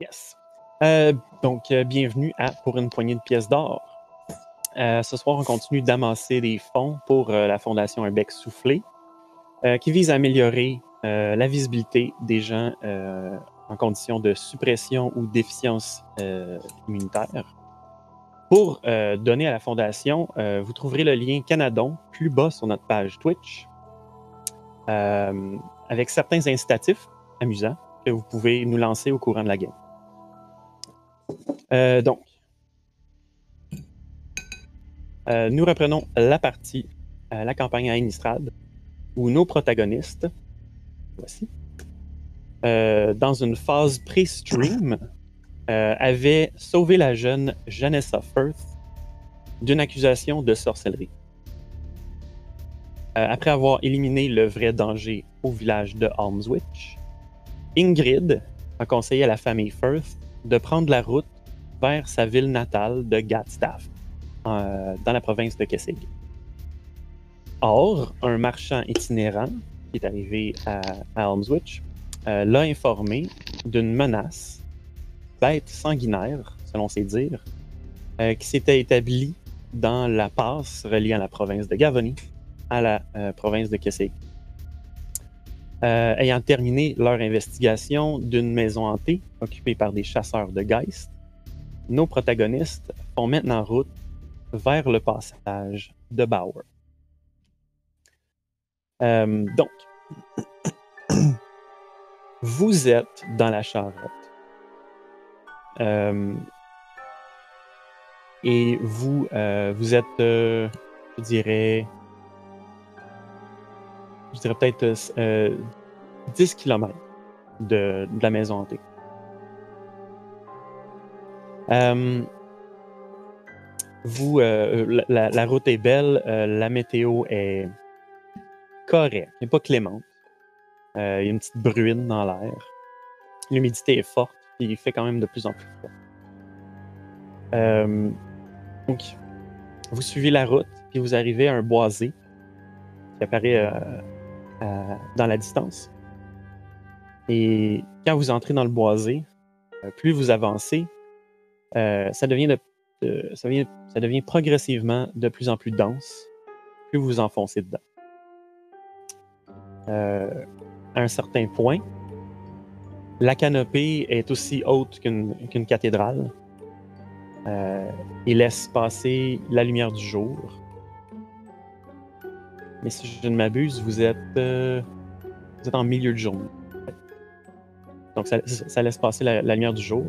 Yes. Euh, donc, euh, bienvenue à Pour une poignée de pièces d'or. Euh, ce soir, on continue d'amasser des fonds pour la Fondation Un bec soufflé, qui vise à améliorer la visibilité des gens en condition de suppression ou déficience immunitaire. Pour donner à la Fondation, vous trouverez le lien Canadon plus bas sur notre page Twitch, avec certains incitatifs amusants que vous pouvez nous lancer au courant de la game. Euh, donc, euh, nous reprenons la partie, euh, la campagne à Innistrad, où nos protagonistes, voici, dans une phase pré-stream, avaient sauvé la jeune Janessa Firth d'une accusation de sorcellerie. Après avoir éliminé le vrai danger au village de Almswitch, Ingrid a conseillé à la famille Firth de prendre la route vers sa ville natale de Gatstaff, euh, dans la province de Kessig. Or, un marchand itinérant qui est arrivé à, à euh, l'a informé d'une menace, bête sanguinaire, selon ses dires, euh, qui s'était établie dans la passe reliant la province de Gavony à la province de Kessig. Ayant terminé leur investigation d'une maison hantée occupée par des chasseurs de Geist, nos protagonistes font maintenant route vers le passage de Bauer. Euh, donc, vous êtes dans la charrette. Euh, et vous, euh, vous êtes, je dirais, je dirais peut-être euh, 10 km de, de la maison hantée. Euh, vous, euh, la, route est belle, euh, la météo est correcte, mais pas clémente. Il y a une petite bruine dans l'air. L'humidité est forte, puis il fait quand même de plus en plus froid. Donc, vous suivez la route, puis vous arrivez à un boisé qui apparaît dans la distance. Et quand vous entrez dans le boisé, plus vous avancez, euh, ça, devient progressivement de plus en plus dense, plus vous vous enfoncez dedans. Euh, à un certain point, la canopée est aussi haute qu'une cathédrale euh, et laisse passer la lumière du jour. Mais si je ne m'abuse, vous êtes, euh, en milieu de journée. Donc ça, laisse passer la lumière du jour.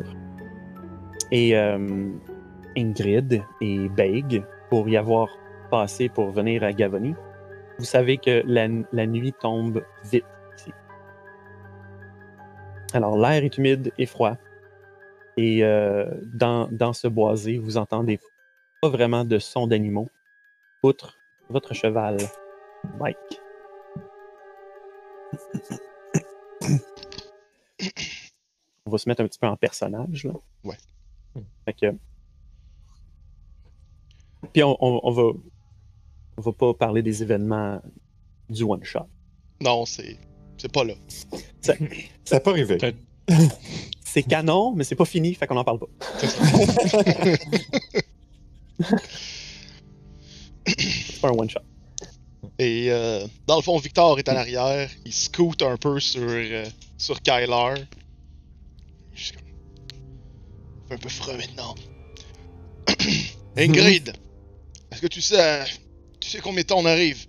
Et euh, Ingrid et Beig, pour y avoir passé pour venir à Gavony, vous savez que la, la nuit tombe vite ici. Alors l'air est humide et froid. Et euh, dans, dans ce boisé, vous entendez pas vraiment de son d'animaux, outre votre cheval, Mike. On va se mettre un petit peu en personnage. Là. Ouais. Fait que... Puis on, on- on va, on va pas parler des événements du one shot. Non, c'est. C'est pas là. Ça n'a pas arrivé. C'est canon, mais c'est pas fini, fait qu'on en parle pas. c'est pas un one shot. Et euh, dans le fond, Victor est en arrière. Il scoot un peu sur, euh, sur Kyler. Juste comme- un peu froid maintenant. Ingrid, est-ce que tu sais, tu sais combien de temps on arrive?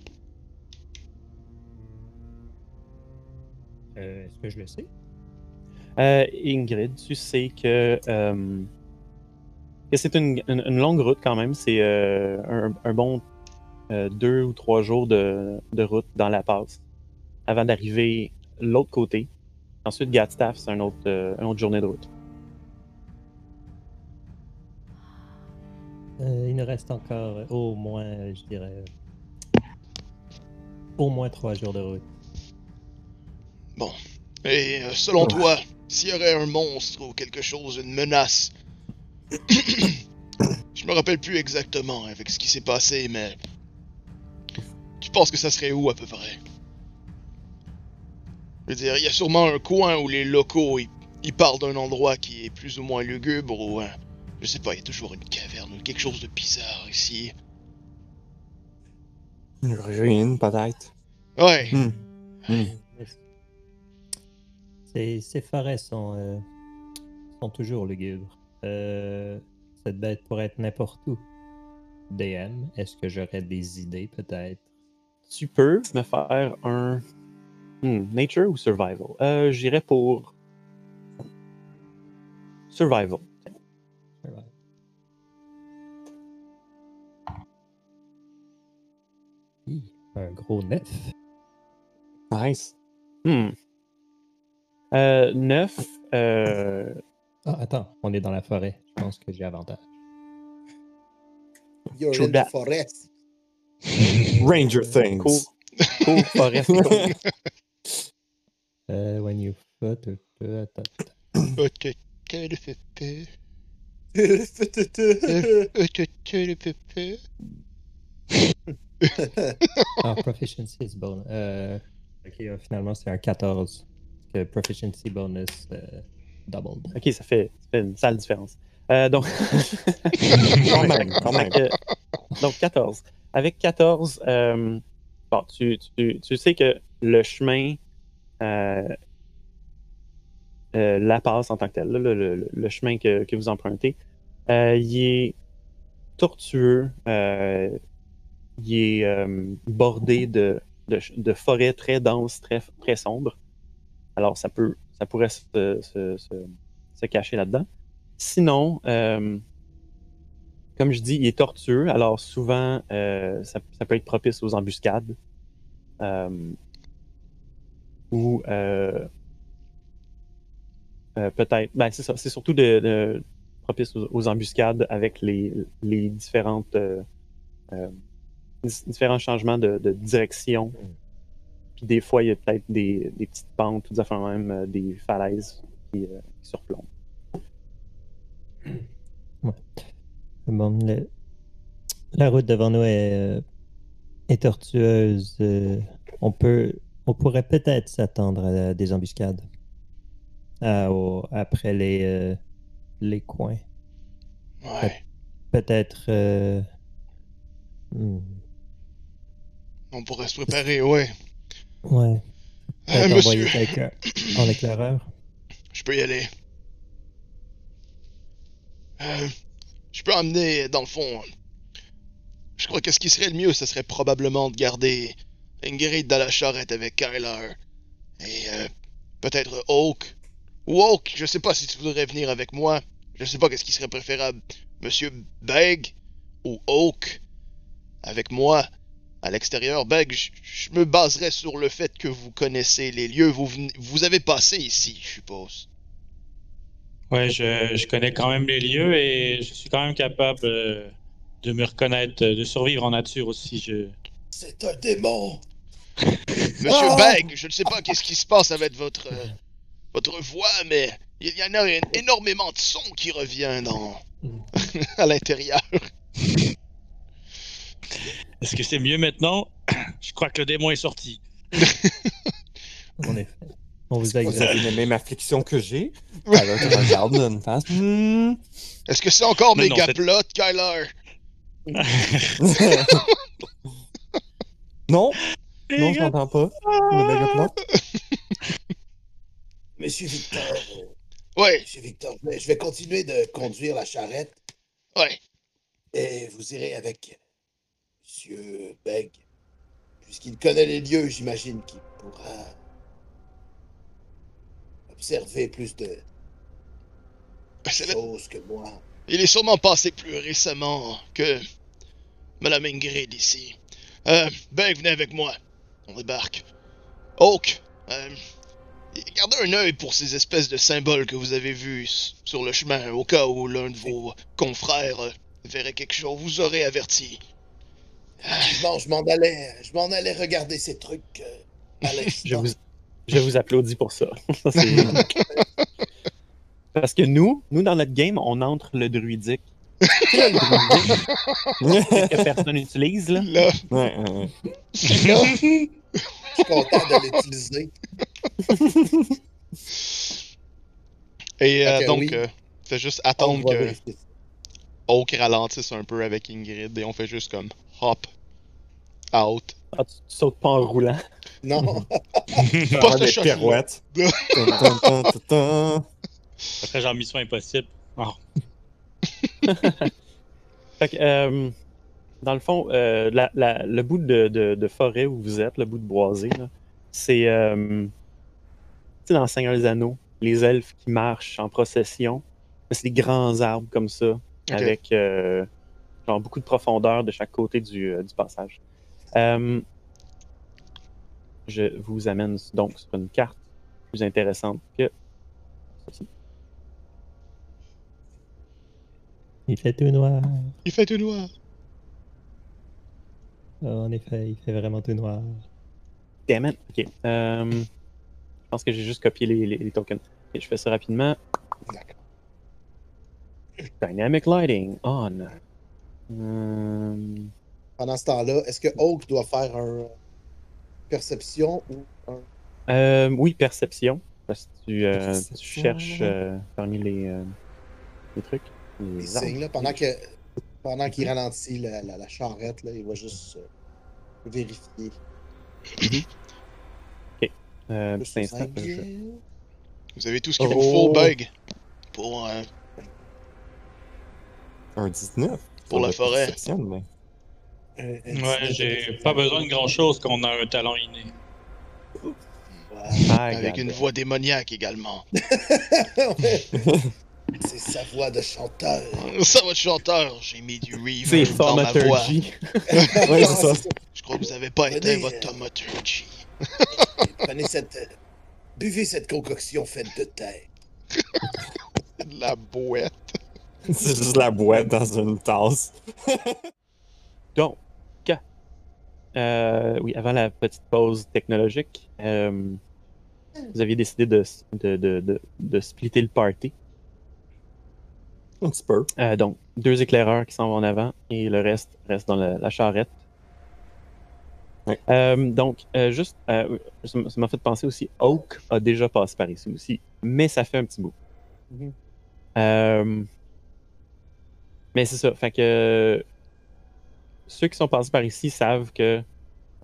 Euh, Est-ce que je le sais? Euh, Ingrid, tu sais que, euh, que c'est une, une- une longue route quand même. C'est euh, un, un bon euh, deux ou trois jours de, de route dans la passe avant d'arriver l'autre côté. Ensuite, Gatstaff, c'est un autre, euh, une autre journée de route. Euh, il nous reste encore euh, au moins, euh, je dirais, au moins trois jours de route. Et euh, selon toi, s'il y aurait un monstre ou quelque chose, une menace. Je me rappelle plus exactement avec ce qui s'est passé, mais. Tu penses que ça serait où à peu près? Je veux dire, il y a sûrement un coin où les locaux ils, il parle d'un endroit qui est plus ou moins lugubre ou. euh, je sais pas, il y a toujours une caverne ou quelque chose de bizarre ici. Une ruine, peut-être. Ouais. Hmm. Hmm. Ces, ces forêts sont, euh, sont toujours lugubres. Euh, cette bête pourrait être n'importe où. DM, est-ce que j'aurais des idées peut-être? Tu peux me faire un. Hmm, nature ou survival? Euh, J'irais pour. Survival. Un gros neuf. Nice. Hmm. Euh, 9. Euh, Ah, attends, on est dans la forêt. Je pense que j'ai avantage. You're True in that. the forest. Ranger Things. cool. Cool, forest. Euh, when you foot, euh. Ok, que le fait peur. Ok, que le fait peur. Ah, proficiency is bonus. Euh, ok, euh, finalement, c'est un 14. Que proficiency bonus euh, doubled. ok, ça fait, ça fait une sale différence. Euh, donc. Quand même, quand même. Fait que- donc 14. Avec 14, euh, bon, tu, tu- tu sais que le chemin, euh, euh, la passe en tant que tel, là, le, le- le chemin que, que vous empruntez, euh, il est tortueux, euh, il est euh, bordé de, de, forêts très denses, très, très sombres. Alors ça peut, ça pourrait se, se- se- cacher là-dedans. Sinon, euh, comme je dis, il est tortueux, alors souvent, euh, ça, ça peut être propice aux embuscades. Ou peut-être, ben c'est c'est surtout de, propice aux, embuscades avec les, les différentes différents changements de, de direction. Puis des fois, il y a peut-être des, des petites pentes, tout ça, même euh, des falaises qui, euh, qui surplombent. Bon, le- la route devant nous est, euh, est tortueuse. euh, on peut, on pourrait peut-être s'attendre à des embuscades Ah, au- après les, euh, les coins. Ouais. Peut-être. euh, hmm, On pourrait se préparer, ouais. ouais. Euh, monsieur, quelqu'un en éclaireur. je peux y aller. Euh, je peux emmener, dans le fond. Je crois que ce qui serait le mieux, ce serait probablement de garder Ingrid dans la charrette avec Kyler. Et euh, peut-être Oak. Ou Oak, je sais pas si tu voudrais venir avec moi. Je sais pas qu'est-ce qui serait préférable. Monsieur Beg ou Oak avec moi à l'extérieur. Beg, je- je me baserais sur le fait que vous connaissez les lieux. Vous, venez- vous avez passé ici, je suppose. Ouais, je, je connais quand même les lieux et je suis quand même capable euh, de me reconnaître, de survivre en nature aussi. Je... C'est un démon. Monsieur Ah! Beg, je ne sais pas qu'est-ce qui se passe avec votre euh, votre voix, mais il y en a un- énormément de son qui revient dans à l'intérieur. Est-ce que c'est mieux maintenant? Je crois que le démon est sorti. En effet. On vous a Vous examiné. avez la même affliction que j'ai. Alors, tu regardes d'une face. Hmm. Est-ce que c'est encore Non, méga plot, Kyler? non, non, je m'entends pas. Le méga plot. Monsieur Victor, euh, Ouais, Monsieur Victor, je vais- je vais continuer de conduire la charrette ouais. et vous irez avec Monsieur Beg. Puisqu'il connaît les lieux, j'imagine qu'il pourra observer plus de la- choses que moi. Il est sûrement passé plus récemment que Madame Ingrid ici. Euh, Beg, venez avec moi. On débarque. Oak, euh, gardez un œil pour ces espèces de symboles que vous avez vus sur le chemin, au cas où l'un de vos confrères verrait quelque chose. Vous aurez averti. Non, je m'en allais, je m'en allais regarder ces trucs euh, à Je l'instant. vous, je vous applaudis pour ça. Ça, c'est- Parce que nous, nous, dans notre game, on entre le druidique. Le que personne n'utilise, là. Là, Ouais, ouais, ouais. Là, je suis content de l'utiliser. Et euh, donc, oui. euh, fait juste attendre que. Oak ralentisse un peu avec Ingrid et on fait juste comme hop, out. Ah, tu, tu sautes pas en roulant. Non, Pas tum, tum. Après, genre Mission Impossible. Ah, Fait que, euh, dans le fond, euh, la- la- le bout de, de- de forêt où vous êtes, le bout de boisé, c'est. euh, tu sais, dans le Seigneur des Anneaux, les elfes qui marchent en procession, c'est des grands arbres comme ça, avec euh, genre beaucoup de profondeur de chaque côté du, euh, du passage. Euh, je vous amène donc sur une carte plus intéressante que ceci. Il fait tout noir. Il fait tout noir. Ah, en effet, il fait vraiment tout noir. Damn it. Ok. Euh, je pense que j'ai juste copié les, les- les tokens. Ok, je fais ça rapidement. D'accord. Dynamic lighting on. Euh, pendant ce temps-là, est-ce que Oak doit faire un perception ou un. euh, oui, perception. Parce que tu, euh, cherches euh, parmi les, euh, les trucs. des Les arbres. signes, là, pendant que pendant qu'il ralentit la, la, la charrette, là, il va juste euh, vérifier. Euh, Plus petit instant, je- Vous avez tout ce qu'il Oh. vous faut, Bug, pour, euh, Un 19. Pour la forêt. mais- un Ouais, 19 j'ai pas besoin de grand chose qu'on a un talent inné. Ah, avec une voix démoniaque également. C'est sa voix de chanteur. Ça, votre chanteur, j'ai mis du C'est reverb dans ma voix. Ouais, ça. Je crois que vous avez pas Venez, éteint votre euh, thaumaturgy. Prenez cette. euh, Buvez cette concoction faite de terre. La bouette. C'est juste la boîte dans une tasse. Donc, euh, oui, avant la petite pause technologique, euh, vous aviez décidé de, de, de, de, de splitter le party. Un petit peu. Euh, donc, deux éclaireurs qui s'en vont en avant et le reste reste dans la, la charrette. Ouais. Euh, donc, euh, juste, euh, ça m'a fait penser aussi, Oak a déjà passé par ici aussi, mais ça fait un petit bout. Euh, mais c'est ça, fait que ceux qui sont passés par ici savent que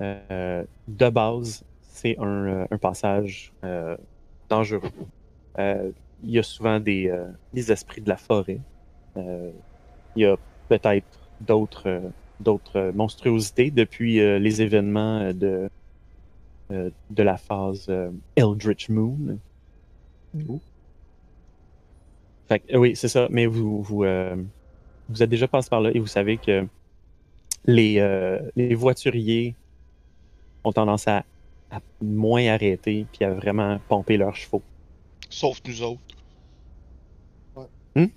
euh, de base, c'est un, euh, un passage euh, dangereux. Euh, il y a souvent des, des esprits de la forêt. Il y a peut-être d'autres d'autres monstruosités depuis les événements de, de la phase Eldritch Moon. Ouh. Fait que, oui, c'est ça. Mais vous, vous, vous êtes déjà passé par là et vous savez que les, euh, les voituriers ont tendance à, à moins arrêter puis à vraiment pomper leurs chevaux. Sauf nous autres. Ouais. Hmm?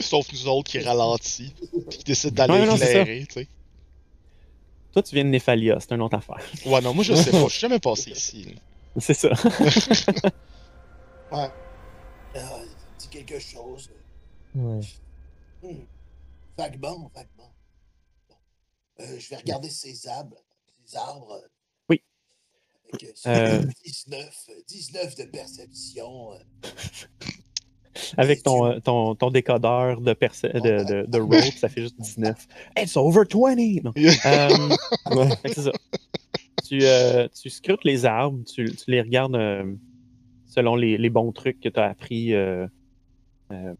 Sauf nous autres qui ralentit, puis qui décident d'aller Ouais, éclairer, tu sais. Toi, tu viens de Néphalia, c'est une autre affaire. Ouais, non, moi je sais pas, je suis jamais passé ici. C'est ça. Ouais. Ah, dit quelque chose. Ouais. Hmm. Vaguement, vaguement. Bon. Euh, je vais regarder ces arbres. Ces arbres. Oui. Avec, euh, ce Euh. 19, euh, 19 de perception. euh. Avec ton, euh, ton, ton décodeur de, perce- de, de, de rope, ça fait juste 19. It's over 20! Non. Euh, Ouais. Fait que c'est ça. Tu, euh, tu scrutes les arbres, tu, tu les regardes euh, selon les, les bons trucs que tu as appris. euh, euh,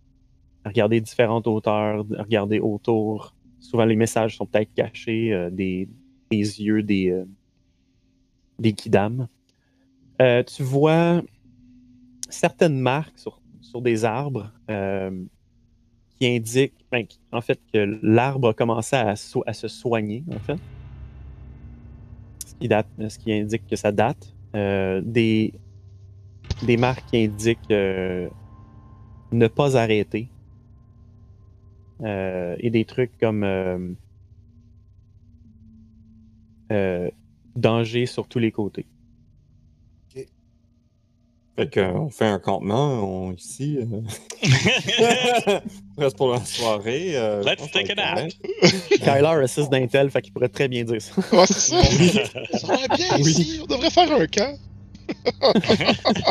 regarder différentes hauteurs, regarder autour. Souvent, les messages sont peut-être cachés, euh, des, yeux, des, euh. Euh, tu vois certaines marques sur, des arbres euh, qui indiquent, ben, en fait, que l'arbre a commencé à, se soigner, en fait ce qui, date, ce qui indique que ça date. Des, marques qui indiquent ne pas arrêter. Euh, et des trucs comme euh, euh, danger sur tous les côtés. Fait qu'on fait un campement on, ici. euh. Reste pour la soirée. euh, Let's take a nap. Kyler a 6 d'Intel, fait qu'il pourrait très bien dire ça. Ouais, c'est ça. Bien Oui. ici, on devrait faire un camp.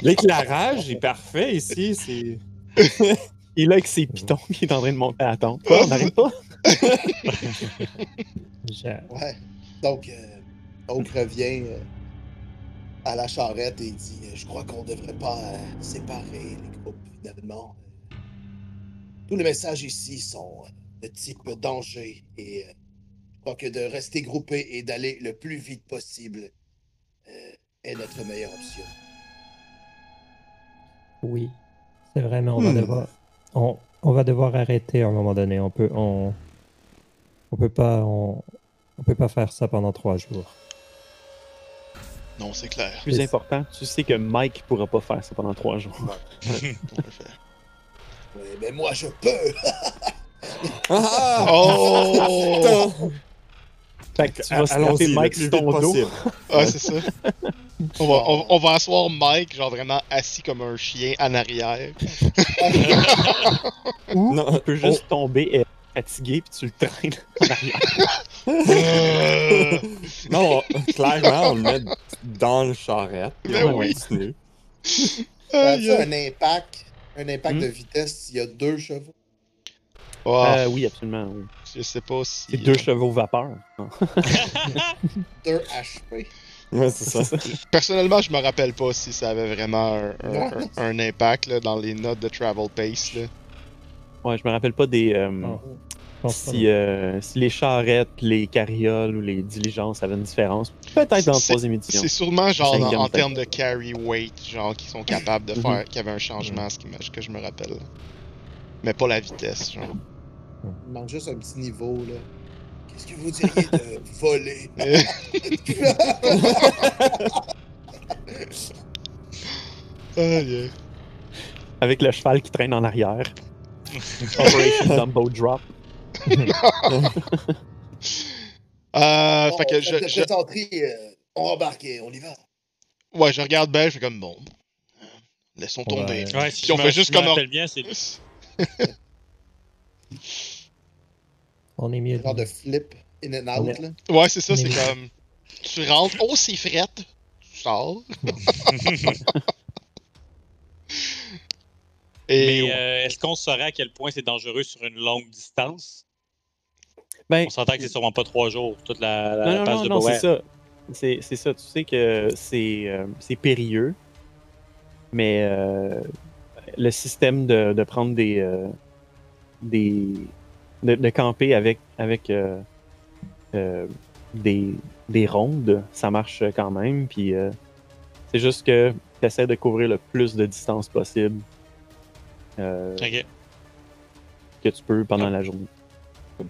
L'éclairage est parfait ici. C'est Il est là avec ses pitons, il est en train de monter à la tombe. Quoi, on n'arrête pas? Ouais. Donc, euh, Oak revient euh, à la charrette et dit euh, Je crois qu'on devrait pas euh, séparer les groupes, finalement. Tous les messages ici sont de type danger et euh, je crois que de rester groupés et d'aller le plus vite possible euh, est notre meilleure option. Oui, c'est vrai, mais on va Hmm. devoir, on, on va devoir arrêter à un moment donné. On peut, on, on peut pas, on, on peut pas faire ça pendant trois jours. Non, c'est clair. Plus important, tu sais que Mike pourra pas faire ça pendant trois jours. On peut le faire. Oui, mais moi, je peux Ah! Oh! Fait que tu vas snapper Mike sur ton dos. Ah, c'est ça. On va, on, on va asseoir Mike, genre vraiment assis comme un chien en arrière. Ou Non, tu peux juste tomber et fatigué, puis tu le traînes en arrière. Euh, Non, clairement, on le met dans le charrette. Ben on oui. continue. As-tu aïe. un impact, un impact Hmm? de vitesse s'il y a deux chevaux? Ah, Euh, oui, absolument. oui. Je sais pas si. C'est deux chevaux vapeur. Deux HP Ouais, c'est ça. Personnellement, je me rappelle pas si ça avait vraiment un, un- un- un impact là, dans les notes de Travel Pace. Là. Ouais, je me rappelle pas des. euh, Oh, pas, si, euh, si les charrettes, les carrioles ou les diligences avaient une différence. Peut-être dans la troisième édition. C'est sûrement genre en, termes de carry weight, genre qui sont capables de Mhm. faire, qu'il y avait un changement, ce qui me- que je me rappelle. Mais pas la vitesse, genre. Il manque juste un petit niveau, là. Qu'est-ce que vous diriez de voler? Avec le cheval qui traîne en arrière. Operation Dumbo Drop. Euh, Bon, fait que je, je- plaisanterie, euh, on embarque et on y va. ouais, je regarde Belle, je fais comme bon. Laissons tomber. Ouais, si Puis on fait juste comme- bien, c'est On est mieux. Genre de flip in and On out, là. Ouais, c'est ça, c'est comme. Tu rentres, oh, c'est frette. Tu sors. Et. Mais euh, est-ce qu'on saurait à quel point c'est dangereux sur une longue distance? Ben, On s'entend que c'est sûrement pas trois jours, toute la, la non, non, passe non, de non, c'est ça. C'est c'est ça. Tu sais que c'est euh, c'est périlleux, mais euh, le système de, de prendre des. euh, des de, de camper avec, avec euh, euh, des, des rondes, ça marche quand même. Puis euh, c'est juste que tu essaies de couvrir le plus de distance possible euh, Ok. que tu peux pendant la journée.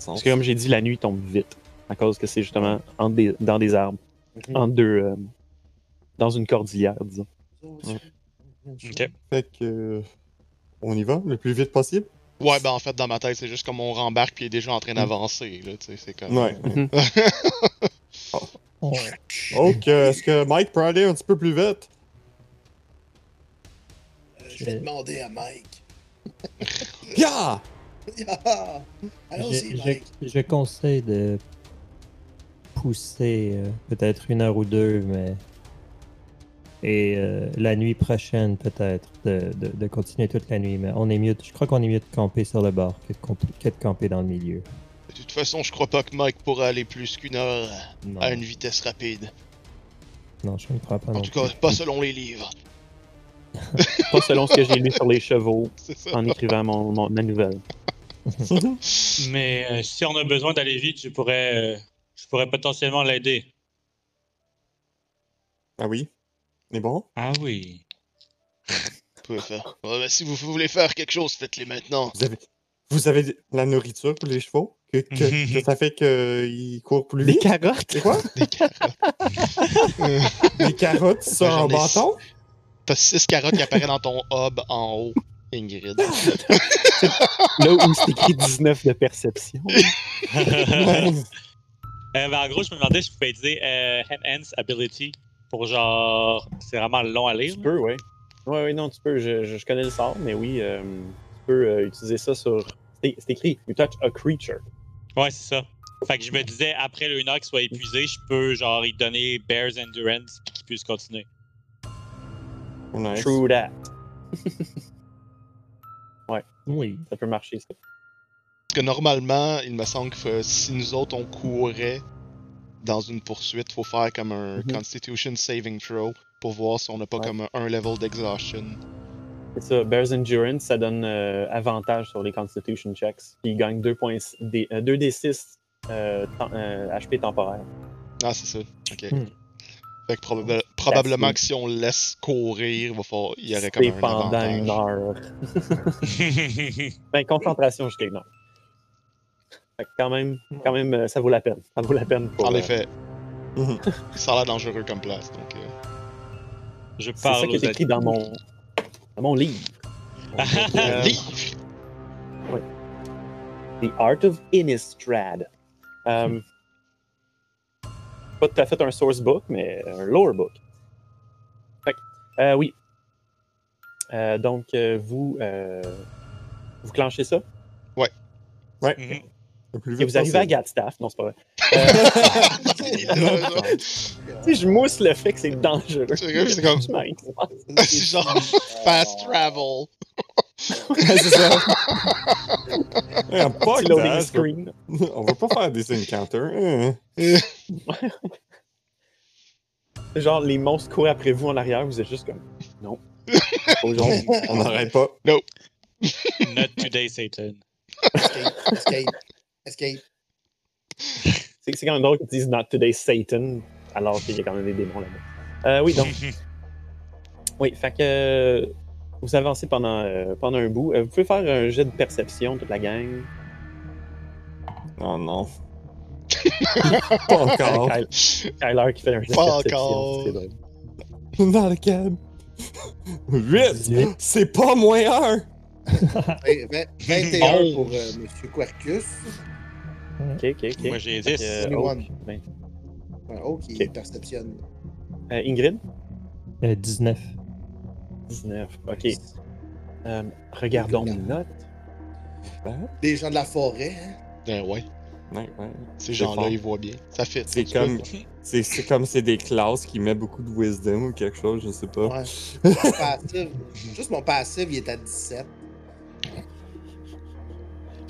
Parce que comme j'ai dit, la nuit tombe vite. À cause que c'est justement entre des- dans des arbres. Entre deux. euh, dans une cordillère, disons. Ok. Fait que. euh, On y va le plus vite possible? Ouais, ben en fait, dans ma tête, c'est juste comme on rembarque puis il est déjà en train d'avancer, là, tu sais, c'est comme... Ouais. On- Ok, est-ce que Mike peut aller un petit peu plus vite? Euh, je vais demander à Mike. Yeah! Ah, Allons-y, je, Mike. je- je conseille de pousser euh, peut-être une heure ou deux, mais. Et euh, la nuit prochaine, peut-être, de, de- de continuer toute la nuit. Mais on est mieux, je crois qu'on est mieux de camper sur le bord que de, camp- que de camper dans le milieu. De toute façon, je crois pas que Mike pourra aller plus qu'une heure Non, à une vitesse rapide. non je ne crois pas. En non tout cas, plus. pas selon les livres. Pas selon ce que j'ai lu sur les chevaux en écrivant mon, mon- ma nouvelle. Mais euh, si on a besoin d'aller vite, je pourrais, euh, je pourrais potentiellement l'aider. Ah oui? Est bon? Ah oui. Vous pouvez faire. Ouais, ben, si vous voulez faire quelque chose, faites-les maintenant. Vous avez, vous avez de la nourriture pour les chevaux? Que, que, que ça fait qu'ils courent plus Des vite? carottes? C'est quoi? Des carottes sur J'en un ai bâton? T'as six carottes qui apparaissent dans ton hub en haut, Ingrid. Là où c'est écrit 19 de perception. Euh, ben, en gros, je me demandais si je pouvais utiliser euh, Enhance Ability pour genre. C'est vraiment long à lire. Tu peux, oui. Oui, oui, non, tu peux. Je, je- je connais le sort, mais oui, euh, tu peux euh, utiliser ça sur. C'est écrit You touch a creature. Ouais, c'est ça. Fait que je me disais, après le 1 heure qu'il soit épuisé, je peux genre lui donner Bear's Endurance puis qu'il puisse continuer. Nice. True that. Oui. Ça peut marcher, ça. Parce que normalement, il me semble que si nous autres on courait dans une poursuite, faut faire comme un Mhm. Constitution Saving Throw pour voir si on n'a pas Ouais. comme un, un level d'exhaustion. C'est ça. Bears Endurance, ça donne euh, avantage sur les Constitution checks. Puis il gagne 2 points, des, euh, 2d6 euh, tem- euh, HP temporaire. Ah, c'est ça. Ok. Hmm. Fait que probable- probablement que si on le laisse courir, il, va falloir- il y aurait comme un pendant avantage. une heure. Ben, concentration jusqu'à une heure. Quand même, quand même, euh, ça vaut la peine. Ça vaut la peine pour. En euh, effet, Mhm. ça a l'air dangereux comme place. Donc, euh, Je C'est ça parle qui est écrit dans mon, dans mon livre. Euh, livre! The Art of Innistrad. Pas tout à fait un source book, mais un lore book. Fait que, euh, oui. Euh, donc, euh, vous, euh, vous clenchez ça? Mhm. Le plus Et vous arrivez à. Gatstaff. Non, c'est pas vrai. Genre. Tu sais, je mousse le fait que c'est dangereux. C'est comme- c'est genre fast travel. C'est ça. Screen. On va pas faire des encounters. Hein. C'est Genre, les monstres courent après vous en arrière, vous êtes juste comme. Non. Aujourd'hui. On n'arrête pas. Not today, Satan. Escape, escape, escape. C'est c'est quand même drôle qu'ils disent Not Today Satan, alors qu'il y a quand même des démons là-bas. Euh, oui, donc, oui, fait que euh, vous avancez pendant, euh, pendant un bout. Euh, vous pouvez faire un jet de perception, toute la gang. Oh non. pas encore. Kyle- Kyler qui fait un jet de Pas perception. encore. c'est drôle. Dans le cab. 8! C'est pas moins 1! Vingt- vingt- 21 pour euh, Monsieur Quercus. Ok, ok, ok. Moi, j'ai Fait 10. que, euh, 21. Oak, ben, Ouais, perceptionne. euh, Ingrid, Euh, 19. 19. Ok. Euh, regardons nos notes. Des gens de la forêt, hein? Ben ouais, Ouais, ouais. ces C'est gens-là, ils voient bien. Ça fait. C'est comme, c'est, c'est comme c'est des classes qui mettent beaucoup de wisdom ou quelque chose, je sais pas. Ouais. Mon passif, juste mon passif, il est à 17.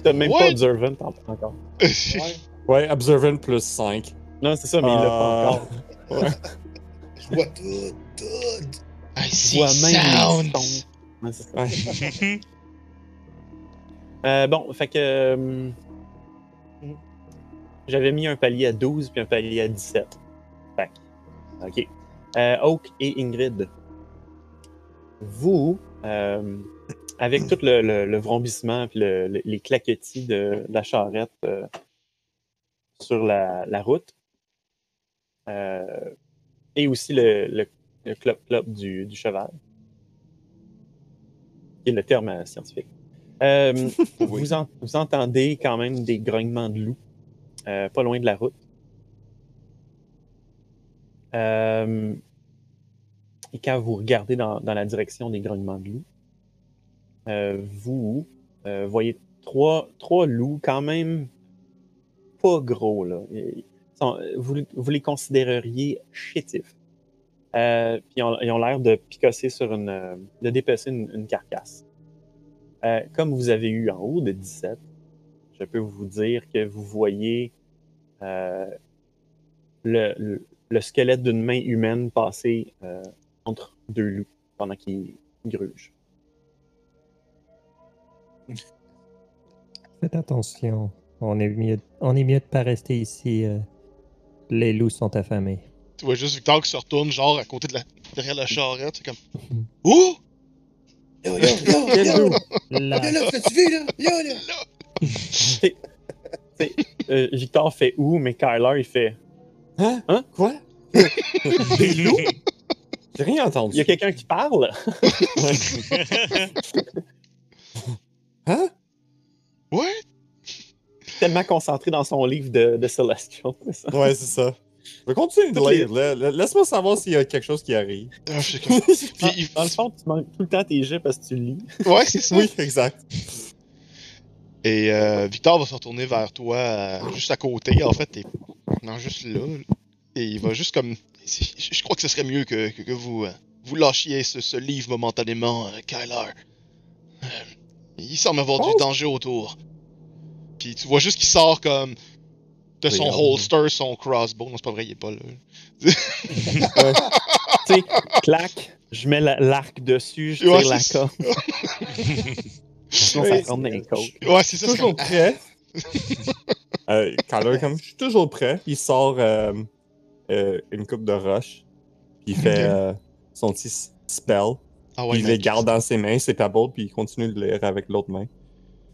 T'as même What? pas Observant en- encore. Ouais. Ouais, Observant plus 5. Non, c'est ça, mais il l'a pas Ah. encore. Je vois tout, tout. I see sounds. Ouais, c'est ça. Euh, bon, fait que. euh, J'avais mis un palier à 12 puis un palier à 17. Fait OK. Euh, Oak et Ingrid. Vous, euh, avec tout le, le, le vrombissement puis le- le- les claquetis de, de la charrette euh, sur la, la route, euh, et aussi le, clop-clop du, du cheval, qui est le terme euh, scientifique. Euh, vous, en- vous entendez quand même des grognements de loups pas loin de la route. Et quand vous regardez dans, dans la direction des grognements de loups, vous euh, voyez trois, loups quand même pas gros. Là. Vous, les considéreriez chétifs. Euh, puis ils ont l'air de picosser sur une. euh, de dépecer une, carcasse. Euh, comme vous avez eu en haut de 17, je peux vous dire que vous voyez euh, le, le- le squelette d'une main humaine passer euh, entre deux loups pendant qu'ils grugent. Faites attention. On est mieux, on est mieux de pas rester ici. euh, Les loups sont affamés. Tu vois juste Victor qui se retourne, genre, à côté de la. derrière la charrette, c'est comme. Ouh! Yo, yo, yo, Quel yo! loup? Là, là, vu, là? Yo, là! Euh, Victor fait où, mais Kyler, il fait. Hein? Hein? Quoi? des loups? J'ai rien entendu. Il y a quelqu'un qui parle? Hein? Ouais? Tellement concentré dans son livre de, de Celestial. ça. Ouais, c'est ça. Je vais continuer de les- lire. Laisse-moi savoir s'il y a quelque chose qui arrive. Ah, je sais comme- Dans, Puis il- dans le fond, tu manques tout le temps tes jets parce que tu lis. Ouais, c'est ça. Oui, exact. Et euh, Victor va se retourner vers toi, euh, juste à côté, en fait, et non, juste là. Et il va juste comme. Je crois que ce serait mieux que, que, que vous, euh, vous lâchiez ce, ce livre momentanément, euh, Kyler. Il semble avoir Oh. du danger autour. Puis tu vois juste qu'il sort comme de son Regarde. holster, son crossbow. Non, c'est pas vrai, il est pas là. Tu sais, clac, je mets la- l'arc dessus, je tire Ouais, la corde. Sinon, ça Oui. rentre dans les côtes. Ouais, c'est ça. toujours comme- prêt. euh, Kyler, comme je suis toujours prêt, il sort euh, euh, une coupe de roche. Puis il fait euh, son petit spell. Ah ouais, il les garde dans ses mains, ses pebbles, puis il continue de lire avec l'autre main.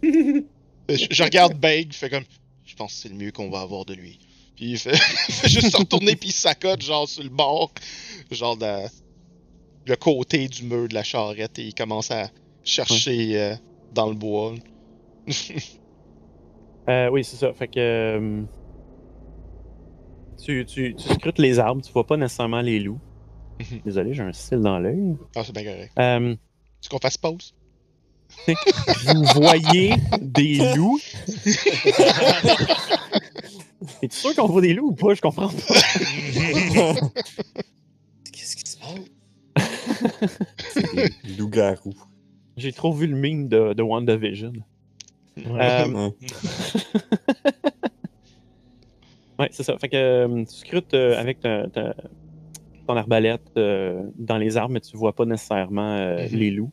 Je, je regarde il fait comme. Je pense que c'est le mieux qu'on va avoir de lui. Puis il fait, il fait juste se retourner, puis il s'accote, genre sur le bord, genre de, le côté du mur de la charrette, et il commence à chercher euh, dans le bois. Euh, oui, c'est ça. Fait que. euh, tu, tu, tu scrutes les arbres, tu vois pas nécessairement les loups. Mhm. Désolé, j'ai un cil dans l'œil. Ah, c'est bien correct. Euh, Est-ce qu'on fasse pause? vous voyez des loups? Es-tu sûr qu'on voit des loups ou pas? Je comprends pas. Qu'est-ce qui se passe? C'est des loups-garous. J'ai trop vu le meme de, de WandaVision. Euh, Ouais. Ouais, c'est ça. Fait que euh, tu scrutes euh, avec ta- ta- ton arbalète euh, dans les arbres, mais tu vois pas nécessairement euh, Mhm. les loups.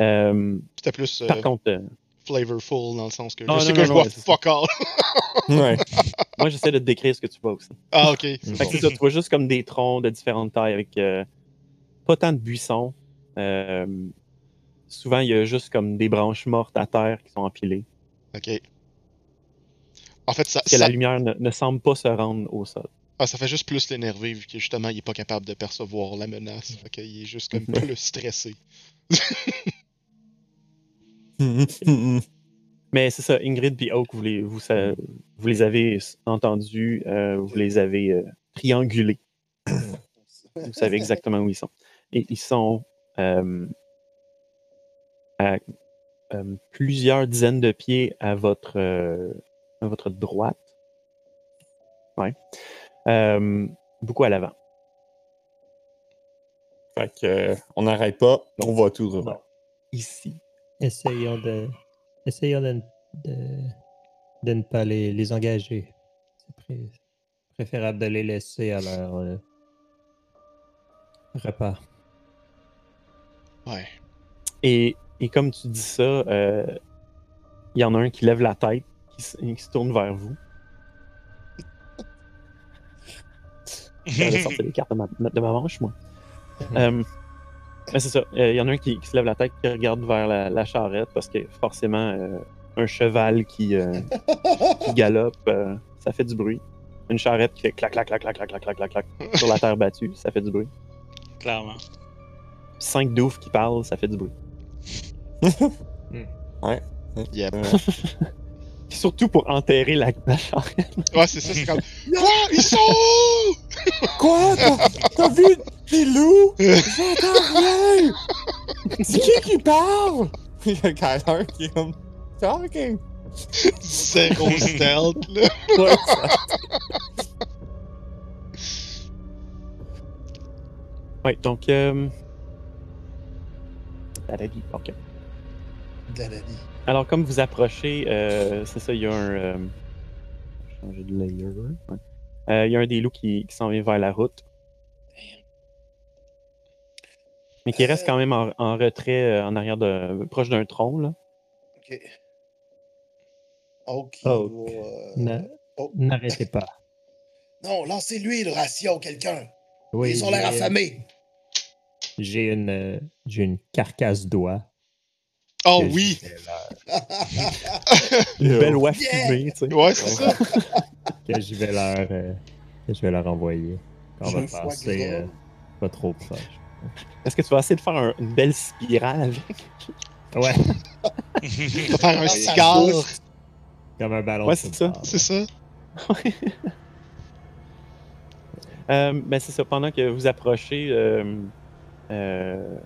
Euh, C'était plus euh, par contre, euh, flavorful dans le sens que Ah, je sais non, que non, je non, vois fuck all. Ouais. moi j'essaie de te décrire ce que tu vois aussi. Ah, ok. c'est Fait bon. que ça, tu vois juste comme des troncs de différentes tailles avec euh, pas tant de buissons. Euh, souvent, il y a juste comme des branches mortes à terre qui sont empilées. Ok. En fait, ça, Parce que ça, la lumière ne, ne semble pas se rendre au sol. Ah, ça fait juste plus l'énerver vu que justement il est pas capable de percevoir la menace. Fait qu'il est juste comme Mhm. plus stressé. Mais c'est ça, Ingrid et Oak, vous les, vous, sa- vous les avez entendus, euh, vous les avez euh, triangulés. Vous savez exactement où ils sont. Et ils sont euh, à euh, plusieurs dizaines de pieds à votre, euh, à votre droite. Ouais. Euh, beaucoup à l'avant. Fait que, euh, on n'arrête pas, on va tout droit. Ici. Essayons de, essayons de, de, de ne pas les, les engager. C'est pré- préférable de les laisser à leur euh, repas. Ouais. Et, et comme tu dis ça, euh, il y en a un qui lève la tête, qui, qui se tourne vers vous. J'avais sorti les cartes de ma, de ma manche, moi. Euh, mais c'est ça. Euh, Il y en a un qui, qui se lève la tête, qui regarde vers la, la charrette, parce que forcément, euh, un cheval qui, euh, qui galope, euh, ça fait du bruit. Une charrette qui fait clac, clac, clac, clac, clac, clac, clac, clac, clac, sur la terre battue, ça fait du bruit. Clairement. Cinq doufs qui parlent, ça fait du bruit. Yep. Puis surtout pour enterrer la, la charrette. Ouais, c'est ça, c'est comme. Quoi? Ils sont où? Quoi? T'as vu des loups? J'entends rien! C'est qui qui parle? Il y a Kyler qui est comme talking. Zéro stealth, là. Ouais, ça- Oui, donc. Euh... Dadadi, ok. Dadadi. Alors, comme vous approchez, euh, c'est ça, il y a un. euh, je vais changer de layer. ouais. Euh, il y a un des loups qui, qui s'en vient vers la route. Mais qui reste quand même en, en retrait, en arrière de. proche d'un tronc, là. Ok. Ok. Oh. euh, Oh. N'arrêtez pas. Non, lancez-lui le ratio, quelqu'un. Oui, Ils ont l'air affamés. J'ai une, euh, j'ai une carcasse d'oie. Oh oui! Une belle oie Yeah. fumée, tu sais. Ouais, c'est ça. que je vais leur, euh, que je vais leur envoyer. Quand on va passer euh, pas trop proche. Est-ce que tu vas essayer de faire un- une belle spirale avec Ouais, Tu vas faire un Ah, cigare. comme un ballon. Ouais, c'est ça. C'est ça. Euh, ben c'est ça, pendant que vous approchez euh, euh,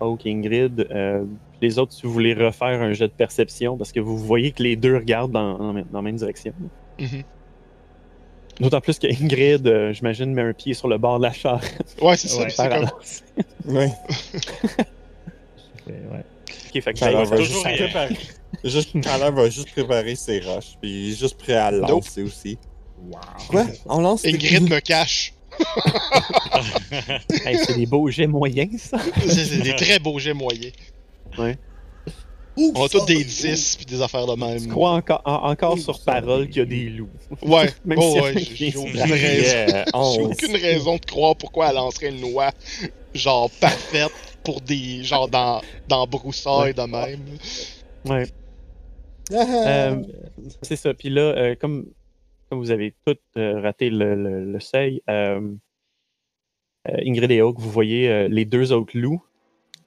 Oak Ingrid, euh, les autres, si vous voulez refaire un jet de perception, parce que vous voyez que les deux regardent dans, dans, dans la même direction. Mhm. D'autant plus que Ingrid, euh, j'imagine, met un pied sur le bord de la charrette. Ouais, c'est ça. Ouais. par comme-. Ouais. Ouais. Ok, fait que va juste préparer. Juste, va juste préparer ses roches, puis il est juste prêt à lancer aussi. Wow. Quoi? On lance Ingrid me cache. Hey, c'est des beaux jets moyens, ça. C'est des très beaux jets moyens. On a tous des ouh. 10 puis des affaires de Je même. crois encore, en- encore sur parole qu'il y a des loups? Ouais, Même oh, si ouais, j'ai aucune raison. J'ai aucune raison de croire pourquoi elle lancerait une loi genre parfaite pour des genre dans dans broussailles de même. Ouais. Ah, Euh, c'est ça. Puis là, euh, comme, comme vous avez tous euh, raté le, le- le seuil, euh, euh, Ingrid et Hawk, vous voyez euh, les deux autres loups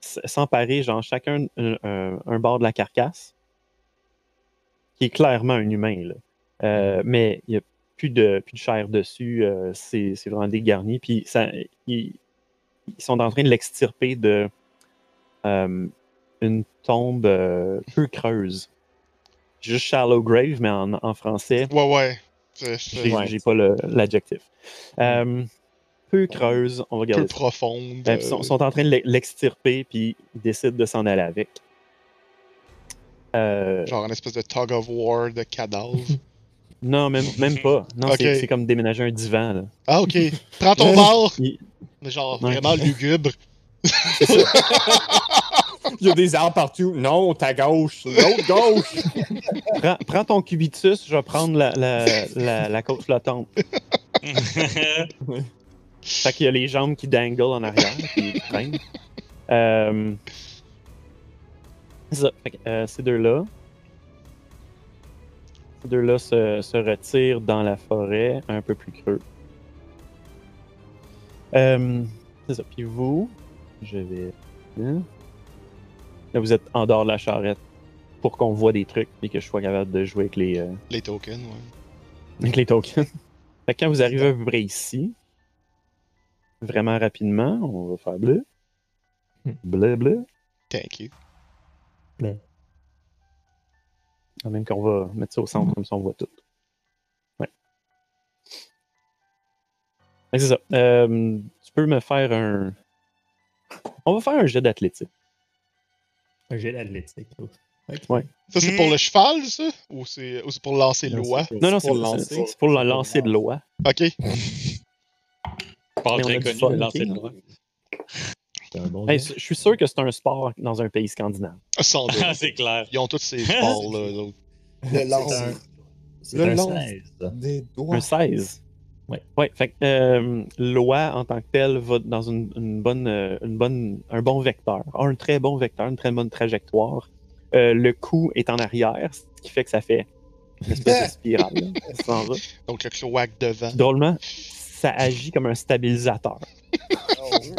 s'emparer, genre chacun un, un- un bord de la carcasse, qui est clairement un humain, là. Euh, mais il n'y a plus de, plus de chair dessus, euh, c'est c'est vraiment dégarni. Puis ça, ils, ils sont en train de l'extirper de euh, une tombe euh, peu creuse. Juste shallow grave, mais en, en français, Ouais, ouais. J'ai Ouais. j'ai pas le- l'adjectif. Euh, peu creuse, on va peu ça. profonde. Euh, Ils sont, sont en train de l'e- l'extirper, puis ils décident de s'en aller avec. Euh, Genre une espèce de tug of war de cadavres. non, même, même pas. Non, c'est- Ok. c'est comme déménager un divan. Là. Ah, ok. Prends ton bord! Il- Mais genre vraiment lugubre. Il y a des arbres partout. Non, ta gauche. L'autre gauche. prends, prends ton cubitus, je vais prendre la, la, la, la côte flottante. Fait qu'il y a les jambes qui dangle en arrière, qui traînent. Euh, c'est ça. Fait que, euh, ces deux-là. Ces deux-là se, se retirent dans la forêt, un peu plus creux. Euh, c'est ça. Puis vous, je vais. hein? Là, vous êtes en dehors de la charrette pour qu'on voit des trucs et que je sois capable de jouer avec les, euh, Les tokens, ouais. avec les tokens. Fait que quand vous arrivez à peu près ici, vraiment rapidement, on va faire bleu. Hmm. Bleu, bleu. Thank you. Ah, Même qu'on va mettre ça au centre comme ça on voit tout. Ouais. C'est ça. Euh, tu peux me faire un. On va faire un jet d'athlétique. Un jet d'athlétique. là. Ok. Ouais. Ça, c'est pour le cheval, ça? Ou c'est ou c'est pour lancer l'oie? Non, non, c'est pour c'est- lancer. c'est pour le lancer de loi. Ok. Très connu, fun, lancer de loin. Un bon Hey, je suis sûr que c'est un sport dans un pays scandinave. Sans doute. Ah, c'est clair. Ils ont tous ces sports-là. Le lancer. un- C'est Le un lance. 16. Des doigts. Un 16. Ouais. Ouais, fait que euh, l'oie en tant que telle va dans une, une bonne, euh, une bonne, un bon vecteur, un très bon vecteur, une très bonne trajectoire. Euh, le cou est en arrière, ce qui fait que ça fait une espèce de spirale. là. Donc le cloaque devant. Drôlement, ça agit comme un stabilisateur.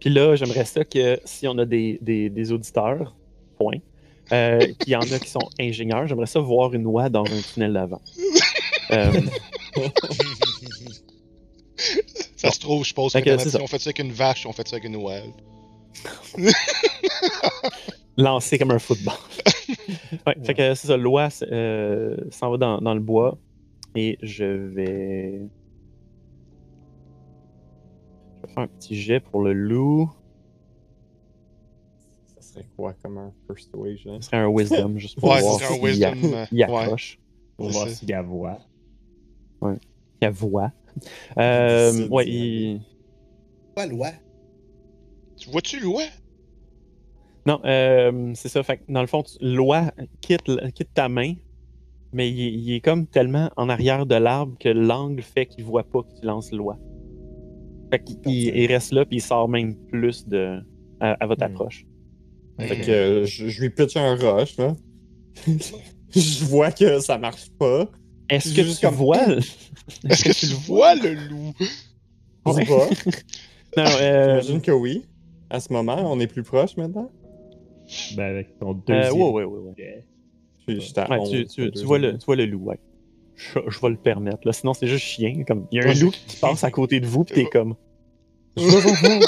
Puis là, j'aimerais ça que si on a des, des, des auditeurs, point, euh, qu'il y en a qui sont ingénieurs, j'aimerais ça voir une oie dans un tunnel d'avant. Euh, Ça se trouve, je pose Fait sur que si on fait ça avec une vache, on fait ça avec une oie. lancé comme un football. ouais, fait que c'est ça, l'oie euh, s'en va dans, dans le bois et je vais. Je vais faire un petit jet pour le loup. Ça serait quoi comme un persuasion? Ce serait un wisdom, juste pour Ouais, voir s'il wisdom. y a- euh, il ouais. accroche, Pour C'est voir ça. s'il y a voix. il voit. Euh, Difficile ouais, d'y il... Quoi, loi? Tu vois-tu l'oie? Non, euh, c'est ça. Fait que dans le fond, tu- quitte, quitte ta main, mais il, est- il est comme tellement en arrière de l'arbre que l'angle fait qu'il voit pas que tu lances l'oie. Fait qu'il il- il reste là, puis il sort même plus de, à, à votre Hmm. approche. Fait que euh, je, je lui pitch un rush, là. je vois que ça marche pas. Est-ce que tu comme- vois? le- Est-ce que tu vois le loup? Je sais pas. Non, euh, J'imagine que oui. À ce moment, on est plus proche maintenant? Ben, avec ton euh, deuxième. ouais, ouais, ouais, ouais. Jet. Je suis à Ouais, 11, tu, tu- le tu vois le, tu vois le loup, ouais. Je, je vais le permettre. Là. Sinon, c'est juste chien. Comme, il y a un loup qui passe à côté de vous, puis t'es comme. Je le vois pas.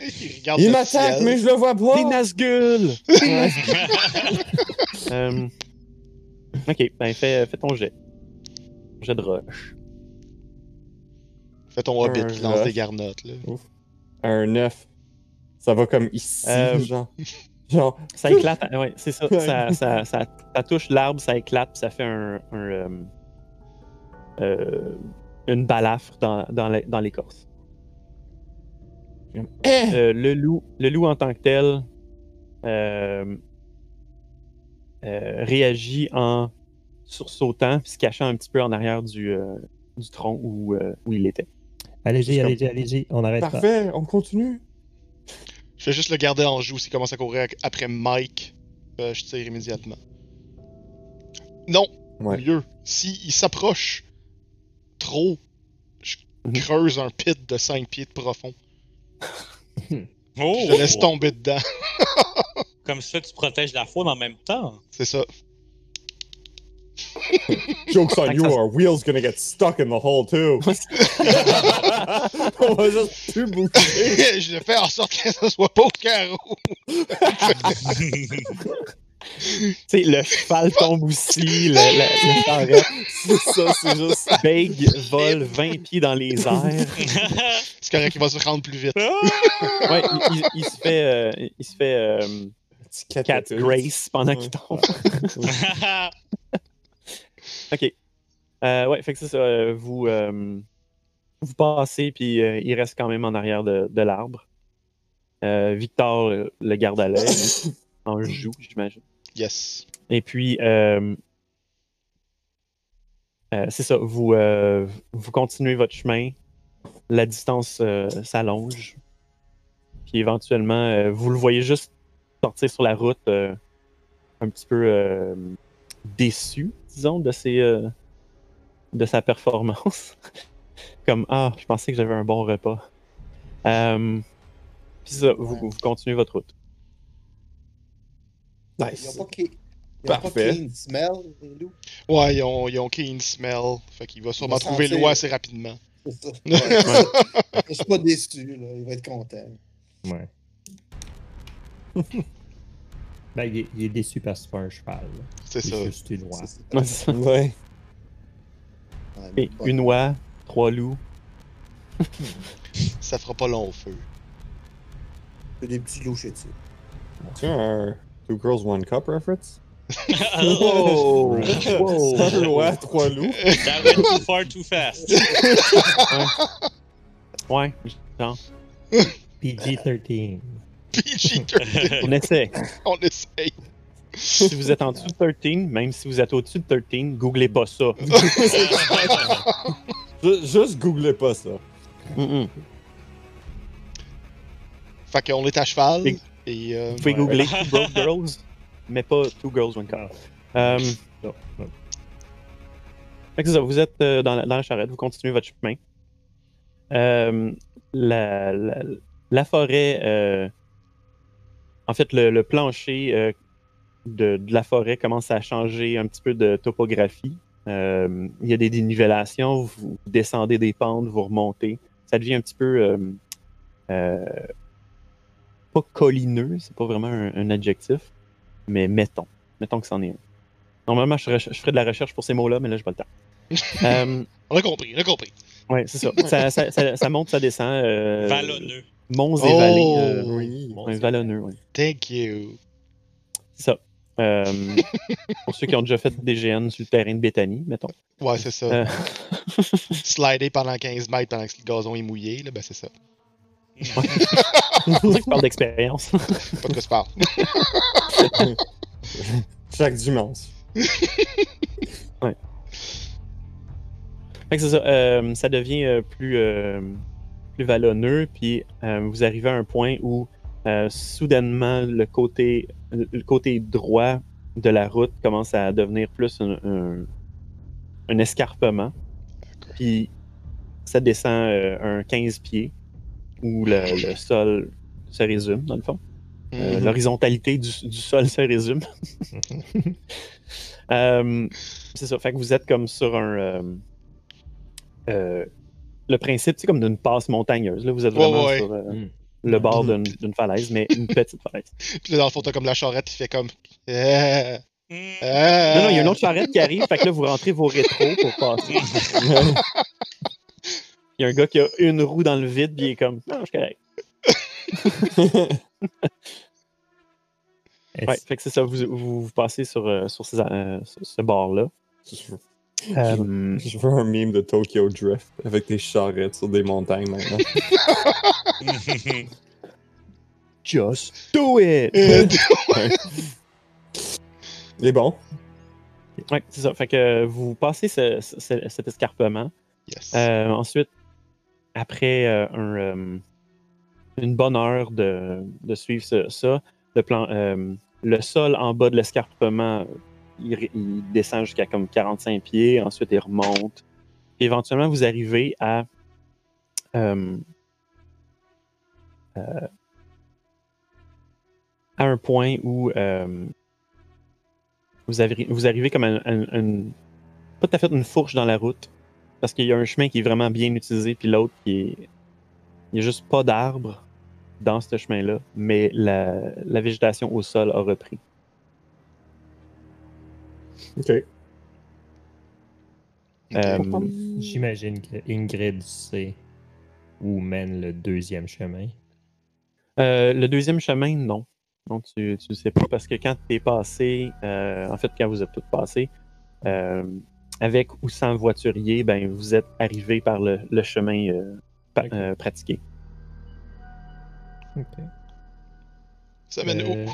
Il Il m'attaque, mais je le vois pas. T'es Nazgul! Euh, ok, ben fais, fais ton jet. Jet de rush. Fais ton hobbit qui lance des garnottes, là. Un 9. Ça va comme ici, Euh, genre. Genre. Ça éclate, ouais, c'est ça. Ça, ça, ça- ça touche l'arbre, ça éclate, puis ça fait un, un, euh, euh, une balafre dans, dans l'écorce. Eh! Euh, le, loup, le loup en tant que tel euh, euh, réagit en sursautant puis se cachant un petit peu en arrière du, euh, du tronc où, euh, où il était. Allez-y, allez-y, allez-y. On arrête pas. Parfait, on continue. Je vais juste le garder en joue. S'il commence à courir après Mike, euh, je tire immédiatement. Non, Ouais. mieux. S'il s'approche trop, je Mhm. creuse un pit de 5 pieds de profond. Oh! Je le laisse tomber dedans. Comme ça, tu protèges la faune en même temps. C'est ça. Joke's on you, our wheel's gonna get stuck in the hole too. on va juste plus bouger. je fais en sorte que ça soit pas au carreau. Tu sais, le cheval tombe aussi, le, le, le. C'est ça, c'est juste. Big vole 20 pieds dans les airs. C'est correct, il va se rendre plus vite. Ouais, il, il- il se fait, euh, il se fait euh, Cat. Grace pendant qu'il tombe. OK. Euh, ouais, fait que c'est ça. euh, vous, euh, vous passez, puis euh, il reste quand même en arrière de, de l'arbre. Victor le garde à l'œil, en joue, j'imagine. Yes. Et puis, c'est ça, vous, vous continuez votre chemin, la distance s'allonge, puis éventuellement, vous le voyez juste sortir sur la route, un petit peu déçu, disons, de, ses, euh, de sa performance. Comme, ah, je pensais que j'avais un bon repas. Euh, puis ça, vous, vous continuez votre route. Ils ont Nice. pas. Ils ont pas Parfait. clean smell, les loups? Ouais, ils ont, ils ont keen smell. Fait qu'il va sûrement trouver sentir. l'eau assez rapidement. C'est ça. Ouais. Je suis pas déçu, là. Il va être content. Ouais. ben, il est, il est déçu parce que c'est pas un cheval. C'est C'est ça. juste une oie. C'est ça. Ouais, c'est. Ouais. Ouais, une oie, trois loups. Ça fera pas long au feu. C'est des petits loups chez tu. Tu as un Two Girls One Cup reference? Oh! Un roi, trois loups. That went too far too fast. Ouais, genre, PG-13. PG-13, on essaie. on essaye. Si vous êtes en dessous de 13, même si vous êtes au-dessus de 13, googlez pas ça. Ju- Juste googlez pas ça. Mm-mm. Fait qu'on est à cheval. Et- Et euh, Vous pouvez googler Two Broke Girls, mais pas Two Girls One Non, non. fait que c'est ça, vous êtes euh, dans, la, dans la charrette, vous continuez votre chemin. Euh, la, la- la forêt, euh, en fait, le, le plancher euh, de, de la forêt commence à changer un petit peu de topographie. Euh, il y a des dénivellations, vous descendez des pentes, vous remontez. Ça devient un petit peu euh, pas collineux, c'est pas vraiment un, un adjectif, mais mettons. Mettons que c'en est un. Normalement, je, je ferais de la recherche pour ces mots-là, mais là, je pas le temps. On a compris, on a compris. ouais, c'est ça. Ça, ça- ça- ça monte, ça descend. Euh, Vallonneux. Monts et Oh, vallées. euh, Oui. ouais, vallonneux, oui. Thank you. C'est ça. Euh, pour ceux qui ont déjà fait des GN sur le terrain de Béthanie, mettons. Ouais, c'est ça. Euh, Slider pendant 15 mètres pendant que le gazon est mouillé, là, ben c'est ça. c'est pour ça que je parle d'expérience. Pas de quoi se parle. Chaque dimanche. Fait que c'est ça, euh, ça devient euh, plus, euh, plus vallonneux, puis euh, vous arrivez à un point où euh, soudainement le côté, le côté droit de la route commence à devenir plus un, un- un escarpement, puis ça descend euh, un 15 pieds où le, le sol se résume, dans le fond. Mhm. L'horizontalité du, du sol se résume. C'est ça. Fait que vous êtes comme sur un. euh, le principe, c'est comme d'une passe montagneuse. Là, vous êtes vraiment ouais. sur euh, Mm. le bord d'une d'une falaise, mais une petite falaise. Puis là, dans le fond, t'as comme la charrette qui fait comme. Euh, Mm. euh. Non, non, il y a une autre charrette qui arrive. Fait que là, vous rentrez vos rétros pour passer. Il y a un gars qui a une roue dans le vide, puis il est comme. Non, je suis correct. Ouais, fait que c'est ça, vous, vous, vous passez sur, sur, ces, euh, sur ce bord-là. Je veux- Euh, Je veux un meme de Tokyo Drift avec des charrettes sur des montagnes maintenant. just do it! Il est bon? Ouais, c'est ça. Fait que vous passez ce- ce- cet escarpement. yes. Euh, ensuite, après euh, un, euh, une bonne heure de, de suivre ce- ça, le, plan, euh, le sol en bas de l'escarpement, il, descend jusqu'à comme 45 pieds, ensuite il remonte. Éventuellement, vous arrivez à, euh, euh, un point où euh, vous, arrivez comme à, un- à une- pas tout à fait une fourche dans la route. Parce qu'il y a un chemin qui est vraiment bien utilisé, puis l'autre qui est. Il n'y a juste pas d'arbres dans ce chemin-là, mais la, la végétation au sol a repris. Ok. Euh, J'imagine que Ingrid sait où mène le deuxième chemin. euh, le deuxième chemin, non. Non, tu ne sais pas, parce que quand tu es passé, euh, en fait, quand vous êtes tous passés, euh, avec ou sans voiturier, ben, vous êtes arrivé par le, le chemin euh, pa- Ok. euh, pratiqué. Ok. Ça mène Euh, où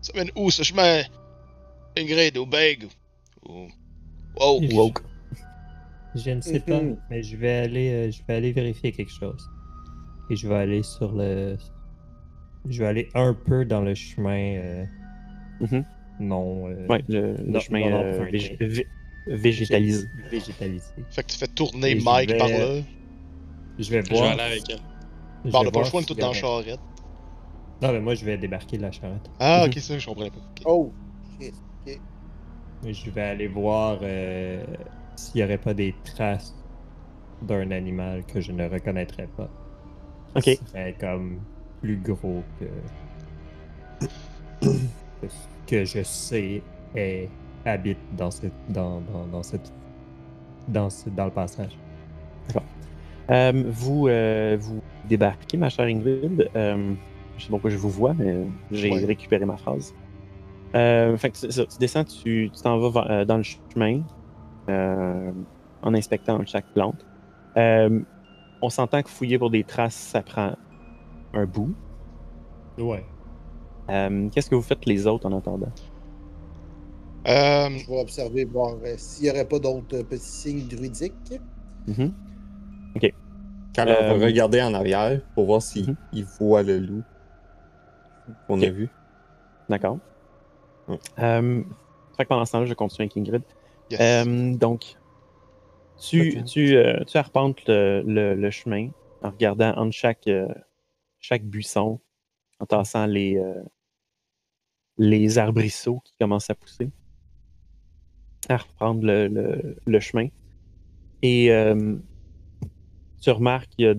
Ça mène où ce chemin Ingrid ou Beg ou. Woke. Je ne sais pas, Mhm. mais je vais aller, euh, je vais aller vérifier quelque chose. Et je vais aller sur le, je vais aller un peu dans le chemin euh, Mhm. non. euh, Ouais, le, le Non, chemin non, euh, vég- vé- végétalisé. Végétalisé. Fait que tu fais tourner Et Mike vais- par là. Je vais Je vais voir. aller avec elle. je Bon, on pas le voir choix, tous y dans la charrette. Non, mais moi je vais débarquer de la charrette. Ah, ok, ça, je comprenais pas. Ok. Oh, shit. Je vais aller voir euh, s'il n'y aurait pas des traces d'un animal que je ne reconnaîtrais pas. Ok. Qui serait comme plus gros que. que ce que je sais est, habite dans cette. dans, dans, dans cette. Dans, ce- dans le passage. Euh, vous, euh, vous débarquez, ma chère Ingrid. Euh, je sais pas pourquoi je vous vois, mais j'ai Ouais. récupéré ma phrase. Euh, fait que c'est ça, tu descends, tu t'en vas vers- euh, dans le chemin euh, en inspectant chaque plante. Euh, on s'entend que fouiller pour des traces, ça prend un bout. Ouais. Euh, Qu'est-ce que vous faites les autres en attendant? Euh, Je vais observer, voir euh, s'il n'y aurait pas d'autres petits signes druidiques. Mhm. Quand Euh, on va regarder en arrière pour voir s'il Mhm. il voit le loup qu'on Ok. a vu. D'accord. Euh, fait que pendant ce temps-là, je continue avec Ingrid. yes. Euh, donc, tu, euh, tu arpentes le, le- le chemin en regardant entre chaque, euh, chaque buisson, en tassant les, euh, les arbrisseaux qui commencent à pousser, à reprendre le, le- le chemin. Et euh, tu remarques qu'il y a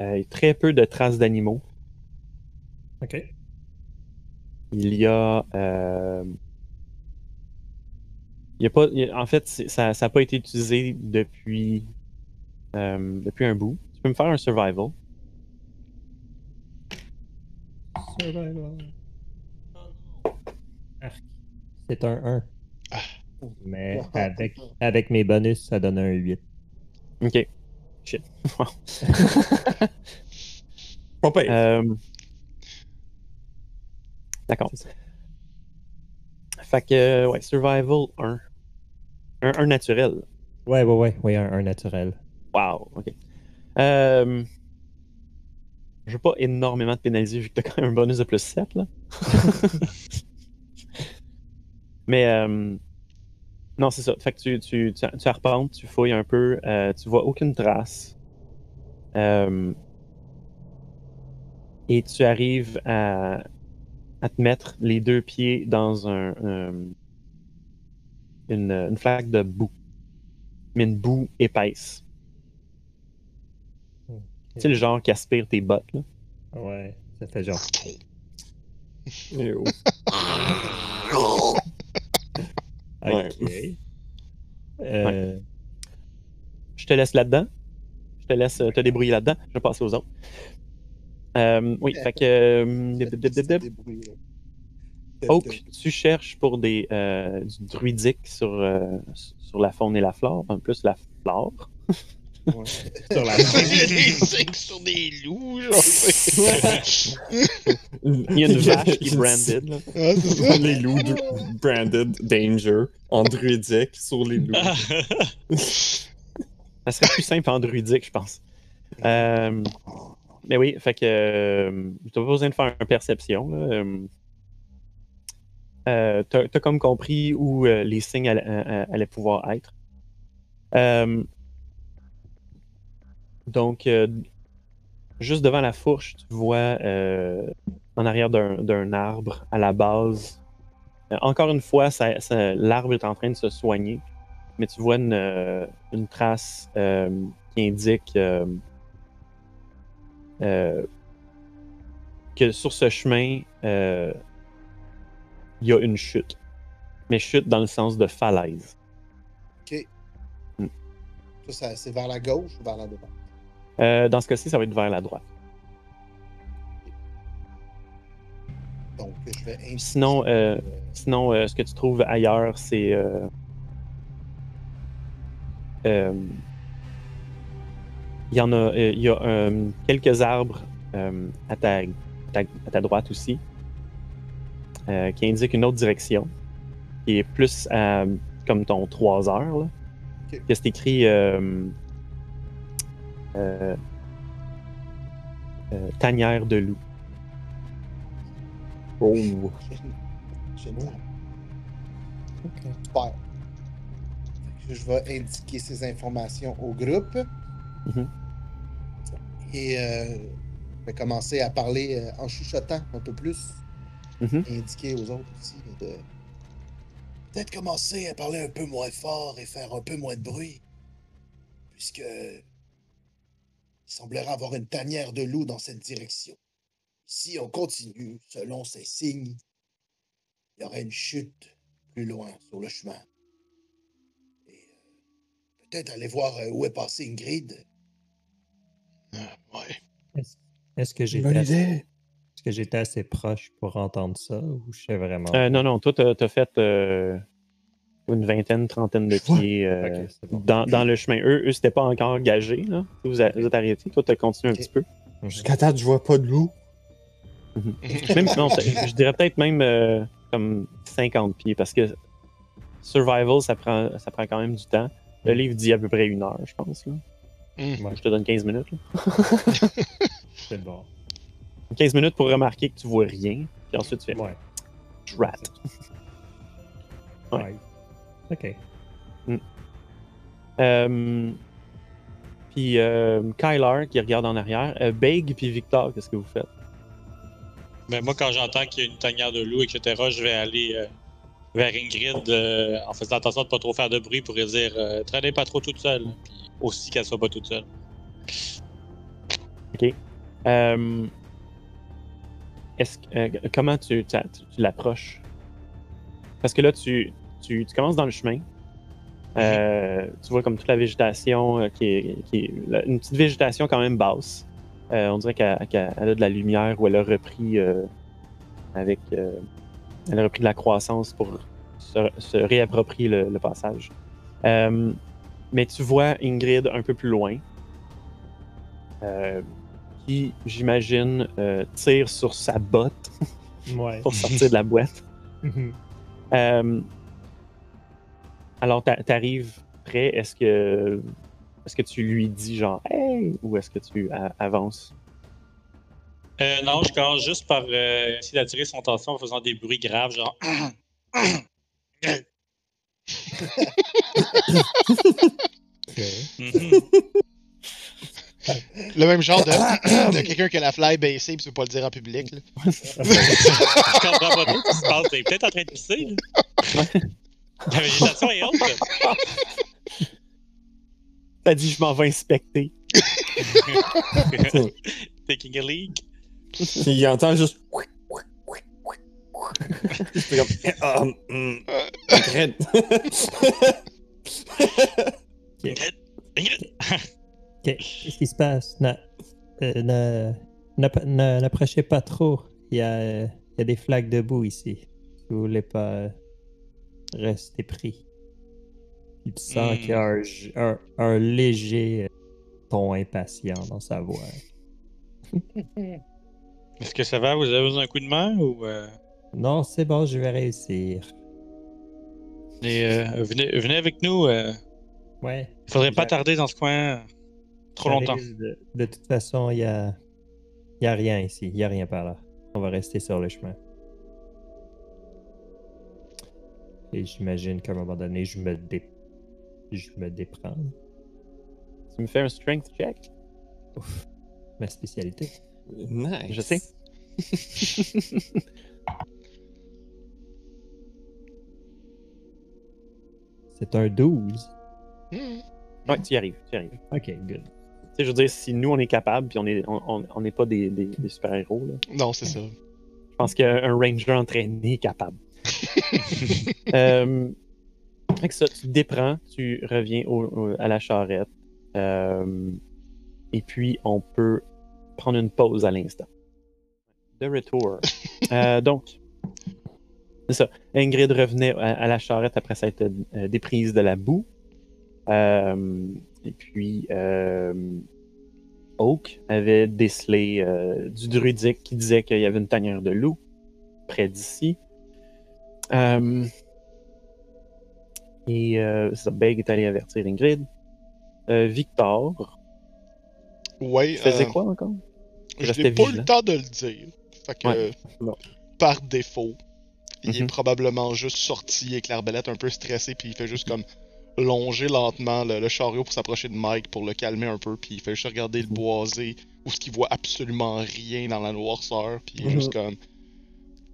euh, très peu de traces d'animaux. Ok. Il y a. euh, il y a pas, il y a- en fait, ça n'a pas été utilisé depuis, euh, depuis un bout. Tu peux me faire un survival? Survival. Arc. C'est un 1. Ah. Mais avec, avec mes bonus, ça donne un 8. Ok. Shit. Wow. Pas pire. Euh, D'accord. Fait que, euh, ouais, survival 1. Un, un naturel. Ouais, ouais, ouais, ouais, un, un naturel. Wow, ok. Euh, je veux pas énormément te pénaliser vu que t'as quand même un bonus de plus 7, là. Mais, euh, non, c'est ça. Fait que tu, tu, tu, tu arpentes, tu fouilles un peu, euh, tu vois aucune trace. Et tu arrives à, à te mettre les deux pieds dans un, euh, une, une flaque de boue. Mais une boue épaisse. Tu sais, le genre qui aspire tes bottes, là. Ouais, ça fait genre. Ouais. Ok. Euh, Je te laisse là-dedans. Je te laisse euh, te débrouiller là-dedans. Je vais passer aux autres. Euh, oui, fait que. Oak, tu cherches pour des, euh, du druidique sur, euh, sur la faune et la flore, en plus la flore. Ouais. Sur la des sur des loups, genre. Il y a une vache qui est branded. Là. Ah, c'est ça. les loups de- branded danger en druidique sur les loups. Ça serait plus simple en druidique, je pense. Euh, mais oui, fait que. Euh, t'as pas besoin de faire une perception. Là. Euh, euh, t'as, comme compris où euh, les signes allaient, euh, pouvoir être. Donc, juste devant la fourche, tu vois en arrière d'un, arbre à la base. encore une fois, l'arbre est en train de se soigner, mais tu vois une, trace qui indique que sur ce chemin, euh, il y a une chute. Mais chute dans le sens de falaise. Ça, ça, c'est vers la gauche ou vers la droite? Euh, dans ce cas-ci, ça va être vers la droite. Donc, je vais Sinon, euh, Sinon, euh, ce que tu trouves ailleurs, c'est. Il y en a, euh, il y a euh, quelques arbres euh, à, ta, ta- à ta droite aussi euh, qui indiquent une autre direction, qui est plus à, comme ton 3 heures. Là. Ok. Que c'est écrit euh, euh, euh, tanière de loup. Oh. Génial. Super. Je vais indiquer ces informations au groupe. Mhm. Et euh, je vais commencer à parler euh, en chuchotant un peu plus. Mhm. Et indiquer aux autres aussi de peut-être commencer à parler un peu moins fort et faire un peu moins de bruit. Puisque il semblerait avoir une tanière de loup dans cette direction. Si on continue selon ces signes, il y aurait une chute plus loin sur le chemin. Et euh, peut-être aller voir où est passé Ingrid. Ah, ouais. Est-ce que Bonne j'étais assez, idée. est-ce que j'étais assez proche pour entendre ça ou je sais vraiment. Euh, non, non, toi, t'as as fait euh, une vingtaine, trentaine de pieds euh, bon. dans, dans le chemin. Eux, eux c'était pas encore engagé. Là. Vous, a- vous êtes arrêtés. Toi, t'as continué un petit peu. Mhm. Jusqu'à date, je vois pas de loup. Même, non, je dirais peut-être même euh, comme 50 pieds parce que survival, ça prend, ça prend quand même du temps. Le livre dit à peu près une heure, je pense. Là. Hmm. Ouais. Je te donne 15 minutes. là. C'est bon. 15 minutes pour remarquer que tu vois rien. Puis ensuite, tu fais Ouais. rat. Ouais. Ouais. Ok. Euh, puis euh, Kyler qui regarde en arrière. Euh, Beg puis Victor, qu'est-ce que vous faites? Ben, moi, quand j'entends qu'il y a une tanière de loup, etc., je vais aller euh, vers Ingrid euh, en faisant attention de pas trop faire de bruit pour lui dire euh, traînez pas trop toute seule. Puis aussi qu'elle soit pas toute seule. Euh, est-ce que- euh, comment tu, l'approches? Parce que là, tu, commences dans le chemin. Euh, tu vois comme toute la végétation euh, qui est, une petite végétation quand même basse. Euh, on dirait qu'elle qu'elle- elle a de la lumière ou elle a repris euh, avec euh, elle a repris de la croissance pour se, réapproprier le passage. Mais tu vois Ingrid un peu plus loin. Euh, qui, j'imagine, euh, tire sur sa botte Ouais. pour sortir de la boîte. Mhm. Euh, alors, t'a- t'arrives près. Est-ce que, est-ce que tu lui dis genre Hey ou est-ce que tu avances? Euh, non, je commence juste par euh, essayer d'attirer son attention en faisant des bruits graves, genre. Le même genre de, de quelqu'un qui a la fly baissée pis tu veux pas le dire en public. Là. je comprends pas trop ce qui se passe. T'es peut-être en train de pisser. là. La végétation est haute. T'as dit Je m'en vais inspecter. Taking a leak. Il entend juste. Comme. Ah. Ingrid! Qu'est-ce qui se passe? Na... euh, na- N'app- n'a- N'approchez pas trop. Il y a, euh, il y a des flaques de boue ici. Si vous voulez pas euh, rester pris. Il sent Hmm. qu'il y a un, un- un léger euh, ton impatient dans sa voix. Est-ce que ça va? Vous avez besoin d'un coup de main ou. euh, Non, c'est bon, je vais réussir. et, euh, venez, venez avec nous. euh, Ouais. Il faudrait pas tarder dans ce coin euh, trop longtemps. De, de toute façon, il y a, il y a rien ici. Il y a rien par là. On va rester sur le chemin. Et j'imagine qu'à un moment donné, je me, dé... je me déprends. Tu me fais un strength check? Ouf. Ma spécialité. Nice. Je sais. C'est un 12. Hmm. Ouais, tu y arrives, tu y arrives. Ok, good. Tu sais, je veux dire, si nous on est capable, puis on est, on, on- on n'est pas des, des- des super-héros, là. Non, c'est ça. Je pense qu'un ranger entraîné est capable. euh, que ça, tu te déprends, tu reviens au- au- à la charrette. euh, et puis, on peut prendre une pause à l'instant. De retour. Euh, donc, ça. Ingrid revenait à, à la charrette après s'être euh, déprise de la boue. Euh, et puis, euh, Oak avait décelé du druidique qui disait qu'il y avait une tanière de loup près d'ici. Et euh, ça, Beg est allé avertir Ingrid. Victor, Ouais. euh, quoi encore? Je n'ai pas eu le temps de le dire. Fait que, Ouais, euh, par défaut, il est Mhm. probablement juste sorti avec l'arbalète un peu stressé, puis il fait juste comme longer lentement le, le chariot pour s'approcher de Mike pour le calmer un peu, puis il fait juste regarder le Mhm. boisé où ce qu'il voit absolument rien dans la noirceur, puis il est Mhm. juste comme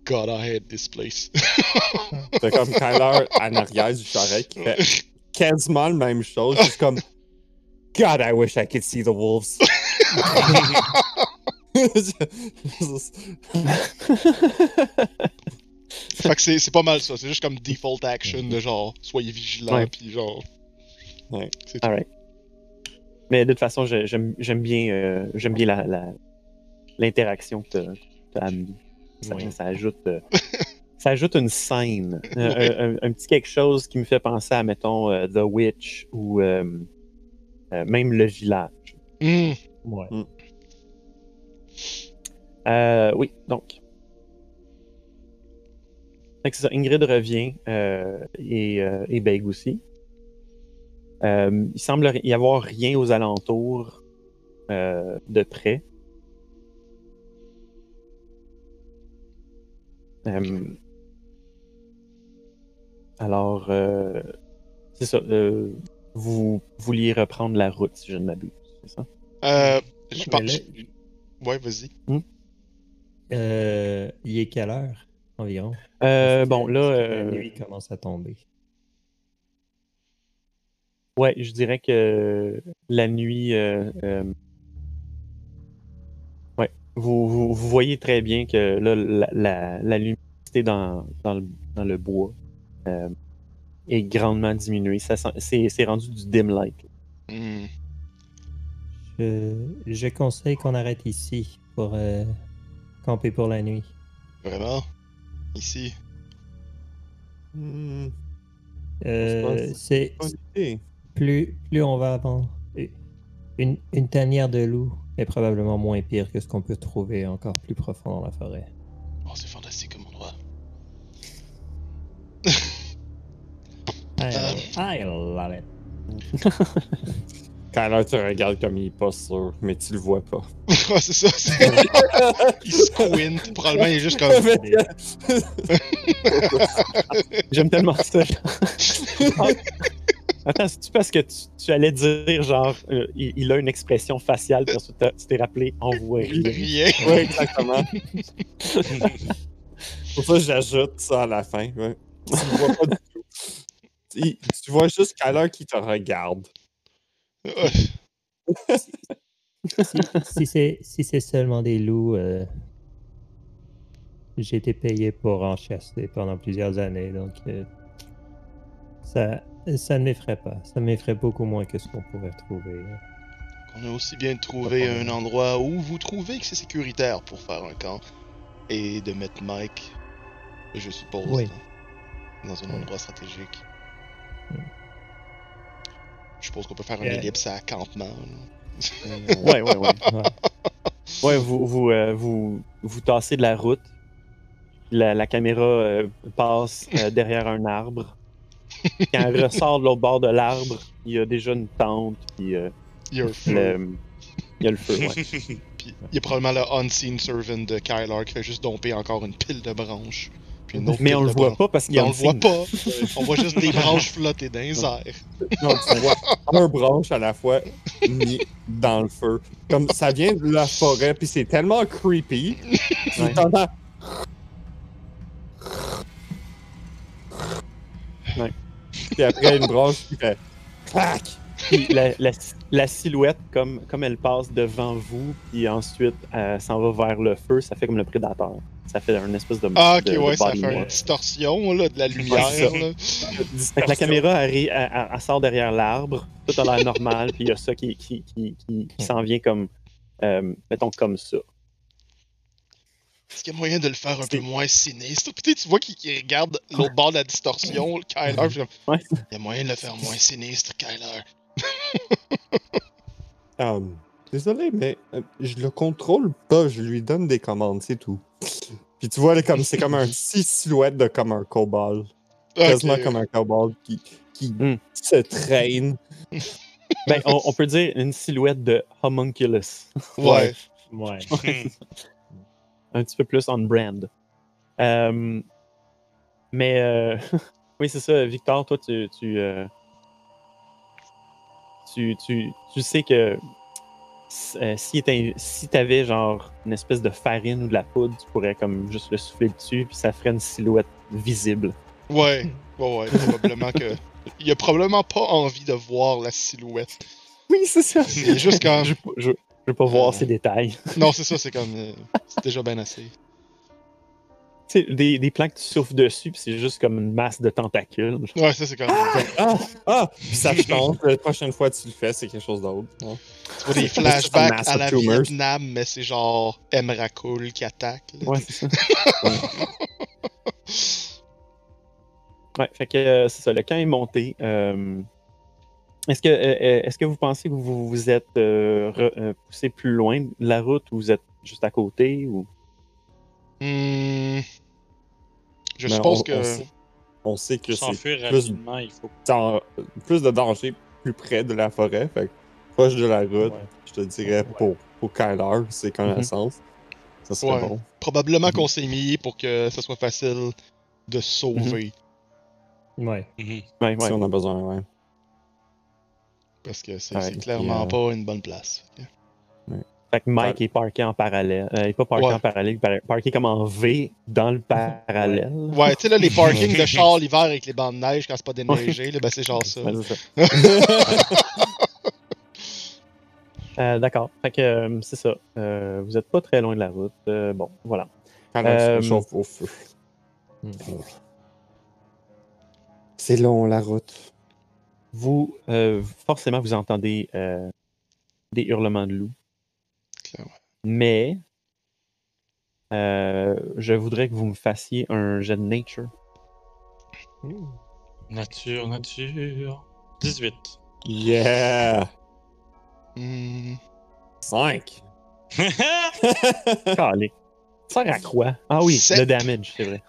God I hate this place. C'est comme Kyler en arrière du charret qui fait quasiment la même chose. Juste comme God, I wish I could see the wolves. fait que c'est c'est pas mal ça, c'est juste comme default action de genre soyez vigilants, Ouais. puis genre. Ouais. C'est tout. Alright. Mais de toute façon, j'aime j'aime bien, euh, j'aime bien la- la- l'interaction que tu as amenée. Ça, ajoute, euh, ça ajoute une scène, Euh, un, un- un petit quelque chose qui me fait penser à, mettons, euh, The Witch ou euh, euh, même le village. Hmm. Ouais. Euh, oui, donc. C'est ça, Ingrid revient euh, et, euh, et Beg aussi. Euh, il semble y avoir rien aux alentours euh, de près. Euh, alors, euh, c'est ça. euh, vous vouliez reprendre la route, si je ne m'abuse, c'est ça? Euh, je pense. là, Ouais, vas-y. euh, il est quelle heure? Environ? Euh, bon, là, que euh, La nuit commence à tomber. Ouais, je dirais que la nuit. euh, euh, ouais, vous, vous, vous voyez très bien que là, la, la, la luminosité dans, dans, le, dans le bois euh, est grandement diminuée. C'est c'est rendu du dim light. Hmm. Je, je conseille qu'on arrête ici pour euh, camper pour la nuit. Vraiment? Ici. Hmm, Euh, c'est plus, plus on va avant. Une, une tanière de loup est probablement moins pire que ce qu'on peut trouver encore plus profond dans la forêt. Oh, c'est fantastique comme endroit. I, I love it. Kyler te regarde comme il est pas sûr, mais tu le vois pas. ouais, c'est ça. c'est- il squint. Probablement, il est juste comme. J'aime tellement ça. Attends, c'est-tu parce que tu, tu allais dire, genre, euh, il, il a une expression faciale, puis ensuite t'as- tu t'es rappelé, on voit rien. Oui, exactement. Pour ça, j'ajoute ça à la fin. ouais. Tu le vois pas du tout. Tu, tu vois juste Kyler qui te regarde. Si c'est si c'est seulement des loups, euh, j'ai été payé pour en chasser pendant plusieurs années, donc euh, ça ça ne m'effraie pas. Ça m'effraie beaucoup moins que ce qu'on pourrait trouver. On a aussi bien de trouver un endroit où vous trouvez que c'est sécuritaire pour faire un camp. Et de mettre Mike, je suppose, Oui. dans, dans un endroit stratégique. Mm. Je suppose qu'on peut faire un Euh, ellipse à campement. là. Ouais, ouais, ouais. Ouais. Ouais, vous, vous, euh, vous, vous tassez de la route. La, la caméra euh, passe euh, derrière un arbre. Quand elle ressort de l'autre bord de l'arbre, il y a déjà une tente, puis euh, Il y a un feu. le- il y a le feu. Ouais. Puis il y a probablement le unseen servant de Kylar qui fait juste domper encore une pile de branches. Puis une autre Mais on le voit pas parce qu'il y a on le voit pas. on voit juste des branches flotter dans les airs. Non, tu vois un branche à la fois mis dans le feu. Comme ça vient de la forêt, puis c'est tellement creepy. Tu Ouais. t'entends. Ouais. Puis après, une branche qui fait clac. Puis la, la- la silhouette, comme, comme elle passe devant vous, puis ensuite elle s'en va vers le feu, ça fait comme le prédateur. Ça fait un espèce de. Ah, ok, de- de ouais, ça fait une distorsion là, de la lumière. c'est ça. là. Fait que la caméra arri- elle, elle- elle sort derrière l'arbre, tout a l'air normal, puis il y a ça qui, qui, qui, qui, qui s'en vient comme, euh, mettons, comme ça. Est-ce qu'il y a moyen de le faire un peu moins sinistre? Peut-être tu vois qu'il regarde l'autre bord de la distorsion, Kyler. puis Ouais. Il y a moyen de le faire moins sinistre, Kyler. Euh, désolé, mais euh, je le contrôle pas, je lui donne des commandes, c'est tout. Puis tu vois, comme, c'est comme un petit silhouette de comme un kobold. Quasiment Ok. comme un kobold qui, qui Hmm. se traîne. Ben, on, on peut dire une silhouette de homunculus. Ouais. Ouais. un petit peu plus on brand. Euh, mais euh, oui, c'est ça, Victor, toi, tu, tu, euh, tu, tu, tu sais que euh, si tu si avais genre une espèce de farine ou de la poudre, tu pourrais comme juste le souffler dessus, puis ça ferait une silhouette visible. Ouais. Ouais, ouais, probablement que. Il a probablement pas envie de voir la silhouette. Oui, c'est ça. C'est juste comme. Je, je, je veux pas voir Euh. ces détails. Non, c'est ça, c'est comme. euh, c'est déjà bien assez. Des, des plans que tu souffles dessus, puis c'est juste comme une masse de tentacules. Ouais, ça, c'est comme. Ah! Ah! Puis ça change. La prochaine fois que tu le fais, c'est quelque chose d'autre. Ouais. Tu vois des flashbacks à la tumors. Vietnam, mais c'est genre Emrakul qui attaque. là. Ouais, c'est ça. ouais, fait que euh, c'est ça, le camp est monté. Euh, est-ce que, euh, est-ce que vous pensez que vous vous êtes euh, re- euh, poussé plus loin de la route ou vous êtes juste à côté ou... Hmm. Je Mais suppose on- que. on sait- On sait que c'est s'enfuir plus, rapidement, il faut. dans- plus de danger plus près de la forêt. Fait que proche de la route, Ouais. je te dirais pour, pour Kyler, c'est connaissance. Ça serait Ouais. bon. Probablement qu'on s'est mis pour que ça soit facile de se sauver. Ouais. Mhm. Ouais, ouais. Si on a besoin, ouais. Parce que c'est Ouais, c'est puis, clairement euh, pas une bonne place. Fait que Mike est parké en parallèle. Euh, il est pas parké Ouais. en parallèle, il est par- parké comme en V dans le parallèle. Ouais, tu sais, là, les parkings de char l'hiver avec les bancs de neige quand c'est pas déneigé, là, ben c'est genre ça. Ouais, c'est ça. Euh, D'accord. Fait que euh, c'est ça. Euh, vous êtes pas très loin de la route. Euh, bon, voilà. Euh, au feu. C'est long, la route. Vous, euh, forcément, vous entendez euh, des hurlements de loups. Mais euh, je voudrais que vous me fassiez un jet de nature. Nature, nature. 18. Yeah! Hmm. 5! Calé. Ça sert à quoi? Ah oui, Sept. le damage, c'est vrai.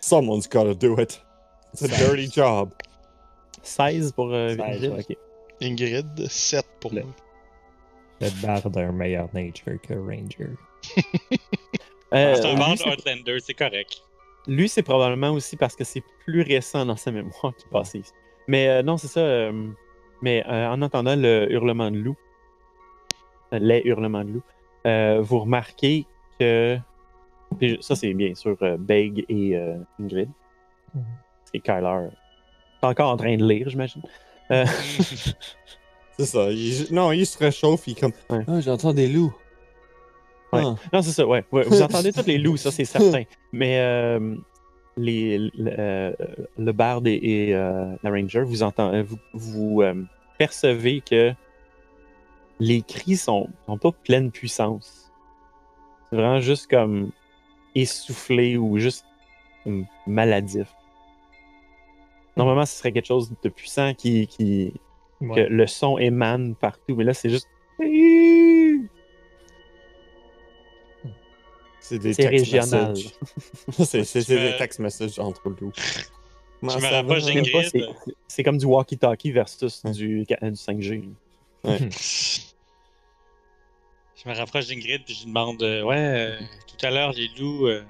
Someone's gotta do it. It's a dirty job. 16 pour euh, 16, Vigil, ouais. ok. Ingrid, 7 pour Le- moi. Le bard a un meilleur nature que Ranger. Euh, c'est un c'est- Outlander, c'est correct. Lui, c'est probablement aussi parce que c'est plus récent dans sa mémoire qui passait ici. Mais euh, non, c'est ça. euh, mais euh, en entendant le hurlement de loup, les hurlements de loup, euh, vous remarquez que. ça, c'est bien sûr euh, Beg et euh, Ingrid. Mhm. C'est Kyler. est encore en train de lire, j'imagine. Euh, C'est ça. il- non, il se réchauffe, il comme. Ouais. Ah, j'entends des loups. Ouais. Ah. Non, c'est ça, ouais. ouais. Vous entendez tous les loups, ça, c'est certain. Mais euh, les, le, euh, le bard et, et, euh, la ranger, vous, entendez, vous, vous euh, percevez que les cris sont, sont pas pleine puissance. C'est vraiment juste comme essoufflé ou juste maladif. Normalement, ce serait quelque chose de puissant qui, qui que le son émane partout, mais là, c'est juste. C'est des text régional. messages. c'est c'est- c'est des text messages entre loups. Je me ça rapproche va? d'Ingrid. Je sais pas, c'est- comme du walkie-talkie versus Ouais. du, du 5G. Je me rapproche d'Ingrid puis je lui demande euh, Ouais, euh, tout à l'heure, les loups. euh,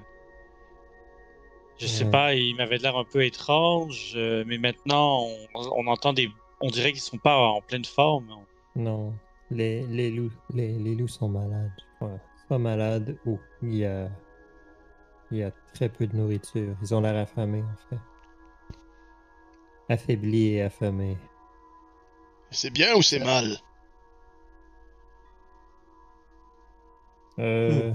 je sais pas, ils m'avaient l'air un peu étranges, euh, mais maintenant, on, on entend des. On dirait qu'ils sont pas en pleine forme. Non, les, les loups, les, les loups sont malades. Soit malades ou il y a, il y a très peu de nourriture. Ils ont l'air affamés, en fait. Affaiblis et affamés. C'est bien ou c'est mal? Euh,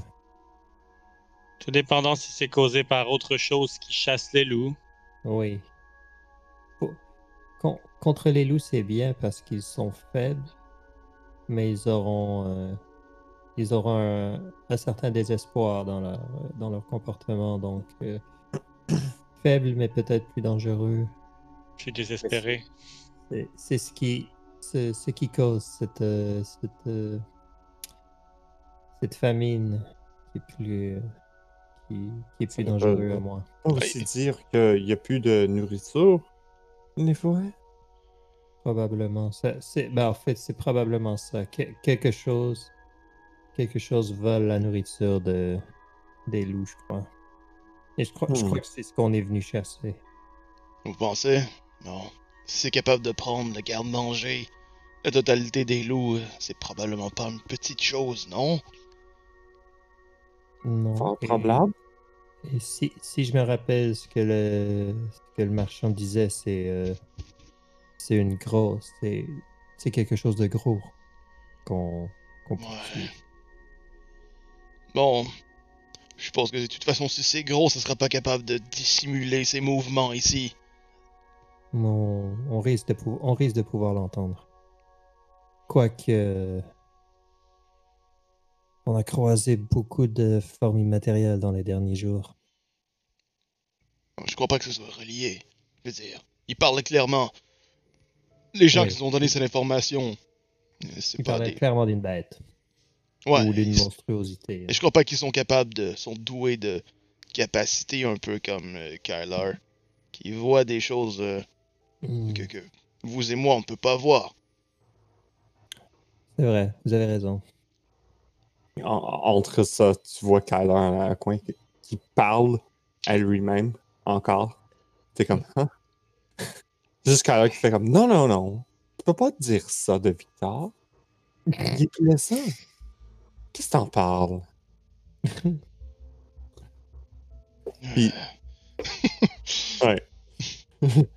Tout dépendant si c'est causé par autre chose qui chasse les loups. oui. Contre les loups, c'est bien parce qu'ils sont faibles, mais ils auront, euh, ils auront un, un certain désespoir dans leur, dans leur comportement. Donc, euh, faibles, mais peut-être plus dangereux. Je suis désespéré. C'est- ce qui, ce qui cause cette, euh, cette, cette famine qui est plus, qui, qui est plus dangereux à moi. On peut aussi dire qu'il n'y a plus de nourriture dans les forêts. Probablement. Ça, c'est, ben, en fait, c'est probablement ça. Que- quelque chose, quelque chose vole la nourriture de, des loups, je crois. Et je crois, je Hmm. crois que c'est ce qu'on est venu chasser. Vous pensez? Bon. Si c'est capable de prendre le garde-manger, la totalité des loups, euh, c'est probablement pas une petite chose, non? Non. Fort et- probable. Et si, si je me rappelle ce que le, ce que le marchand disait, c'est euh, c'est une grosse, c'est c'est quelque chose de gros qu'on Ouais. Bon. Je suppose que de toute façon, si c'est gros, ça sera pas capable de dissimuler ses mouvements ici. On, on risque de on risque de pouvoir l'entendre. Quoique on a croisé beaucoup de formes immatérielles dans les derniers jours. Je crois pas que ce soit relié. Je veux dire, il parlait clairement. Les gens qui nous ont donné cette information, euh, c'est Il pas des... clairement d'une bête Ouais, ou d'une monstruosité. Et je crois pas qu'ils sont capables de. sont doués de capacités un peu comme euh, Kyler. Qui voit des choses euh, Hmm, que, que vous et moi on peut pas voir. C'est vrai, vous avez raison. En- entre ça, tu vois Kyler dans un coin qui, qui parle à lui-même encore. T'es comme, hein? Juste Kyler qui fait comme, non, non, non. Tu peux pas dire ça de Victor. Il est. Qu'est-ce que t'en parles? Puis- Ouais.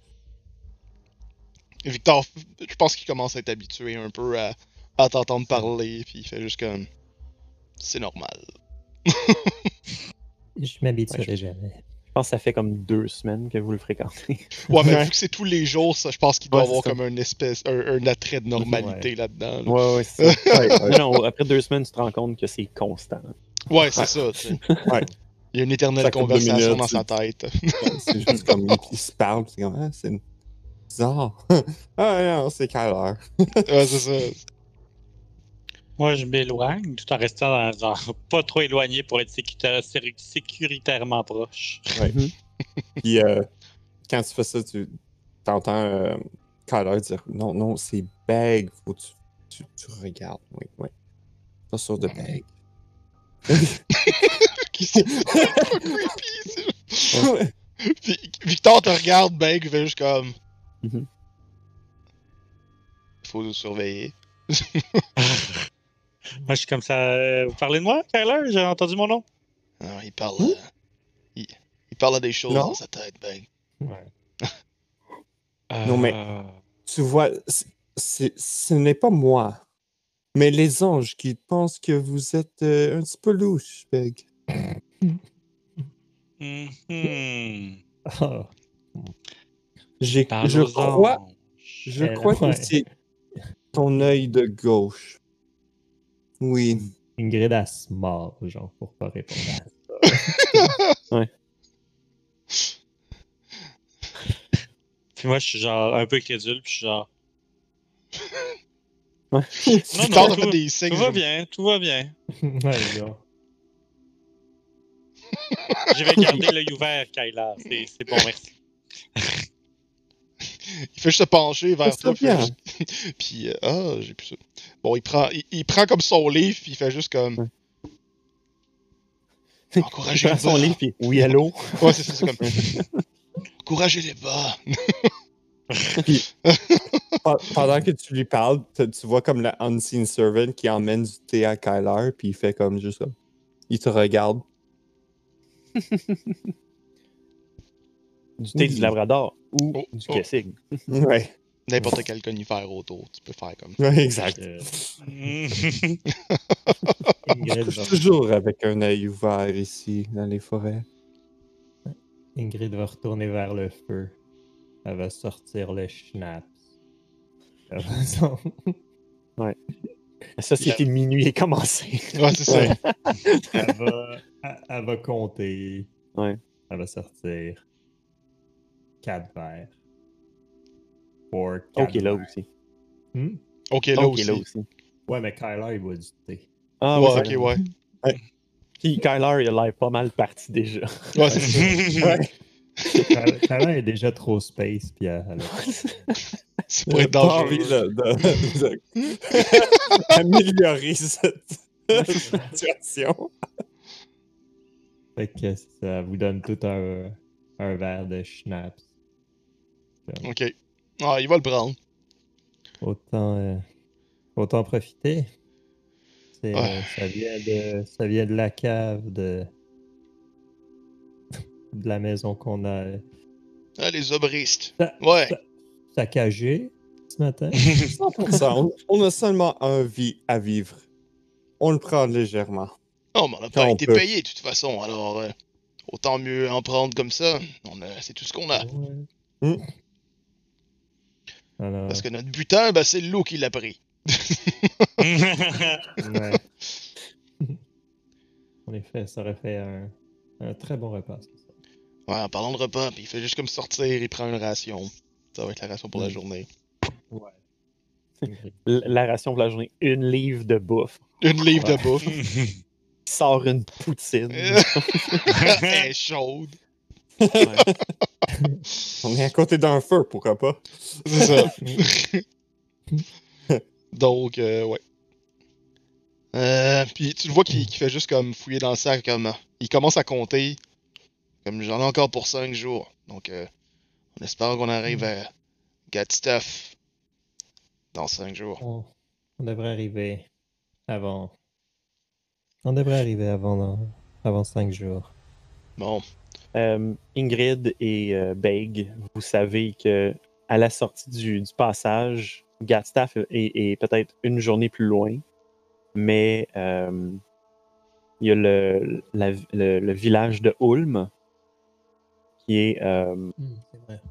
Victor, je pense qu'il commence à être habitué un peu à, à t'entendre parler, puis il fait juste comme. C'est normal. Je m'habituerai Ouais, jamais. Je pense que ça fait comme deux semaines que vous le fréquentez. Ouais, mais vu que c'est tous les jours, ça, je pense qu'il doit Ouais, avoir comme un espèce, un, un attrait de normalité là-dedans. là. Ouais, ouais, c'est ça. Ouais, non, après deux semaines, tu te rends compte que c'est constant. Ouais, c'est ça. Ouais. Il y a une éternelle conversation minutes, dans sa tête. C'est juste comme ils se parlent, c'est comme, ah, c'est bizarre. ah, non, c'est Kyler. ouais, c'est ça. Moi, je m'éloigne tout en restant dans, dans- pas trop éloigné pour être sécurita- sé- sécuritairement proche. Puis euh, quand tu fais ça, tu entends euh, Kyler dire non, non, c'est Bag, faut que tu, tu, tu regardes. Oui, oui. Pas sûr de Bag. Qui c'est? Victor te regarde, ben, il fait juste comme. Mhm. Faut nous surveiller. Moi, je suis comme ça. euh, Vous parlez de moi, Kyler J'ai entendu mon nom? Non, il parle. euh, il, il parle à des choses Non. dans sa tête, ben. Non, mais- Euh, tu vois, ce n'est pas moi, mais les anges qui pensent que vous êtes euh, un petit peu louche, mhm. Ah, J'ai- Parle Je crois, je crois ouais. que c'est ton œil de gauche. Oui. Ingrid a se mord, genre, pour pas répondre à ça. Puis moi, je suis genre un peu crédule, puis je suis genre. Ouais. Non, Tu non, tout, des signes. tout va bien, tout va bien. ouais, genre. Je vais garder l'œil ouvert, Kyla. C'est c'est bon, merci. Il fait juste se pencher vers toi. juste- puis, euh, ah, j'ai plus ça. Bon, il prend, il, il prend comme son livre, puis il fait juste comme. Ouais. Encouragez prend les son bas. livre, puis oui, allô? Ouais, c'est ça, c'est comme. Encouragez les bas. Pe- Pendant que tu lui parles, tu vois comme le Unseen Servant qui emmène du thé à Kyler, puis il fait comme juste ça. Il te regarde. Du thé du Labrador ou Oh, du oh. Kessig. Ouais, N'importe quel conifère autour, tu peux faire comme. ouais exact. Euh. Ingrid, Je suis toujours avec un œil ouvert ici, dans les forêts. Ingrid va retourner vers le feu. Elle va sortir le schnapps. Elle va s'en- La société de minuit est commencée. Ouais, c'est ça. Ouais. elle, va, elle, elle va compter. Ouais. Elle va sortir. 4 verres. Pour 4 Ok, là aussi. Hmm? Ok, là Ok, aussi. là aussi. Ouais, mais Kyler, il boit du thé. Ah, Ouais, ok, ouais. vrai. Puis Kyler, il a l'air pas mal parti déjà. Ouais, c'est ça. Ouais. Kyler est déjà trop space, puis elle, elle a- C'est pour être dangereux. envie de- de- de- améliorer cette situation. Fait que ça vous donne tout un, un verre de schnapps. Ok. Ah, il va le prendre. Autant, euh, autant profiter. Euh, ça, vient de, ça vient de la cave de, de la maison qu'on a euh, Ah, les obristes. Ça- Ouais. saccagée ce matin. 100%. On, on a seulement un vie à vivre. On le prend légèrement. Non, mais on n'a pas été peut. payé de toute façon, alors euh, autant mieux en prendre comme ça. On a- c'est tout ce qu'on a. Ouais. Hmm. Alors, Parce que notre butin, ben, c'est le loup qui l'a pris. ouais. en effet, ça aurait fait un, un très bon repas. ça. Ouais, en parlant de repas, puis il fait juste comme sortir, il prend une ration. Ça va être la ration pour la journée. Ouais. La ration pour la journée, une livre de bouffe. Une livre de bouffe. Il sort une poutine. Elle est chaude. On est à côté d'un feu, pourquoi pas? C'est ça. Donc, euh, ouais. Euh, puis tu le vois qu'il fait juste comme fouiller dans le sac, comme il commence à compter. Comme j'en ai encore pour 5 jours. Donc, euh, on espère qu'on arrive à get stuff dans 5 jours. On, on devrait arriver avant. On devrait arriver avant, avant cinq jours. Bon, Euh, Ingrid et euh, Beg, vous savez que à la sortie du, du passage, Gatstaff est, est peut-être une journée plus loin, mais euh, il y a le, la- le, le village de Ulm qui est euh, c'est vrai.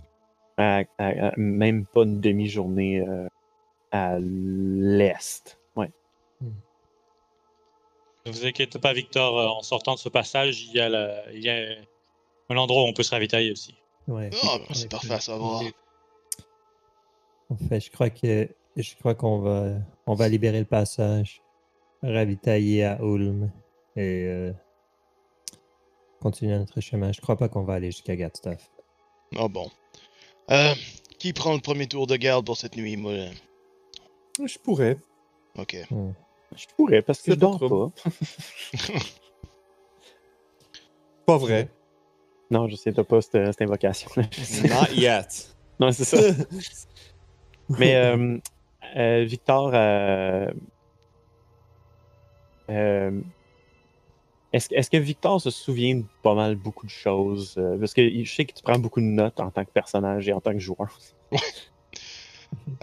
à, à- à même pas une demi-journée euh, à l'est. Ouais. Ne vous inquiétez pas, Victor. En sortant de ce passage, il y a, la- il y a un endroit où on peut se ravitailler aussi. Ouais. Ah, ben, En c'est parfait à savoir. En fait, je crois que je crois qu'on va on va libérer le passage, ravitailler à Ulm et euh, continuer notre chemin. Je crois pas qu'on va aller jusqu'à Gatstaff. Ah bon. Euh, qui prend le premier tour de garde pour cette nuit, moi? euh, Je pourrais. Ok. Hmm. Je pourrais parce que je dors pas. Pas vrai. Non, je sais, t'as pas cette, cette invocation-là. Not yet. non, c'est ça. Mais euh, euh, Victor, euh, euh, est-ce que Victor se souvient de pas mal beaucoup de choses? euh, parce que je sais que tu prends beaucoup de notes en tant que personnage et en tant que joueur. Euh,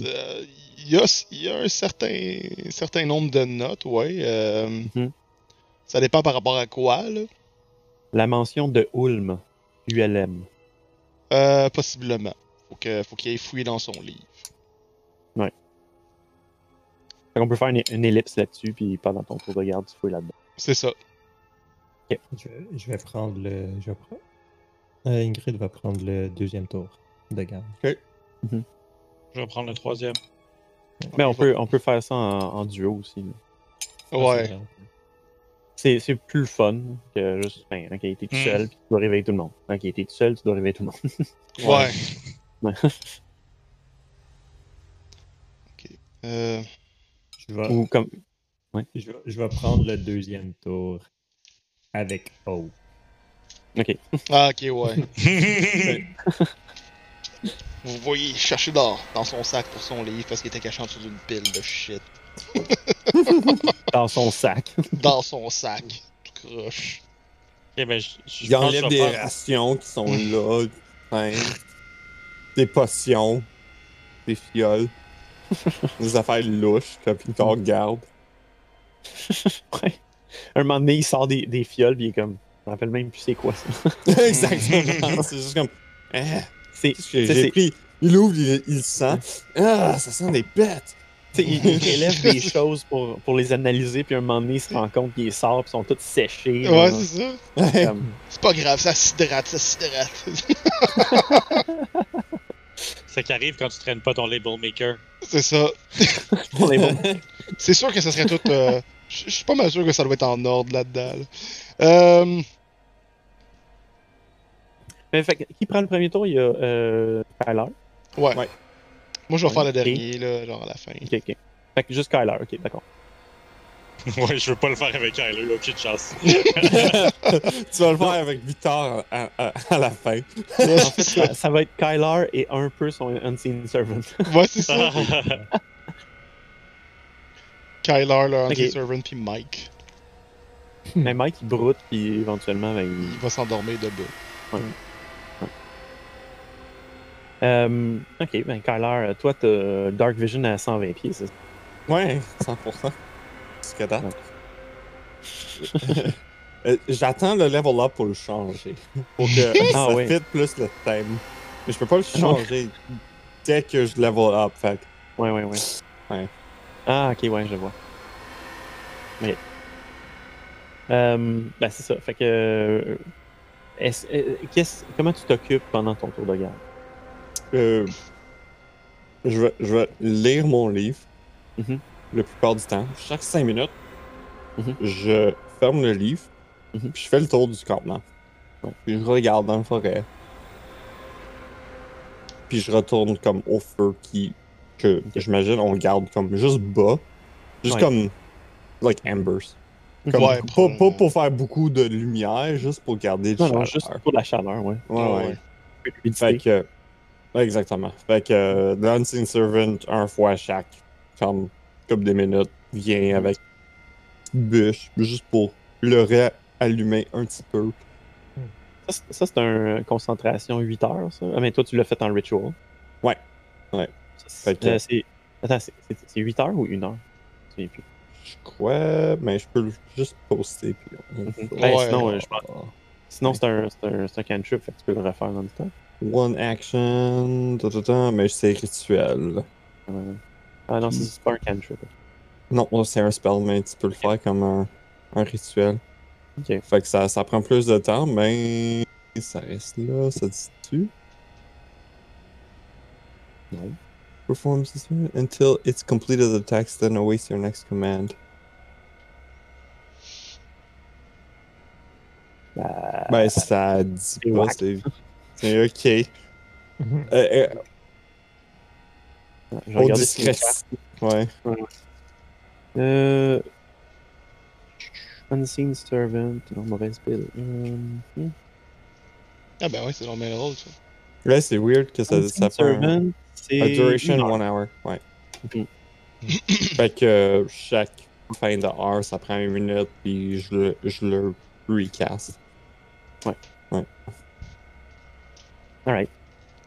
euh, Il y, a, il y a un certain, certain nombre de notes, ouais. euh, Mhm. Ça dépend par rapport à quoi, là. La mention de Ulm, ULM. Euh, possiblement. Faut que, faut qu'il aille fouiller dans son livre. On peut faire une, une ellipse là-dessus, puis pendant ton tour de garde, tu fouilles là-dedans. C'est ça. Je, vais- je vais prendre le. Je vais prendre- Euh, Ingrid va prendre le deuxième tour de garde. Je vais prendre le troisième. Mais on peut, on peut faire ça en, en duo aussi. là. Ouais. C'est c'est plus le fun que juste ben, quand il était tout Mm. seul, puis tu dois réveiller tout le monde. Quand il était tout seul, tu dois réveiller tout le monde. Ouais. Ouais. Euh, Je vais, Ou comme. je, vais, je vais prendre le deuxième tour avec O. Ok. Ah, ok, ouais. Vous voyez chercher dans, dans son sac pour son livre parce qu'il était caché en dessous d'une pile de shit. Dans son sac. Dans son sac. Croche. Ok, ben, je, je Il enlève des rations qui sont là, hein, des potions, des fioles, des affaires louches, que puis qu'on regarde. ouais. Un moment donné, il sort des, des fioles, puis il est comme. Je me rappelle même plus c'est quoi ça. Exactement. c'est juste comme. Ah, C'est. j'ai pris? Il ouvre, il, il le sent. Ah, ça sent des bêtes. Il, il relève des choses pour, pour les analyser, puis un moment donné, il se rend compte qu'ils sortent, puis sont toutes séchées. Ouais, c'est ça. Ouais. Comme- C'est pas grave, ça s'hydrate, ça s'hydrate. Ce qui arrive quand tu traînes pas ton label maker. c'est ça. C'est sûr que ça serait tout. euh, Je suis pas mal sûr que ça doit être en ordre là-dedans. là. Euh, Mais fait qui prend le premier tour? Il y a euh, ouais. Ouais. Moi, je vais Ouais. faire le dernier, là, genre à la fin. Ok, ok. Fait que juste Kyler, ok, d'accord. ouais, je veux pas le faire avec Kyler, aucune chance. tu vas le faire avec Victor à, à- à la fin. En fait, ça, ça va être Kyler et un peu son Unseen Servant. Ouais, c'est ça. Kyler, le Ok. anti-servant, puis Mike. Mais Mike, il broute, puis éventuellement, ben, il. Il va s'endormir debout. Euh, ok, ben Kyler, toi, t'as Dark Vision à 120 pieds, c'est ça? Ouais, 100%. Jusqu'à date. Euh, J'attends le level up pour le changer. Pour que Ah ça fit plus le thème. Mais je peux pas le changer dès que je level up. Fait que Ouais, ouais, ouais. Ouais. Ah, ok, ouais, je vois. Ok. Euh, ben, c'est ça. Fait que. euh, euh, comment tu t'occupes pendant ton tour de garde? Euh, je, vais, je vais lire mon livre Mhm. la plupart du temps. Chaque 5 minutes, Mhm. je ferme le livre, Mhm. puis je fais le tour du campement. Ouais. Puis je regarde dans la forêt. Puis je retourne comme au feu qui que j'imagine on garde comme juste bas. Juste Ouais. comme like embers. Comme, Ouais, pas, pour- pas pour faire beaucoup de lumière, juste pour garder Non, non, juste pour la chaleur, ouais. Ouais, Ouais, ouais. Fait que. Exactement. Fait que euh, l'Unseen Servant, un fois chaque, comme couple de minutes, vient avec une bûche, juste pour le réallumer un petit peu. Ça, c'est- ça, c'est un concentration 8 heures, ça? Ah, mais toi, tu l'as fait en ritual. Ouais. Ouais. Fait que- euh, c'est- Attends, c'est- c'est c'est 8 heures ou 1 heure? Je plus. Crois, mais je peux le- juste poster. Puis on Mhm. Ben, Ouais. sinon, euh, je pense- sinon c'est un, c'est un, c'est un cantrip, fait que tu peux le refaire dans le temps. One action, ta, ta, ta, mais c'est rituel. Euh, Ah non, c'est pas un cantrip. Non, c'est un spell, mais tu peux le faire comme un, un rituel. Ok. Fait que ça, ça prend plus de temps, mais ça reste là, ça dit-tu? Non. Perform this until it's completed the text, then awaits your next command. Bah, Ben, ça dit pas, c'est... C'est ok. Euh, euh, je vais discrétion. Ouais. Euh... Unseen Servant, non, mauvaise pile. Hum, hum. Ah ben ouais, c'est dans le rôle, ça. Ouais, c'est weird que ça, Unseen ça un, Servant, c'est. a duration une heure. one hour. Ouais. Mhm. fait que euh, chaque fin de heure, ça prend une minute, puis je le, je le recast. Alright.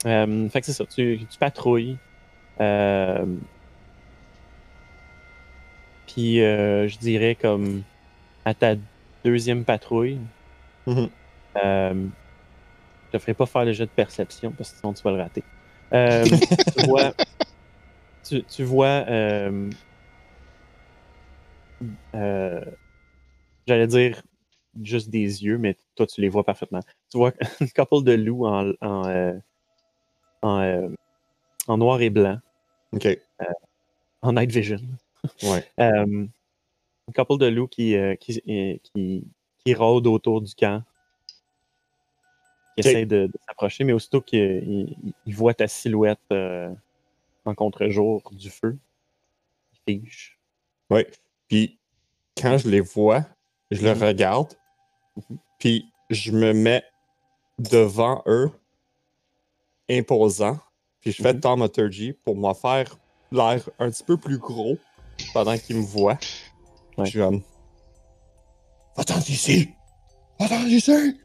Euh, fait que c'est ça, tu, tu patrouilles. Euh, Puis euh, je dirais comme à ta deuxième patrouille, Mhm. euh, je te ferai pas faire le jet de perception parce que sinon tu vas le rater. Euh, tu vois, tu, tu vois j'allais dire juste des yeux, mais toi, tu les vois parfaitement. Tu vois une couple de loups en, en, euh, en, euh, en noir et blanc, Ok. en night vision. Ouais. Euh, une couple de loups qui, euh, qui, euh, qui, qui rôdent autour du camp. Qui Ok. essayent de, de s'approcher, mais aussitôt qu'ils ils voient ta silhouette euh, en contre-jour du feu, ils figent. Puis quand je les vois, je les Mhm. regarde, Mhm. puis je me mets devant eux, imposant, puis je fais Mhm. thaumaturgy pour me faire l'air un petit peu plus gros pendant qu'ils me voient. Ouais. Je suis comme. Va-t'en ici! Va-t'en ici!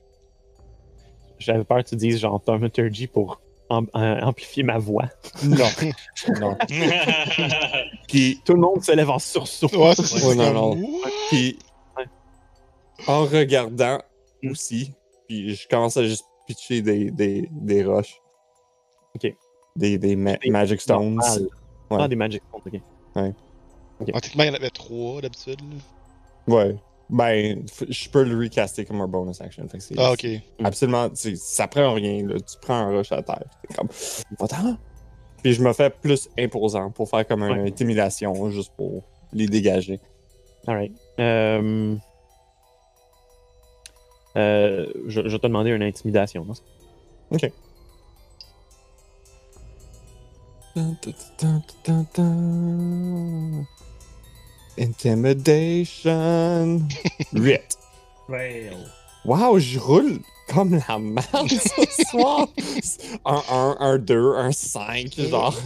J'avais peur que tu dises genre thaumaturgy pour am- euh, amplifier ma voix. Non. non. Puis, Tout le monde se lève en sursaut. Ouais, c'est ça. Ouais, c'est non, comme, non. What? puis Ouais. en regardant Mm. aussi, puis je commence à juste pitcher des, des, des roches. Ok. Des, des ma- Des Magic Stones. Normal. Ouais. Ah, des Magic Stones, ok. Ah, techniquement, il y en avait trois d'habitude. Ouais. Ben, je peux le recaster comme un bonus action. Fait que c'est- Ah, ok. Absolument, c'est- ça prend rien. Là. Tu prends un rush à terre. C'est comme, va-t'en. Puis je me fais plus imposant pour faire comme une Ouais. intimidation, juste pour les dégager. Alright. Euh... Euh, je, je vais te demander une intimidation. dun. Intimidation. 8. Fail. Wow, je roule comme la merde ce soir. Un 1, un 2, un 5, genre.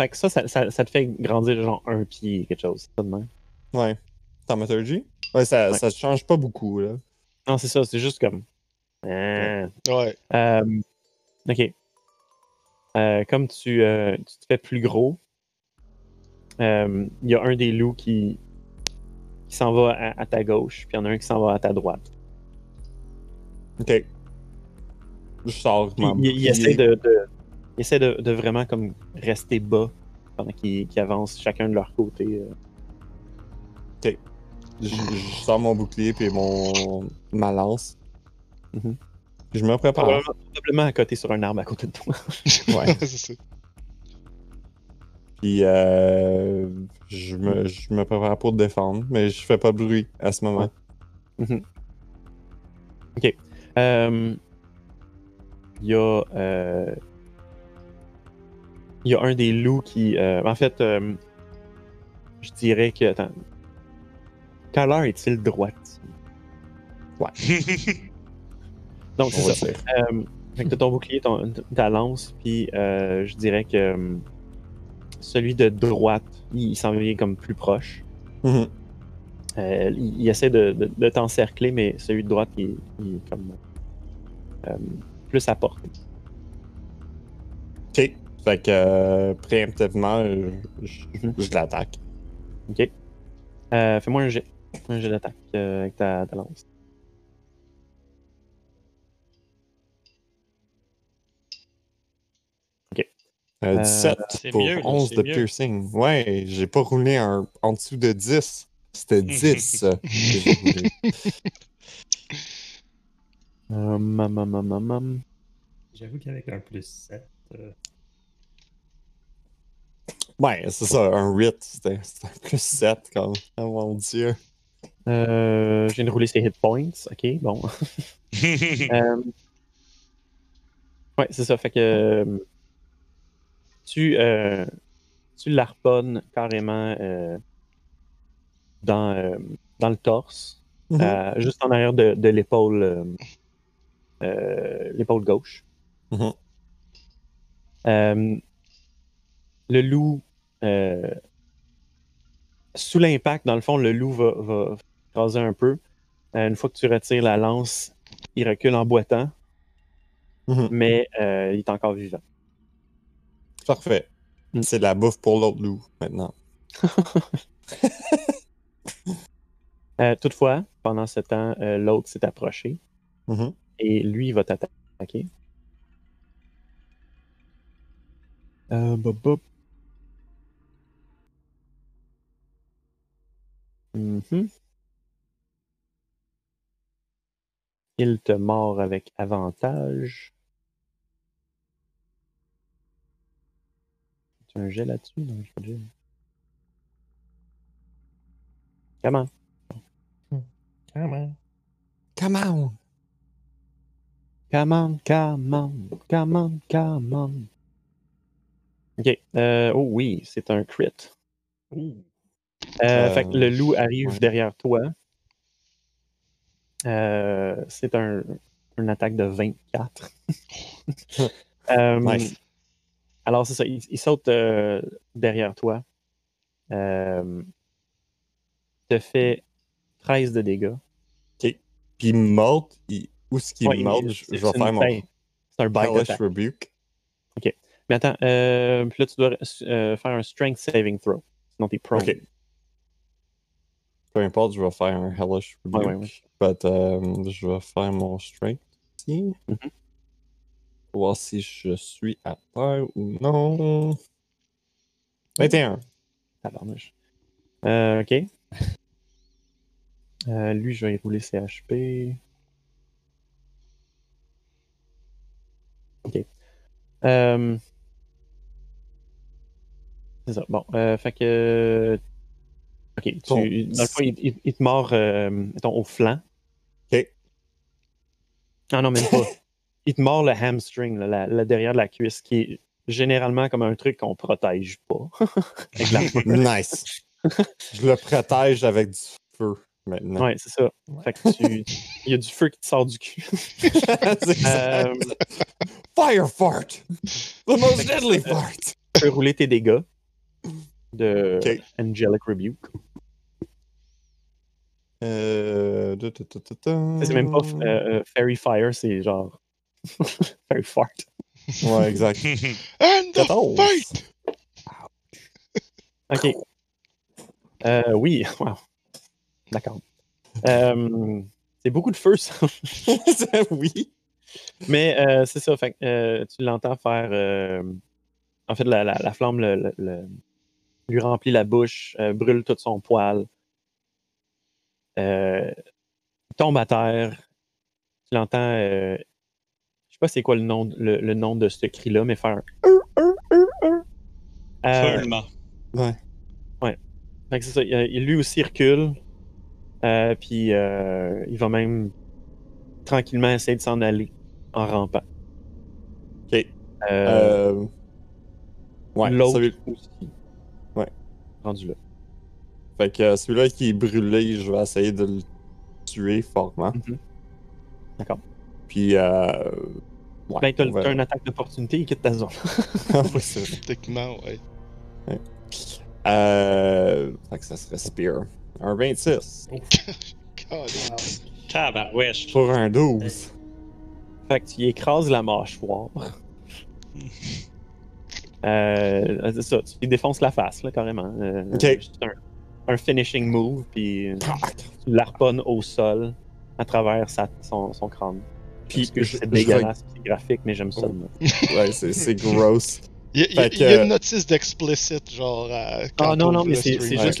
Fait que ça, ça, ça, ça te fait grandir genre un pied, quelque chose. Ça de même. Ouais. Thaumaturgy? Ouais, ça, Ouais. ça change pas beaucoup, là. Non, c'est ça, c'est juste comme. Ah. Ouais. Euh, ok. Euh, comme tu, euh, tu te fais plus gros, euh, il y a un des loups qui, qui s'en va à, à ta gauche, puis il y en a un qui s'en va à ta droite. Ok. Je sors. Il, essaie, de, de- il essaie de, de vraiment comme rester bas pendant qu'ils avancent chacun de leur côté. euh. Je, je sors mon bouclier puis mon ma lance. Mhm. Puis je me prépare. Probablement, probablement à côté sur un arbre à côté de toi. Ouais. c'est ça. Puis euh, je, me, je me prépare pour te défendre, mais je fais pas de bruit à ce moment. Euh, Il y a. euh, Il y a un des loups qui. euh, en fait, euh, je dirais que. Attends. Quelle heure est-il droite? Donc, c'est ça. Euh, fait que t'as ton bouclier, ton, ta lance, puis euh, je dirais que euh, celui de droite, il, il s'en vient comme plus proche. Mhm. Euh, il, il essaie de, de, de t'encercler, mais celui de droite, il, il est comme plus à portée. Ok. Fait que préemptivement, je, je l'attaque. Ok. Fais-moi un jet. Un jet d'attaque euh, avec ta, ta lance. Euh, Euh, 17 c'est pour mieux, là, 11 c'est de mieux. piercing. Ouais, j'ai pas roulé un, en dessous de 10. C'était 10 euh, que j'ai roulé. Euh, mam, mam, mam, mam, mam. J'avoue qu'avec un plus 7, euh, Ouais, c'est ça, un 8. C'était un plus 7 comme. Oh mon dieu. Euh, je viens de rouler ses hit points. Ok, bon. Euh, ouais, c'est ça. Fait que tu, euh, tu l'harponnes carrément euh, dans, euh, dans le torse, Mhm. euh, juste en arrière de, de l'épaule l'épaule gauche. Mhm. Euh, le loup, euh, sous l'impact, dans le fond, le loup va, va écraser un peu. Euh, une fois que tu retires la lance, il recule en boitant, Mhm. mais euh, il est encore vivant. Parfait. Mm. C'est de la bouffe pour l'autre loup maintenant. Euh, toutefois, pendant ce temps, euh, l'autre s'est approché Mhm. et lui, il va t'attaquer. Euh, bop, bop. Il te mord avec avantage. Tu as un jet là-dessus? Non, j'ai pas de jet. Comment? Come on. Come on! Come on, come on, come on, come on. Ok. euh, oh oui, c'est un crit. Euh, Fait que le loup arrive ouais. derrière toi. Euh, c'est un, une attaque de 24. Euh, Nice. Alors, c'est ça. Il, il saute euh, derrière toi. Te fait 13 de dégâts. Puis il mord, il... où est-ce qu'il Ouais, mord? Je vais faire mon C'est un bite attack. Rebuke. Mais attends, puis là, tu dois faire un strength saving throw. Sinon, t'es prone. Ok. Peu importe, je vais faire un Hellish Rebuke. Ouais, ouais. But, euh, je vais faire mon strength ici. Mhm. Pour voir si je suis à terre ou non. 21. Tabarnouche. Euh, ok. Euh, lui, je vais y rouler ses HP. Ok. Euh, C'est ça. Bon, euh, fait que. Ok, tu, Bon. dans le fond, il, il- il te mord euh, mettons, au flanc. Ok. Ah non, même pas. il te mord le hamstring, là, la, la derrière de la cuisse, qui est généralement comme un truc qu'on protège pas. Nice. je le protège avec du feu maintenant. Ouais, c'est ça. Fait que tu. Il y a du feu qui te sort du cul. Euh, Fire fart! The most deadly fart! tu peux rouler tes dégâts de Ok. Angelic Rebuke. Euh... C'est même pas euh, euh, Fairy Fire, c'est genre. Fairy Fart. Ouais, exact. And the 14. fight! Ok. Euh, oui, wow. D'accord. Euh, c'est beaucoup de feu, ça. oui. Mais euh, c'est ça, fait, euh, tu l'entends faire. euh, en fait, la, la- la flamme le- le- le- lui remplit la bouche, euh, brûle tout son poil. Euh, il tombe à terre. Tu l'entends. euh, je sais pas c'est quoi le nom, le, le nom de ce cri-là, mais faire un. Euh, Follement. Fait que c'est ça. il- lui aussi recule. Euh, puis euh, il va même tranquillement essayer de s'en aller en rampant. Ok. Euh, Euh... Ouais, L'autre celui- aussi. Ouais. Rendu là. Fait que euh, celui-là qui est brûlé, je vais essayer de le tuer fortement. Mhm. D'accord. Puis, euh... Ouais, ben, t'as va- une attaque d'opportunité, il quitte ta zone. Oui, c'est vrai. Techniquement, ouais. Euh... Fait que ça serait Spear. Un 26 God. Tabarouèche. pour un 12. fait que tu y écrases la mâchoire. Euh, c'est ça, tu lui défonces la face, là, carrément. Euh, Ok. C'est un, un finishing move, puis tu l'arponnes au sol à travers sa, son, son crâne. Puis, c'est dégueulasse, c'est graphique, mais j'aime ça. Oh. Ouais, c'est c'est gross. Il y a, il y a- Fait il y a que- une notice d'explicit, genre. à- Ah non, on non, mais c'est c'est juste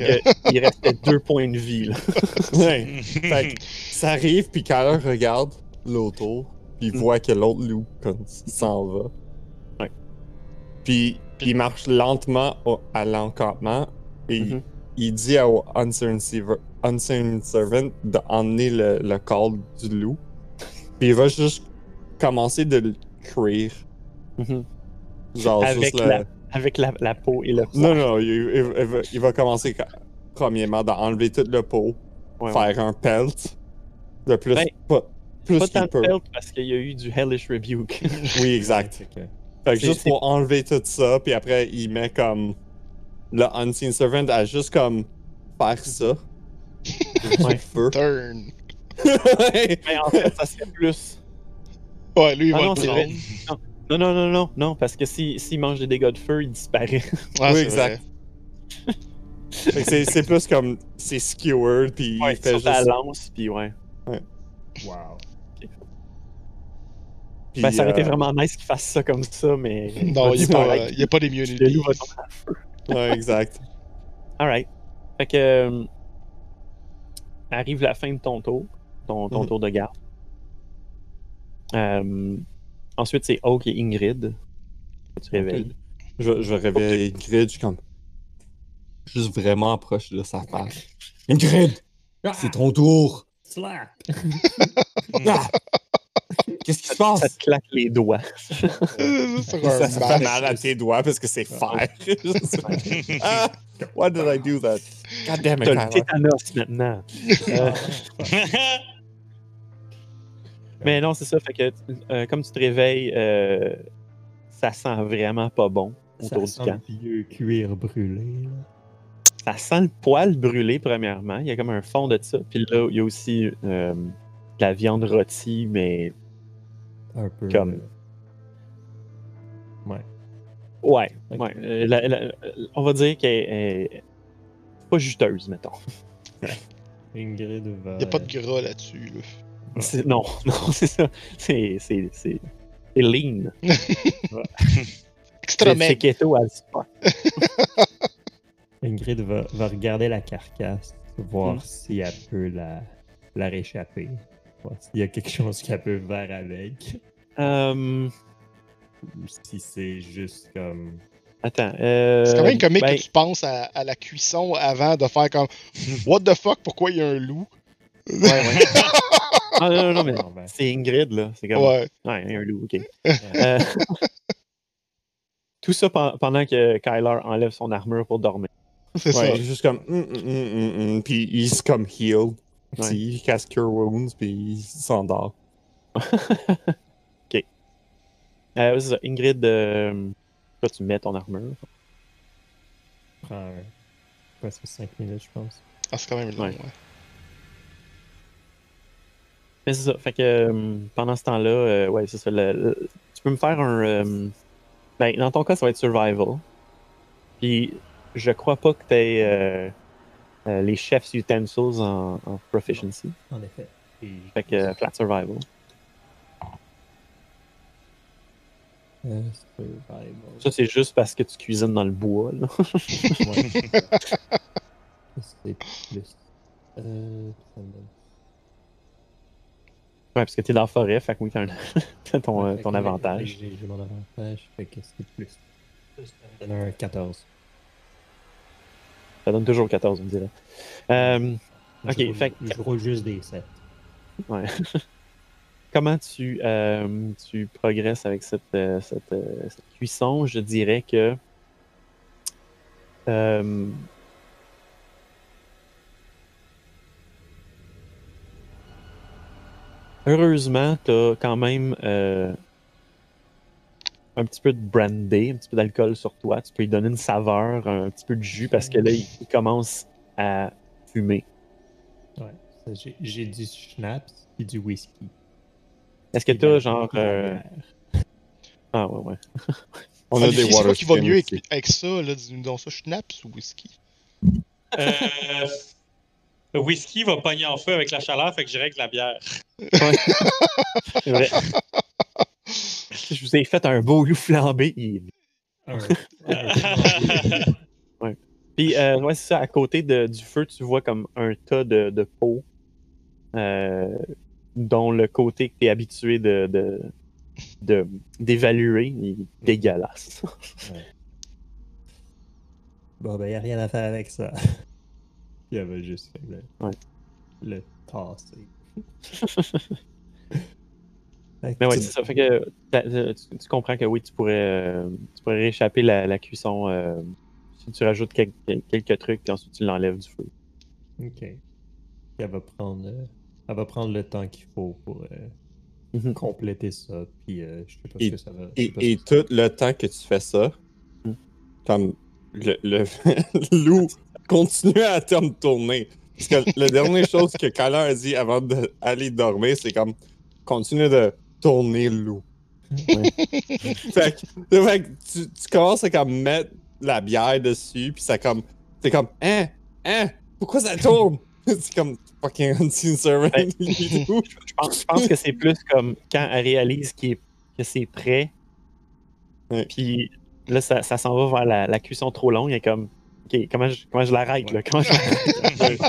qu'il restait deux points de vie. Là. Ouais. Fait que ça arrive, puis Kyler regarde l'auto, puis il Mm. voit que l'autre loup s'en va. Puis il marche lentement au- à l'encampement et Mhm. il dit au Unseen Servant d'emmener le, le call du loup. Puis il va juste commencer de le cuire. Mhm. Genre Avec juste le- la- Avec la, la peau et le Non, non, il, il- il va, il va commencer premièrement d'enlever toute Ouais, ouais. faire un pelt. De plus, Ben, pas, plus Pas tant de pelt parce qu'il y a eu du Hellish Rebuke. Oui, exact. Fait que juste pour enlever tout ça, puis après, il met comme. Le Unseen Servant à juste comme faire ça. Ouais. Feu. Turn. Mais en fait, ça serait plus. Ouais, lui, il Ah va non, le prendre. Non, non, non, non, non, parce que s'il si, mange des dégâts de feu, il disparaît. Ouais, Oui, c'est exact. vrai. Fait que c'est plus comme. C'est skewered, puis Ouais, il fait juste. lance, puis ouais. Wow. Puis, Ben, ça aurait été euh, vraiment nice qu'il fasse ça comme ça, mais. Non, il n'y a, pas- Alright. il y a pas Le d'immunité. loup va tomber à feu. Ouais, exact. Alright. Fait que. euh, arrive la fin de ton tour, ton, ton Mhm. tour de garde. Euh, ensuite, c'est Oak et Ingrid. Tu réveilles. Je, je vais réveiller Ingrid, je suis comme. Juste vraiment proche de sa face. Ingrid! C'est ton tour! Slap! Ah! Qu'est-ce qui se passe? Ça te claque les doigts. Ça, ça fait mal à tes doigts parce que c'est fer. ah, why did I do that? God damn it, T'as le Kyler. tétanos maintenant. Euh, mais non, c'est ça. Fait que euh, comme tu te réveilles, euh, ça sent vraiment pas bon Ça autour sent du camp. le vieux cuir brûlé. là. Ça sent le poil brûlé, premièrement. Il y a comme un fond de ça. Puis là, il y a aussi euh, de la viande rôtie, mais Un peu. Comme- euh, Ouais. ouais. Ouais. Euh, la- la- on va dire qu'elle est pas juteuse, mettons. Ingrid va. Y a pas de gras là-dessus, là. Non, non, c'est ça. C'est c'est- c'est- c'est lean. Extra C'est keto fuck. Ingrid va, va regarder la carcasse, voir Hmm. si elle peut la, la réchapper. S'il y a quelque chose qu'elle peut faire avec. Ou si c'est juste comme. attends. euh, C'est quand même comique ben, que tu penses à, à la cuisson avant de faire comme What the fuck, pourquoi il y a un loup? ouais, ouais. Ah, non, non, non, mais Non, ben, c'est Ingrid, là. C'est comme. Ouais. Ouais, il y a un loup, ok. Euh, Tout ça pen- pendant que Kyler enlève son armure pour dormir. C'est Ouais, ça. il juste comme. hum, hum, hum, Puis il se comme heal. Ouais. il casse Cure Wounds, puis il s'endort. Euh, c'est ça. Ingrid, euh, toi, tu mets ton armure. prend un- presque 5 minutes, je pense. Ah, c'est quand même long, Ouais. ouais. Mais c'est ça. Fait que euh, pendant ce temps-là, euh, ouais, c'est ça. le- le- tu peux me faire un. euh, ben, dans ton cas, ça va être survival. Puis, je crois pas que tu aies les chefs utensils en, en proficiency. En effet. Et Fait que euh, flat survival. Euh, survival. Ça, c'est juste parce que tu cuisines dans le bois. Là. Ouais. c'est plus. Euh, ça me donne- Ouais, parce que t'es dans la forêt, fait que oui, t'as un- t'as ton, euh, Fait ton avantage. J'ai j'ai mon avantage, fait que c'est plus. Ça me donne un 14. Ça donne toujours 14, on dirait. Euh, Ok, je roule, fait que- Je roule juste des 7. ouais. Comment tu, euh, tu progresses avec cette, euh, cette, euh, cette cuisson? Je dirais que. euh, heureusement, tu as quand même euh, un petit peu de brandy, un petit peu d'alcool sur toi. Tu peux lui donner une saveur, un petit peu de jus parce que là, il, il commence à fumer. Ouais. J'ai- du schnapps et du whisky. Est-ce que Et tu de la- as genre. euh. Ah ouais, ouais. On Ah, a des filles, c'est quoi qui va water mieux avec, ça, là? Donc ça, schnapps ou whisky? Euh, le whisky va pogner en feu avec la chaleur, fait que j'irai avec la bière. C'est vrai. Je vous ai fait un beau loup flambé. Un- Puis, euh, ouais, c'est ça. À côté de- du feu, tu vois comme un tas de, de peau, euh, dont le côté que tu es habitué de, de, de- d'évaluer il est dégueulasse. Bon, ben, y a rien à faire avec ça. Il avait juste fait le, Ouais. le tasser. Mais ouais, c'est ça. Fait que t'as- t'as- tu, tu comprends que oui, tu pourrais, euh, tu pourrais réchapper la, la cuisson euh, si tu rajoutes quelques, quelques trucs, puis ensuite tu l'enlèves du feu. Ok. Puis elle va prendre, euh, elle va prendre le temps qu'il faut pour euh, Mhm. compléter ça. Puis euh, je sais pas Et- ce que ça va. Et, et ça- tout le temps que tu fais ça, Hmm. comme le, le loup continue à te tourner. Parce que la dernière chose que Kyler a dit avant d'aller dormir, c'est comme continue de tourner le loup. Ouais. fait que, fait que tu, tu commences à comme mettre la bière dessus, puis ça comme. C'est comme Hein? Hein? Pourquoi ça tourne? c'est comme fucking unseen servant. Ben. Je pense, je pense que c'est plus comme quand elle réalise est- que c'est prêt. Ouais. Puis là, ça, ça s'en va vers la, la cuisson trop longue. Elle est comme, OK, comment je, comment je l'arrête? là? Comment je l'arrête?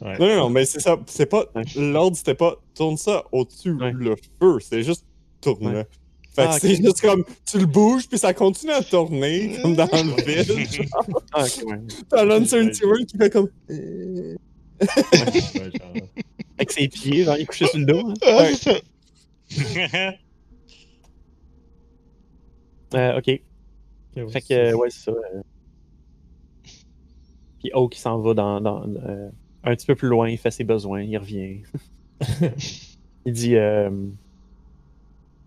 Ouais. Non, non, non, mais c'est ça. C'est pas. L'ordre, c'était pas tourne ça au-dessus Ouais. le feu. C'est juste tourne Ouais. Fait Ah, que c'est ok. juste comme tu le bouges, puis ça continue à tourner, comme dans le vide. genre. Ah, ok, ouais. T'as l'Uncertainty Ring qui fait comme. euh, Avec ses pieds, genre, il est couché sur le dos. hein. Ah, c'est. Euh, ok. Fait que, euh, ouais, c'est ça. euh. Puis Oak, il s'en va dans, dans, euh, un petit peu plus loin, il fait ses besoins, il revient. il dit. Euh,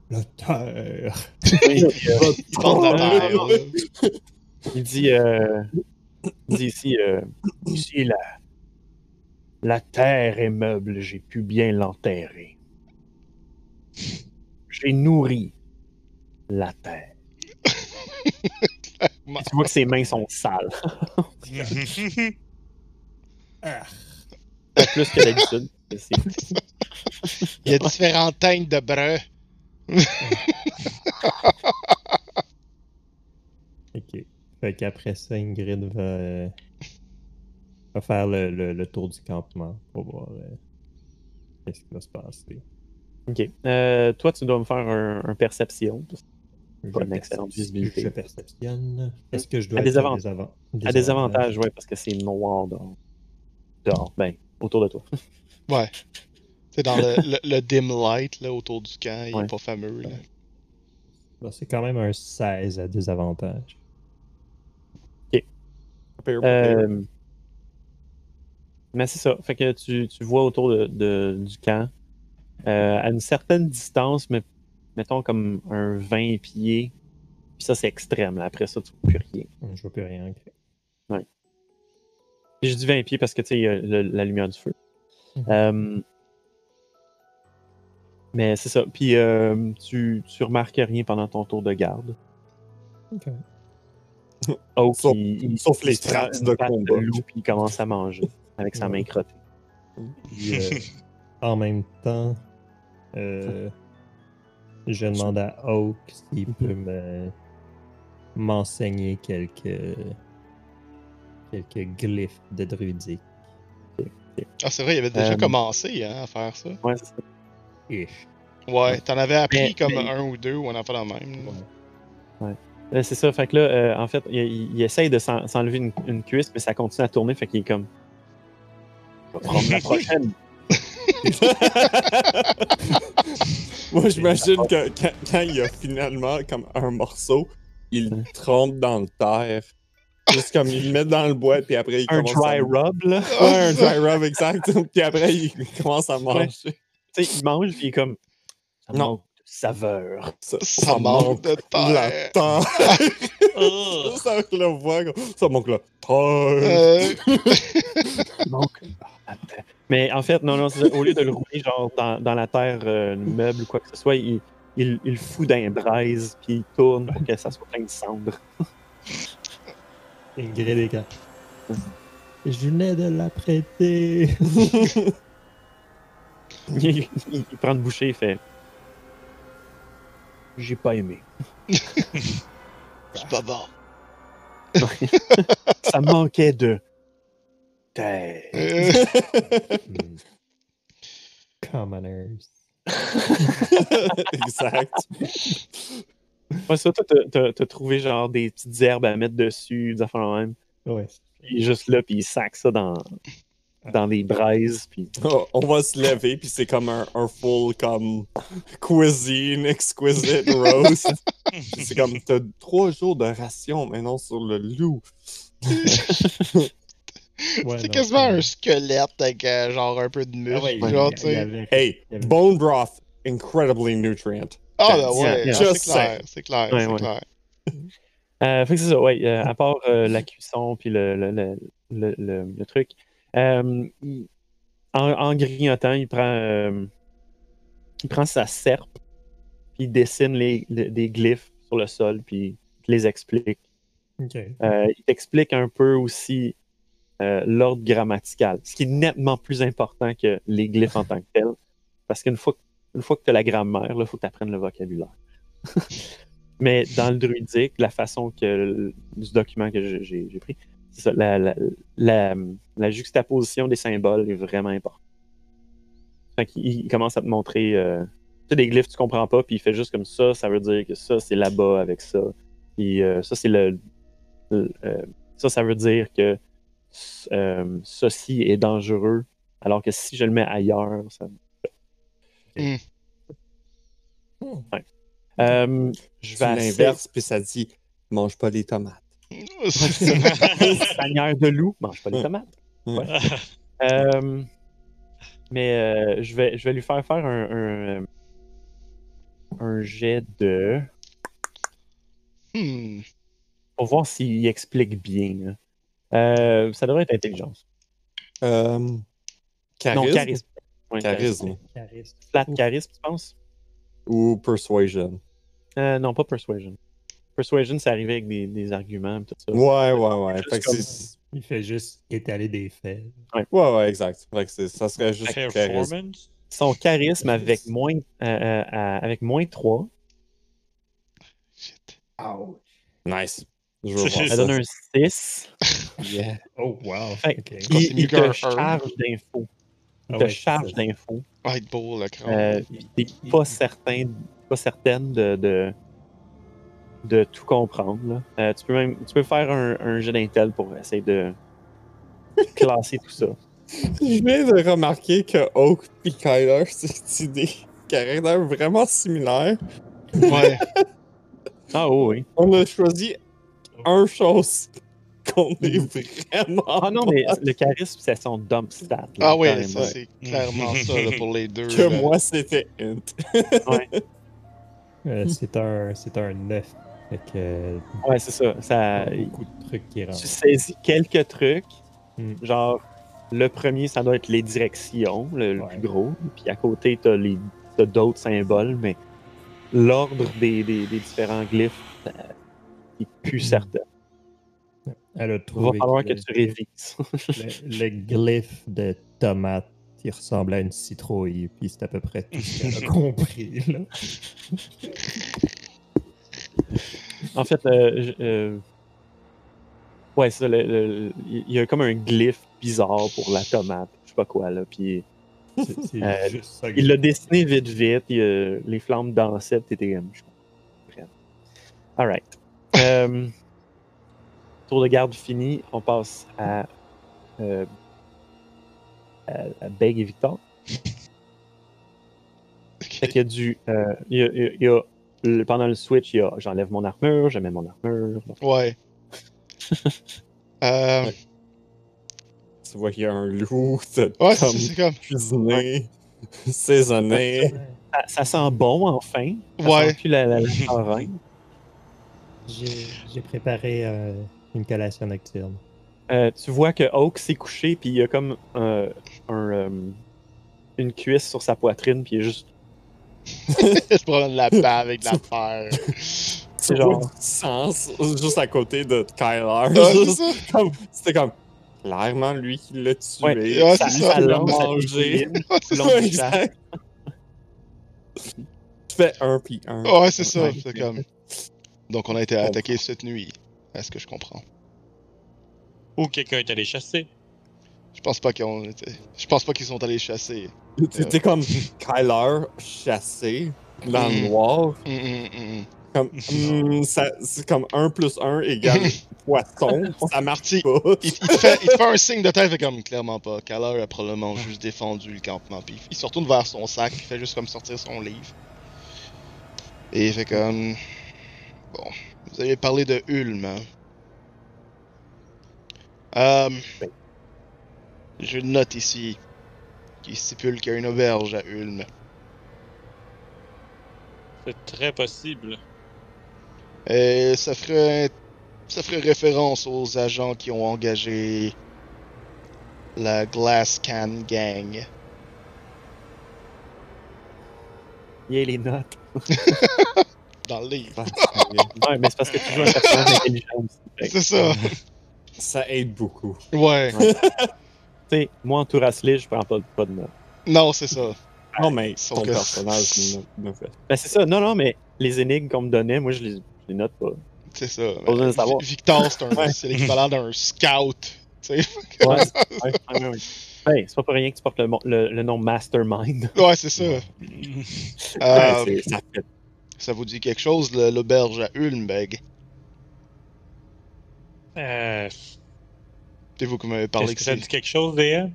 La terre. il dit, euh, Il dit, euh, il dit ici, euh, ici la, la terre est meuble, j'ai pu bien l'enterrer. J'ai nourri la terre. Tu vois que ses mains sont sales. Pas plus que d'habitude. Il y a différentes teintes de brun. Ok. Fait qu'après ça, Ingrid va, euh, va faire le, le- le tour du campement pour voir euh, qu'est-ce qui va se passer. Ok. Euh, toi, tu dois me faire un, un perception. Pas une excellente visibilité. Je perceptionne. Est-ce que je dois À des avant- À des avantages, ouais, parce que c'est noir dehors. Dehors, ben, autour de toi. Ouais. C'est dans le, le, le dim light là, autour du camp, il Ouais. est pas fameux. Là. Bon, c'est quand même un 16 à désavantage. Euh, mais c'est ça. Fait que tu, tu vois autour de, de- du camp, euh, à une certaine distance, mais mettons comme un 20 pieds. Puis ça, c'est extrême. Là. Après ça, tu vois plus rien. Je vois plus rien. ok. Puis Je dis 20 pieds parce que tu sais, il y a le- la lumière du feu. Mhm. Euh, mais c'est ça. Puis euh, tu, tu remarques rien pendant ton tour de garde. Ok. Oak, Sauf- il- il- sauf les prend traces une de patte combat. loup, puis il commence à manger avec sa Ouais. main crottée. Puis, euh, en même temps, euh, je demande à Oak s'il peut me m'enseigner quelques quelques glyphes de druidique. Ah, c'est vrai, il avait déjà Euh, commencé hein, à faire ça. Ouais, c'est ça. Ish. Ouais, t'en avais appris Mais- comme mais- un ou deux ou un enfant la même. là. Euh, c'est ça. Fait que là, euh, en fait, il, il- il essaye de s'en- s'enlever une, une cuisse, mais ça continue à tourner. Fait qu'il est comme. Prendre la prochaine. Moi, j'imagine que quand, quand il y a finalement comme un morceau, il le trempe dans le terre. Juste comme il le met dans le bois, puis après il Un dry à... rub, là. Ouais, un dry rub, exact. puis après, il commence à manger. Tu sais, il mange, puis il est comme. Ça Non. manque de saveur. Ça, Ça manque de la terre. terre. Oh. ça avec la voix, ça manque la terre. Euh, manque terre. Mais en fait, non, non, au lieu de le rouler genre dans, dans la terre, euh, le meuble ou quoi que ce soit, il, il, il le fout dans les braises, puis il tourne pour que ça soit plein de cendres. Ingrid Je venais de la prêter. il, il- il prend une bouchée, il fait. J'ai pas aimé. c'est pas bon. Ça manquait de. Commoners. exact. Ouais, ça, toi, t'as- t'as t'as trouvé genre des petites herbes à mettre dessus, des affaires même. Ouais. Il est juste là, puis il sac ça dans, dans des braises, puis Oh, on va se lever, puis c'est comme un, un full comme cuisine, exquisite roast. C'est comme, t'as trois jours de ration maintenant sur le loup. Ouais, c'est non, quasiment c'est- un squelette avec euh, genre un peu de muscle. Ah ouais, y genre, y avait- Hey, bone broth, incredibly nutrient. Ah, ben ouais, Yeah, yeah. Just c'est clair, c'est clair, Ouais, c'est ouais. clair. Euh, fait que c'est ça, ouais. euh, à part euh, la cuisson puis le, le, le, le, le- le truc. euh, en, en grignotant, il prend, euh, il prend sa serpe, puis il dessine les, les- des glyphes sur le sol, puis il les explique. Euh, il t'explique un peu aussi euh, l'ordre grammatical, ce qui est nettement plus important que les glyphes en tant que tels. Parce qu'une fois, que- une fois que tu as la grammaire, il faut que tu apprennes le vocabulaire. Mais dans le druidique, la façon que du document que j'ai- pris, ça, la, juxtaposition des symboles est vraiment importante. Fait il commence à te montrer euh, des glyphes tu comprends pas, puis il fait juste comme ça, ça veut dire que ça, c'est là-bas avec ça. Puis euh, ça, c'est le- euh, ça, ça veut dire que euh, ceci est dangereux, alors que si je le mets ailleurs, ça. Hmm. Ouais. Euh, je vais l'inverses, puis ça dit mange pas les tomates. Seigneur de loup, mange pas les tomates. Ouais. Euh, mais euh, je, vais, je vais lui faire faire un, un, un jet de. Hmm. pour voir s'il explique bien. Euh, ça devrait être intelligence. Euh, charisme, Non, charisme. Ouais, Charisme. Charisme. Flat charisme, tu penses? Ou persuasion. Euh, Non, pas persuasion. Persuasion, c'est arrivé avec des, des arguments et tout ça. Ouais, ouais, ouais. Juste Fait que comme- c'est- Il fait juste étaler des faits. ouais, ouais, exact. Fait que ça serait juste charisme. Son charisme avec moins, euh, euh, avec moins 3, Shit. Nice. Je veux voir ça donne un 6. Yeah. Oh, wow. Il, il te un. charge d'infos. Ah ouais, charge d'infos. Ah, être beau, le crâne. Euh, T'es pas certain, pas certaine de, de, de tout comprendre. là. Euh, tu peux même tu peux faire un, un jet d'intel pour essayer de classer tout ça. Je viens de remarquer que Oak et Kyler, c'est des caractères vraiment similaires. Ouais. Ah oui. On a choisi un chose qu'on est vraiment. Ah non, mais le charisme, c'est son dump stat. là, Ah ouais, carrément. ça c'est clairement ça là, pour les deux. que là. moi, c'était int. Euh, c'est un, c'est un 9. Fait que, euh, Ouais, c'est ça. ça beaucoup de trucs qui rentrent. tu saisis quelques trucs. Hmm. Genre, le premier, ça doit être les directions, le, le Ouais. plus gros. Puis à côté, t'as les t'as d'autres symboles, mais l'ordre des, des- des différents glyphes euh, est plus Hmm. certain. Elle a Il va trouvé falloir que tu révises. le, le glyphe de tomate, il ressemble à une citrouille, puis c'est à peu près tout ce qu'elle a compris. Là. En fait, euh, euh, ouais, ça. Il y a comme un glyphe bizarre pour la tomate. Je sais pas quoi, là. Puis Euh, juste ça. que il l'a dessiné vite, vite. il, euh, les flammes dansaient. T'étais comme. Alright. Euh, tour de garde fini. On passe à. Euh, à, à Beg et Victor. Fait qu'il y a du. euh, il y a- il y a- il y a le- pendant le switch, il y a j'enlève mon armure, je mets mon armure. Ouais. Euh, Tu vois qu'il y a un loup, c'est ouais, c'est comme cuisiné, saisonné. Ça, ça sent bon, enfin. Ça Ouais. sent plus la, la, j'ai préparé euh, une collation nocturne. Euh, tu vois que Oak s'est couché, puis il y a comme euh, un, euh, une cuisse sur sa poitrine, puis il est juste. Je prends de la paix avec de la fer. C'est genre- du sens juste à côté de Kyler. C'était comme clairement lui qui l'a tué. Ouais, ça, c'est ça ça. chat. exact. Tu fais un puis un. Ouais, c'est ça. C'est comme. Donc on a été attaqué cette nuit. Est-ce que je comprends? Ou quelqu'un est allé chasser. Je pense pas qu'ils ont été... Je pense pas qu'ils sont allés chasser. C'était comme Kyler chassé dans le Mm. noir. Hum, hum, hum, Comme, ça- c'est comme 1 plus 1 égale poisson. Ça marche pas. Il, il te fait, il te fait un signe de tête, fait comme clairement pas. Kaler a probablement juste défendu le campement. Puis il se retourne vers son sac, il fait juste comme sortir son livre. Et il fait comme. Bon, vous avez parlé de Ulm. Hein? Euh, J'ai une note ici qui stipule qu'il y a une auberge à Ulm. C'est très possible. Et ça ferait. Ça ferait référence aux agents qui ont engagé la Glass Can Gang. Il y a les notes. Dans le livre. Ouais, mais c'est parce que tu joues un personnage intelligent aussi. Fait que, C'est ça. Ça aide beaucoup. Ouais. Tu sais, moi en tour Ashley, je prends pas, pas de notes. Non, c'est ça. Non, mais Sauf ton que- personnage ne, ne fait. Ben c'est ça, non, non, mais les énigmes qu'on me donnait, moi je les, je les note pas. C'est ça. Pas besoin de mais savoir. Vi- Victor, c'est Ouais. l'équivalent d'un scout. Ouais, ouais, ouais, ouais. Hey, c'est pas pour rien que tu portes le, le- le nom Mastermind. Ouais, c'est ça. Ouais, Euh, ça fait ça vous dit quelque chose, le- l'auberge à Ulmbeg? Euh, C'est vous qui m'avez parlé que que ça dit quelque chose, DM?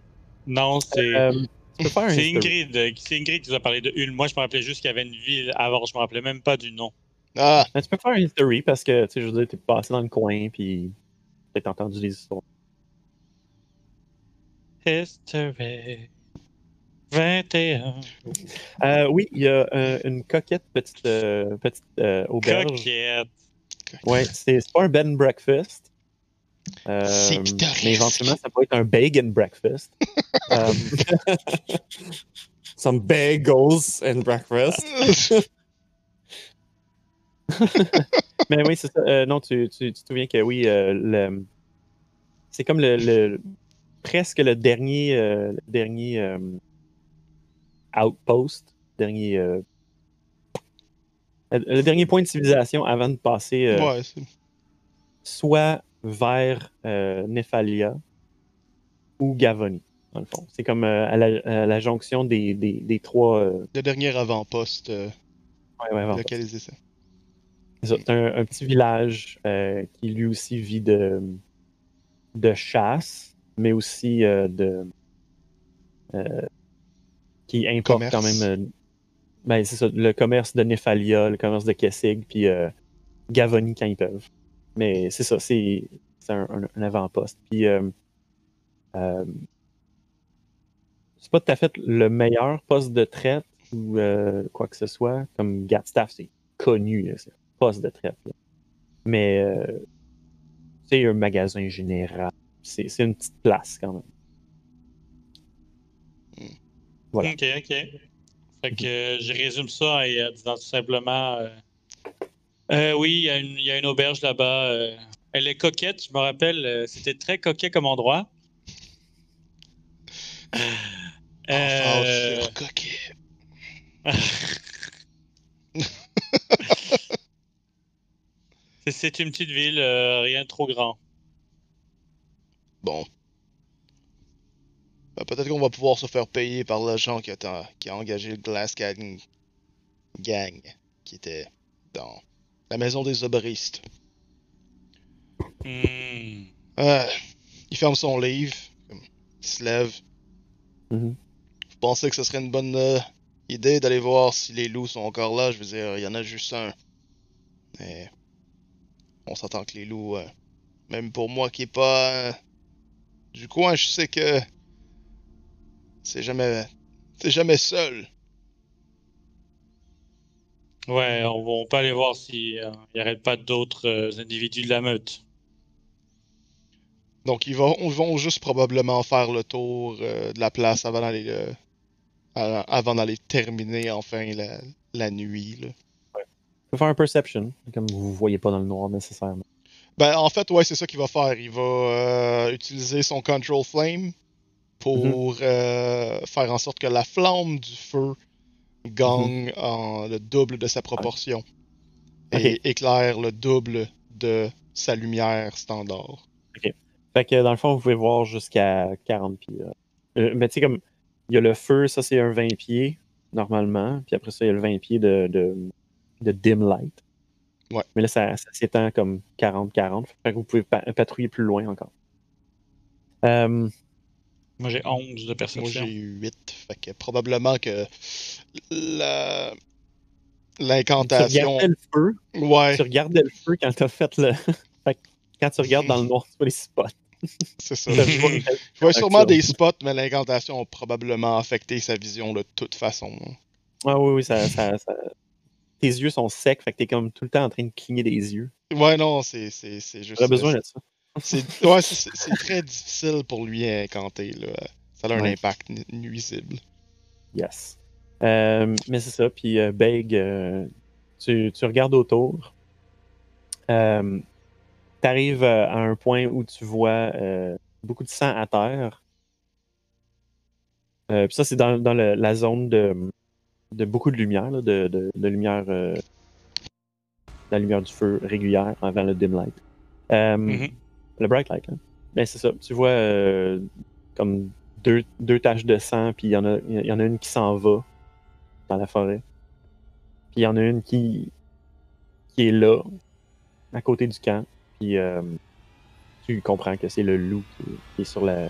Non, c'est. Euh, tu peux faire un C'est. Ingrid, euh, c'est Ingrid qui nous a parlé de Ulm. Moi, je me rappelais juste qu'il y avait une ville avant. Je me rappelais même pas du nom. Ah, Mais tu peux faire un history parce que, tu sais, je veux dire, t'es passé dans le coin, puis t'as entendu des histoires. History 21. Euh, oui, il y a euh, une coquette petite, euh, petite euh, auberge. Coquette. Ouais, c'est pas un bed and breakfast. Euh, C'est pittoresque. mais éventuellement, ça peut être un bacon breakfast. Euh, some bagels and breakfast. mais oui, c'est ça. Euh, non, tu, tu, tu te souviens que oui, euh, le- c'est comme le, le- presque le dernier, euh, le dernier euh, outpost, dernier, euh, le, dernier point de civilisation avant de passer euh, ouais, soit vers euh, Nephalia ou Gavonie, dans le fond. C'est comme euh, à, la, à la jonction des, des, des trois. euh, le dernier avant-poste ouais, ouais, avant- localisé, ça. C'est un, un petit village qui lui aussi vit de, de chasse, mais aussi de. Qui importe Commerce. quand même. euh, ben, c'est ça, le commerce de Nephalia, le commerce de Kessig, puis euh, Gavonie quand ils peuvent. Mais c'est ça, c'est c'est un, un- un avant-poste. Puis. euh, euh, c'est pas tout à fait le meilleur poste de traite ou euh, quoi que ce soit. Comme Gatstaff, c'est connu. là, c'est un poste de traite. là. Mais euh, c'est un magasin général. C'est c'est une petite place quand même. Voilà. Ok, ok. Fait que euh, je résume ça en euh, disant tout simplement euh, euh, oui, il y, a une- il y a une auberge là-bas. euh, elle est coquette, je me rappelle, euh, c'était très coquet comme endroit. Enfant Euh, sur coquet. c'est- c'est une petite ville, euh, rien de trop grand. Bon. Ben, Peut-être qu'on va pouvoir se faire payer par l'agent qui a, qui a engagé le Glass Gang, Gang, qui était dans la maison des oberistes. Hmm. Euh, il ferme son livre, il se lève. Mhm. Vous pensez que ce serait une bonne euh, idée d'aller voir si les loups sont encore là? Je veux dire, il y en a juste un. Mais on s'entend que les loups, euh, même pour moi qui est pas euh, du coin, je sais que c'est jamais, c'est jamais seul. Ouais, on, va- on peut aller voir s'il n'y aurait pas d'autres euh, individus de la meute. Donc ils vont, ils vont juste probablement faire le tour euh, de la place avant d'aller euh, avant d'aller terminer enfin la, la nuit. Là. Peux faire un perception, comme vous ne voyez pas dans le noir nécessairement. Ben, en fait, ouais, c'est ça qu'il va faire. Il va euh, utiliser son Control Flame pour euh, faire en sorte que la flamme du feu gagne en le double de sa proportion et Ok. éclaire le double de sa lumière standard. Fait que dans le fond, vous pouvez voir jusqu'à 40 pieds. Euh, mais tu sais, comme il y a le feu, ça c'est un 20 pieds normalement. Puis après ça, il y a le 20 pieds de, de, de dim light. Ouais. Mais là, ça, ça s'étend comme 40-40. Fait que vous pouvez pa- patrouiller plus loin encore. Euh, Moi, j'ai 11 de Moi, perception. j'ai 8. Fait que probablement que la... tu l'incantation. regardais le feu. Ouais, Tu regardais le feu quand tu as fait le. Fait que quand tu regardes dans le noir, tu vois les spots. c'est ça. Je vois, vois- je vois sûrement des spots, mais l'incantation a probablement affecté sa vision de toute façon. Ah oui, oui, ça, ça- ça- Tes yeux sont secs, fait que t'es comme tout le temps en train de cligner des yeux. Ouais, non, c'est c'est- c'est juste. J'aurais besoin de ça. C'est ouais, très difficile pour lui à incanter. Là. Ça a un Ouais. impact nu- nuisible. Yes. Euh, mais c'est ça. Puis, euh, Beg, euh, tu, tu regardes autour. Euh, tu arrives à un point où tu vois euh, beaucoup de sang à terre. Euh, puis ça, c'est dans, dans le- la zone de, de beaucoup de lumière, là, de, de- de lumière euh, la lumière du feu régulière avant le dim light. Euh, Mhm. Le bright light, là. Ben, c'est ça. Tu vois euh, comme deux, deux taches de sang, puis il y, en a- y en a une qui s'en va dans la forêt. Puis il y en a une qui, qui est là, à côté du camp. Puis euh, tu comprends que c'est le loup qui, qui est sur la,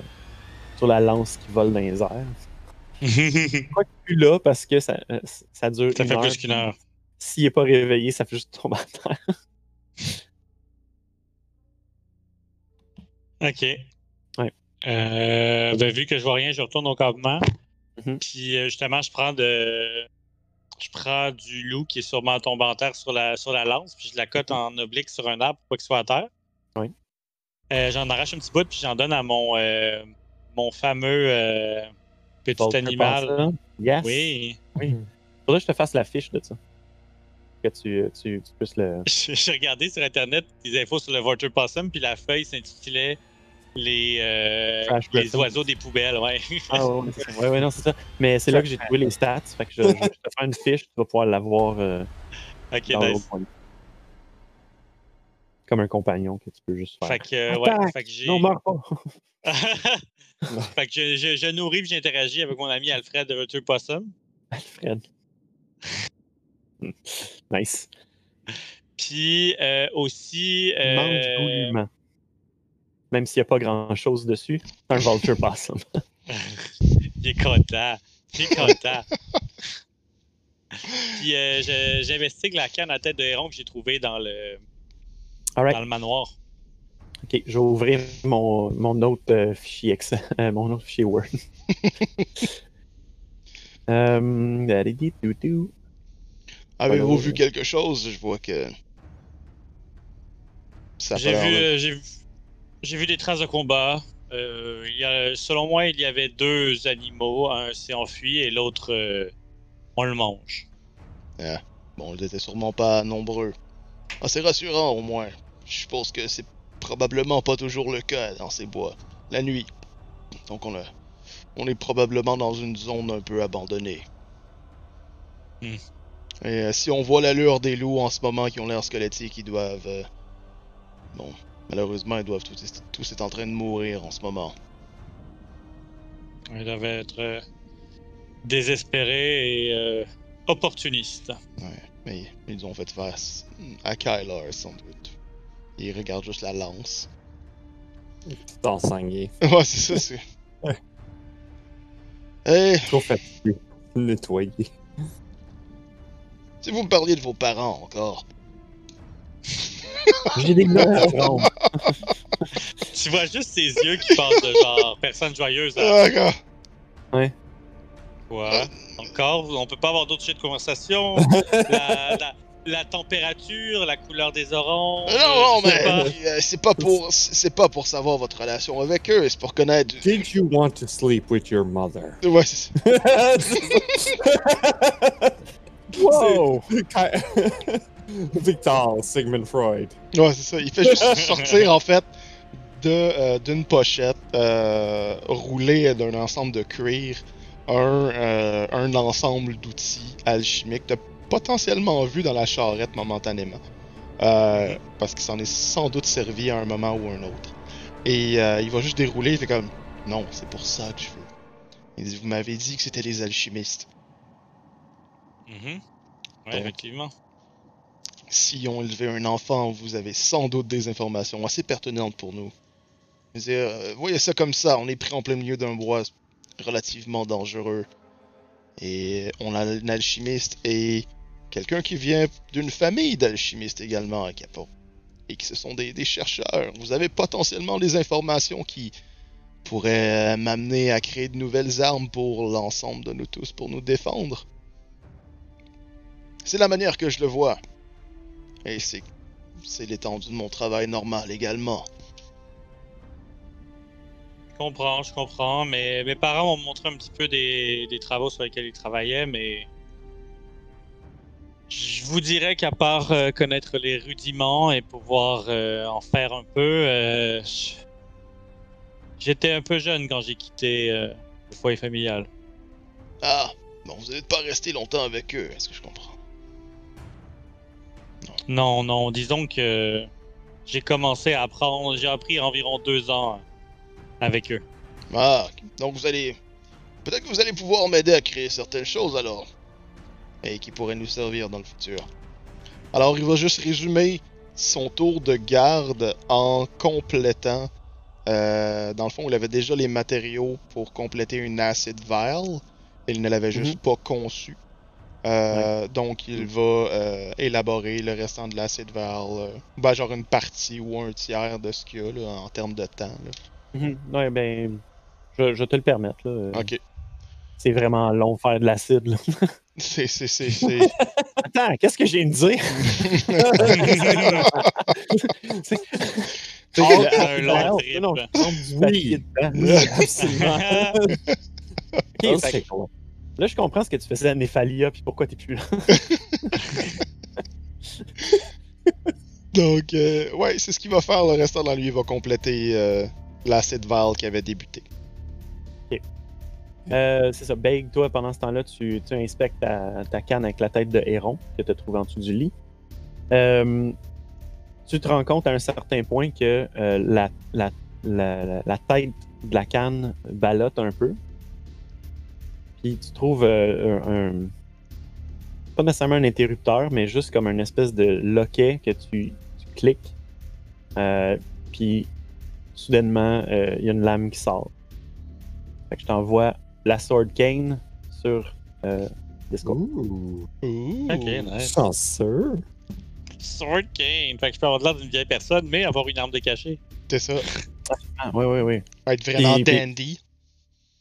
sur la lance qui vole dans les airs. Pas plus là parce que ça, euh, ça dure Ça une fait heure, plus qu'une heure. S'il n'est pas réveillé, ça fait juste tomber à terre. Ok. Ouais. Euh, ben, vu que je vois rien, je retourne au campement. Mhm. Puis euh, justement, je prends de. Je prends du loup qui est sûrement tombé en terre sur la, sur la lance, puis je la cote en oblique sur un arbre pour pas qu'il soit à terre. Oui. Euh, j'en arrache un petit bout, puis j'en donne à mon, euh, mon fameux petit animal. Yes. Oui. Faudrait que je te fasse la fiche de ça. Que tu, tu, tu puisses le. J'ai regardé sur internet des infos sur le Vulture Possum, puis la feuille s'intitulait Les, euh, les oiseaux des poubelles, ouais. Ah ouais, ouais, non, c'est ça. Mais c'est là que j'ai trouvé les stats. Fait que je, je vais te faire une fiche, tu vas pouvoir l'avoir euh, ok, dans nice. Comme un compagnon que tu peux juste faire. Fait que, euh, ouais, Attaque! fait que j'ai. Non, meurs pas! fait que je, je, je nourris et j'interagis avec mon ami Alfred de Vulture Possum. Alfred. Nice. Puis euh, aussi. euh, Mange goulûment. Même s'il n'y a pas grand chose dessus, c'est un vulture possum. Il est content. Il est content. Puis euh, j'investigue la canne à tête de héron que j'ai trouvée dans le, dans le manoir. Ok, je vais ouvrir mon, mon autre euh, fichier Excel, euh, mon autre fichier Word. dadidi-dou-dou. Avez-vous vu quelque chose? Je vois que. J'ai vu, euh, j'ai vu- j'ai vu des traces de combat. Euh, il y a, selon moi, il y avait deux animaux. Un s'est enfui et l'autre, euh, on le mange. Bon, ils étaient sûrement pas nombreux. Ah, c'est rassurant au moins. Je suppose que c'est probablement pas toujours le cas dans ces bois. La nuit. Donc on a... On est probablement dans une zone un peu abandonnée. Hmm. Et euh, si on voit l'allure des loups en ce moment qui ont l'air squelettiques, ils doivent... Bon, malheureusement, ils doivent tous, tous être en train de mourir en ce moment. Il devait être euh, désespéré et euh, opportuniste. Ouais, mais ils ont fait face à Kyler sans doute. Ils regardent juste la lance. Tout enseigné. ouais, c'est ça, c'est... Ouais. Eh, Trop fatigué. Nettoyer. si vous me parliez de vos parents encore. J'ai des à prendre. Tu vois juste ses yeux qui passent de genre personne joyeuse à Ah, D'accord. quoi. Encore, on peut pas avoir d'autres sujets de conversation. la, la- la température, la couleur des oranges. Non, non, mais pas. euh, c'est pas pour c'est pas pour savoir votre relation avec eux, c'est pour connaître. Did you want to sleep with your mother? Ouais, c'est Wow! Victor, Sigmund Freud. ouais, c'est ça. Il fait juste sortir en fait de euh, d'une pochette euh, roulée d'un ensemble de cuir un euh, un ensemble d'outils alchimiques. T'as potentiellement vu dans la charrette momentanément, euh, parce qu'il s'en est sans doute servi à un moment ou un autre. Et euh, il va juste dérouler. Il fait comme non, c'est pour ça que je veux. Il dit vous m'avez dit que c'était les alchimistes. Mhm. Ouais, Donc- effectivement. si on élevait un enfant, vous avez sans doute des informations assez pertinentes pour nous. Dire, euh, voyez ça comme ça, on est pris en plein milieu d'un bois relativement dangereux. Et on a un alchimiste et quelqu'un qui vient d'une famille d'alchimistes également à Capon. Et qui ce sont des, des chercheurs. Vous avez potentiellement des informations qui pourraient m'amener à créer de nouvelles armes pour l'ensemble de nous tous, pour nous défendre. C'est la manière que je le vois. Et c'est c'est l'étendue de mon travail normal également. Je comprends, je comprends. Mais mes parents m'ont montré un petit peu des, des travaux sur lesquels ils travaillaient, mais. Je vous dirais qu'à part euh, connaître les rudiments et pouvoir euh, en faire un peu, euh, j'étais un peu jeune quand j'ai quitté le foyer familial. Ah, bon, vous n'êtes pas resté longtemps avec eux, est-ce que je comprends? Non, non, disons que j'ai commencé à apprendre, j'ai appris environ deux ans avec eux. Ah, donc vous allez. Peut-être que vous allez pouvoir m'aider à créer certaines choses alors. Et qui pourraient nous servir dans le futur. Alors, il va juste résumer son tour de garde en complétant. euh, dans le fond, il avait déjà les matériaux pour compléter une acid vial. Il ne l'avait juste pas conçu. Euh, Donc, il va euh, élaborer le restant de l'acid vial. euh, ben, genre une partie ou un tiers de ce qu'il y a là, en termes de temps. là. Mhm. Ouais, ben, je, je te le permettre. Là. Ok. C'est vraiment long de faire de l'acide. là. C'est, c'est, c'est, c'est. Attends, qu'est-ce que j'ai à dire? C'est- Oh, un long Non, trip. non, papier dedans. absolument. Ok, Ah, fait c'est cool. Là, je comprends ce que tu faisais à Néphalia, puis pourquoi t'es plus là. Donc, euh, ouais, c'est ce qu'il va faire le restant dans lui. Il va compléter euh, l'acid vial qui avait débuté. Euh, c'est ça, Beg, toi, pendant ce temps-là, tu, tu inspectes ta, ta canne avec la tête de héron que tu as trouvée en dessous du lit. Euh, tu te rends compte à un certain point que la, la, la, la- la tête de la canne ballotte un peu. Puis tu trouves euh, un, un- Pas nécessairement un interrupteur, mais juste comme une espèce de loquet que tu, tu cliques. Euh, puis soudainement, euh, il y a une lame qui sort. Fait que je t'envoie la Sword Cane sur euh, Discord. Ouh, Ouh. Ok, nice. chanceux. Sword Cane. Fait que je peux avoir l'air d'une vieille personne, mais avoir une arme de cachet. C'est ça. Ah, oui, oui, oui. Être vraiment Puis- puis- dandy.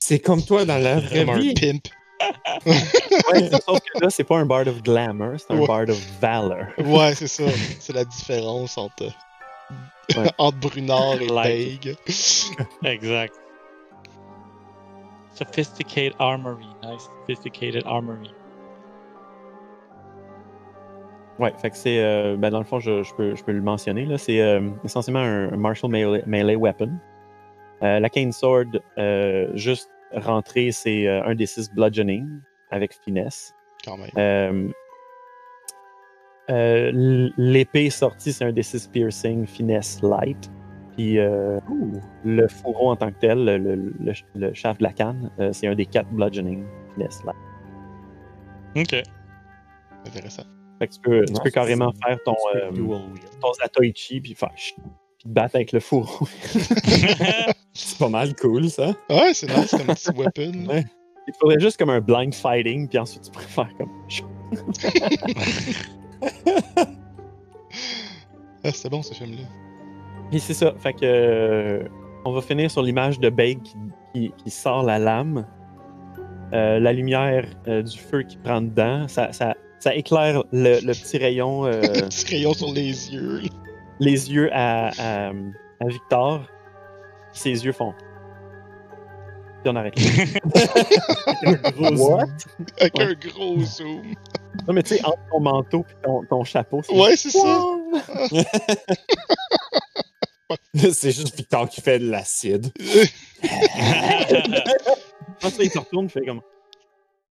C'est comme toi dans la vraie Comme un vie. pimp. Ouais, sauf que là, c'est pas un Bard of Glamour, c'est un Ouais. Bard of Valor. Ouais, c'est ça. C'est la différence entre. Ouais. entre Brunard et. Beg. Exact. Sophisticated armory. Nice. Sophisticated armory. Ouais, fait que c'est. euh, ben dans le fond, je, je peux, je peux le mentionner. là. C'est euh, essentiellement un, un martial melee, melee weapon. Euh, la Cane Sword, euh, juste rentrer, c'est euh, un des six bludgeoning avec finesse. Quand même. Euh, euh, L'épée sortie, c'est un des six piercing finesse light. Puis euh, le fourreau en tant que tel, le, le, le, le shaft de la canne, euh, c'est un des quatre bludgeoning finesse light. Ok. Intéressant. Fait que tu peux, tu carrément faire ton, euh, ton Zatoichi puis faire puis te battre avec le fourreau. C'est pas mal cool, ça. Ouais, c'est nice comme petit weapon. Ouais. Il faudrait juste comme un blind fighting, puis ensuite tu pourrais faire comme. Ah, c'était bon ce film-là. Puis c'est ça. Fait que euh, on va finir sur l'image de Bake qui, qui- qui sort la lame. Euh, la lumière euh, du feu qui prend dedans, ça, ça, ça éclaire le, le petit rayon, euh, Petit rayon sur les yeux. Les yeux à, à, à Victor. Ses yeux font. Puis on arrête. What? Avec Ouais. un gros zoom. Non, mais tu sais, entre ton manteau et ton, ton chapeau, c'est Ouais, c'est ça. c'est juste Victor qui fait de l'acide. Ensuite, il se retourne, il fait comme